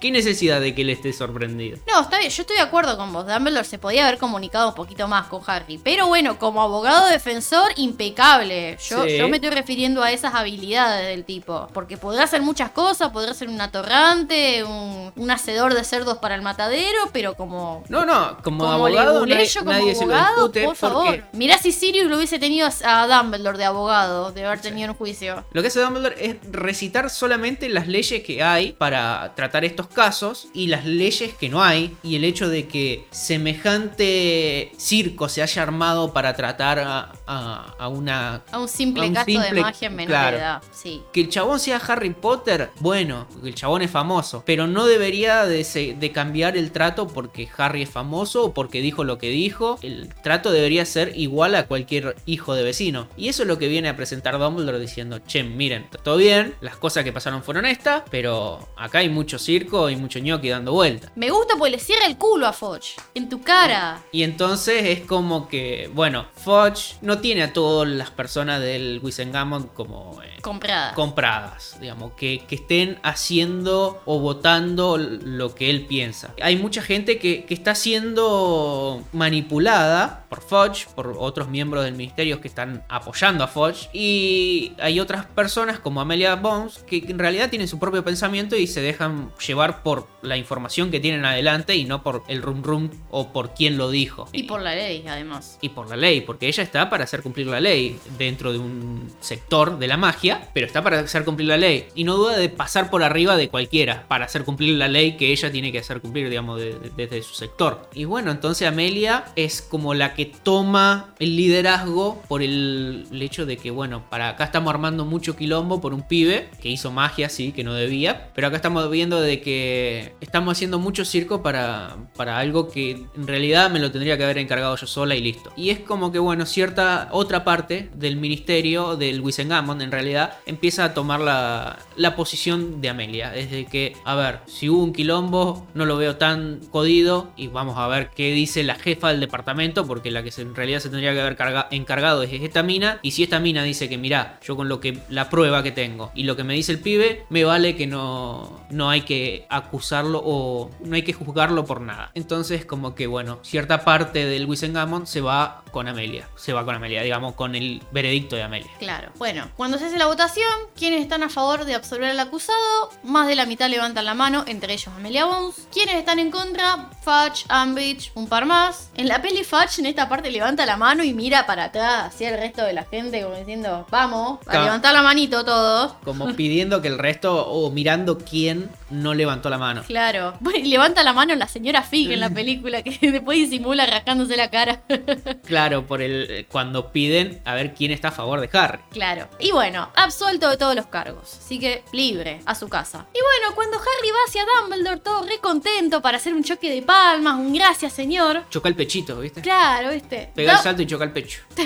¿qué necesidad de que él esté sorprendido? No, está bien, yo estoy de acuerdo con vos. Dumbledore se podía haber comunicado un poquito más con Harry. Pero bueno, como abogado defensor, impecable. Yo, Sí. yo me estoy refiriendo a esas habilidades del tipo. Porque podrá hacer muchas cosas, podrá ser un atorrante, un, un hacedor de cerdos para el matadero, pero como. No, no, como, Como abogado leguleyo, como nadie se lo abogado, discute por porque favor. Mirá si Sirius lo hubiese tenido a Dumbledore de abogado, de haber tenido un juicio. Lo que hace Dumbledore es recitar solamente las leyes que hay para tratar estos casos y las leyes que no hay. Y el hecho de que semejante circo se haya armado para tratar a, a- a una... A un simple A un caso de magia en menor claro. edad. Sí. Que el chabón sea Harry Potter, bueno, el chabón es famoso, pero no debería de, se- de cambiar el trato porque Harry es famoso o porque dijo lo que dijo. El trato debería ser igual a cualquier hijo de vecino. Y eso es lo que viene a presentar Dumbledore diciendo, che, miren, todo bien, las cosas que pasaron fueron estas, pero acá hay mucho circo y mucho ñoqui dando vueltas. Me gusta porque le cierra el culo a Foch. En tu cara. Y entonces es como que, bueno, Fudge no tiene a todas las personas del Wisengamot como eh, Comprada. compradas, digamos, que, que estén haciendo o votando lo que él piensa. Hay mucha gente que, que está siendo manipulada por Fudge, por otros miembros del ministerio que están apoyando a Fudge, y hay otras personas como Amelia Bones que en realidad tienen su propio pensamiento y se dejan llevar por la información que tienen adelante y no por el rum rum o por quién lo dijo. y por la ley, además. Y por la ley, porque ella está para hacer cumplir la ley dentro de un sector de la magia, pero está para hacer cumplir la ley. Y no duda de pasar por arriba de cualquiera para hacer cumplir la ley que ella tiene que hacer cumplir, digamos, de- de- desde su sector. Y bueno, entonces Amelia es como la que toma el liderazgo por el, el hecho de que, bueno, para acá estamos armando mucho quilombo por un pibe que hizo magia, sí, que no debía, pero acá estamos viendo de que estamos haciendo mucho circo para, para algo que en realidad me lo tendría que haber encargado yo sola y listo. Y es como que, bueno, cierta otra parte del ministerio del Wisengamon en realidad empieza a tomar la, la posición de Amelia. Es de que, a ver, si hubo un quilombo, no lo veo tan jodido y vamos a ver qué dice la jefa del departamento, porque la que en realidad se tendría que haber carga- encargado es esta mina. Y si esta mina dice que, mira, yo con lo que la prueba que tengo y lo que me dice el pibe, me vale que no, no hay que acusarlo o no hay que juzgarlo por nada. Entonces, como que, bueno, cierta parte del Wisengamon se va con Amelia. Se va con Amelia, digamos, con el veredicto de Amelia. Claro. Bueno, cuando se hace la votación, quienes están a favor de absolver al acusado, más de la mitad levantan la mano, entre ellos Amelia Bones. Quienes están en contra, Fudge, Ambridge, un par más. En la peli Fudge en esta parte levanta la mano y mira para atrás hacia el resto de la gente como diciendo, vamos, a levantar la manito todos. Como pidiendo que el resto, o mirando quién no levantó la mano. Claro. Bueno, y levanta la mano la señora Fig en la película que después disimula rascándose la cara. Claro, por el cuando piden a ver quién está a favor de Harry. Claro. Y bueno, absuelto de todos los cargos. Así que libre, a su casa. Y bueno, cuando Harry va hacia Dumbledore, todo re contento para hacer un choque de palmas, un gracias señor. Choca el pechito, ¿viste? Claro, ¿viste? Pega el salto y choca el pecho.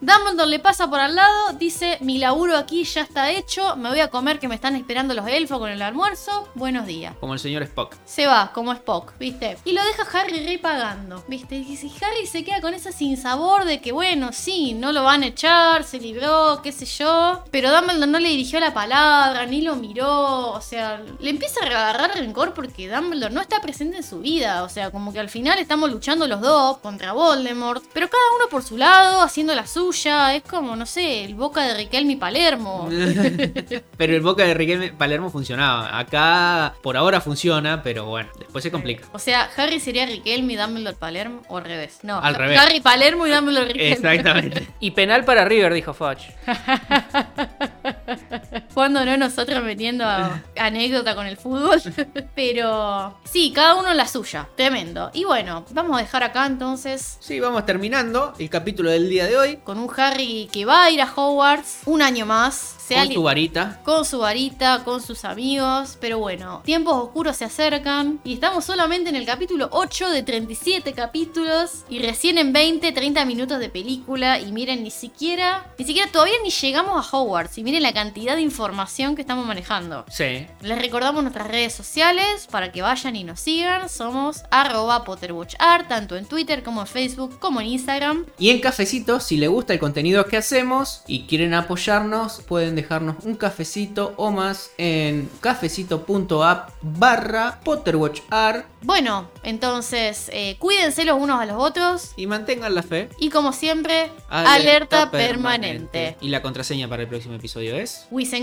Dumbledore le pasa por al lado, dice, mi laburo aquí ya está hecho, me voy a comer que me están esperando los elfos con el almuerzo, buenos días. Como el señor Spock. Se va, como Spock, ¿viste? Y lo deja Harry re pagando, ¿viste? Y si Harry se queda con ese sinsabor de que, bueno, sí, no lo van a echar, se libró, qué sé yo. Pero Dumbledore no le dirigió la palabra, ni lo miró, o sea, le empieza a agarrar rencor porque Dumbledore no está presente en su vida. O sea, como que al final estamos luchando los dos contra Voldemort, pero cada uno por su lado, haciendo la suya. Es como, no sé, el boca de Riquelme y Palermo. pero el Boca de Riquelme Palermo funcionaba. Acá por ahora funciona, pero bueno, después se complica. O sea, Harry sería Riquelme y Dumbledore Palermo, o al revés. No, Al revés. Harry Palermo y Dumbledore Riquelme. Exactamente. Y penal para River, dijo Fudge. Cuando no nosotros metiendo anécdota con el fútbol. Pero sí, cada uno la suya. Tremendo. Y bueno, vamos a dejar acá entonces Sí, vamos terminando el capítulo del día de hoy. con un Harry que va a ir a Hogwarts un año más. Se Con su varita. con su varita, con sus amigos, pero bueno, tiempos oscuros se acercan y estamos solamente en el capítulo 8 de 37 capítulos y recién en 20, 30 minutos de película y miren, ni siquiera, ni siquiera todavía ni llegamos a Hogwarts y miren la cantidad de información que estamos manejando. Sí. Les recordamos nuestras redes sociales para que vayan y nos sigan. Somos arroba PotterWatchArt, tanto en Twitter como en Facebook como en Instagram. Y en Cafecito, si les gusta el contenido que hacemos y quieren apoyarnos, pueden dejarnos un cafecito o más en cafecito.app barra PotterWatchArt Bueno, entonces eh, cuídense los unos a los otros y mantengan la fe. y como siempre, alerta, permanente. Y la contraseña para el próximo episodio es... Wisen.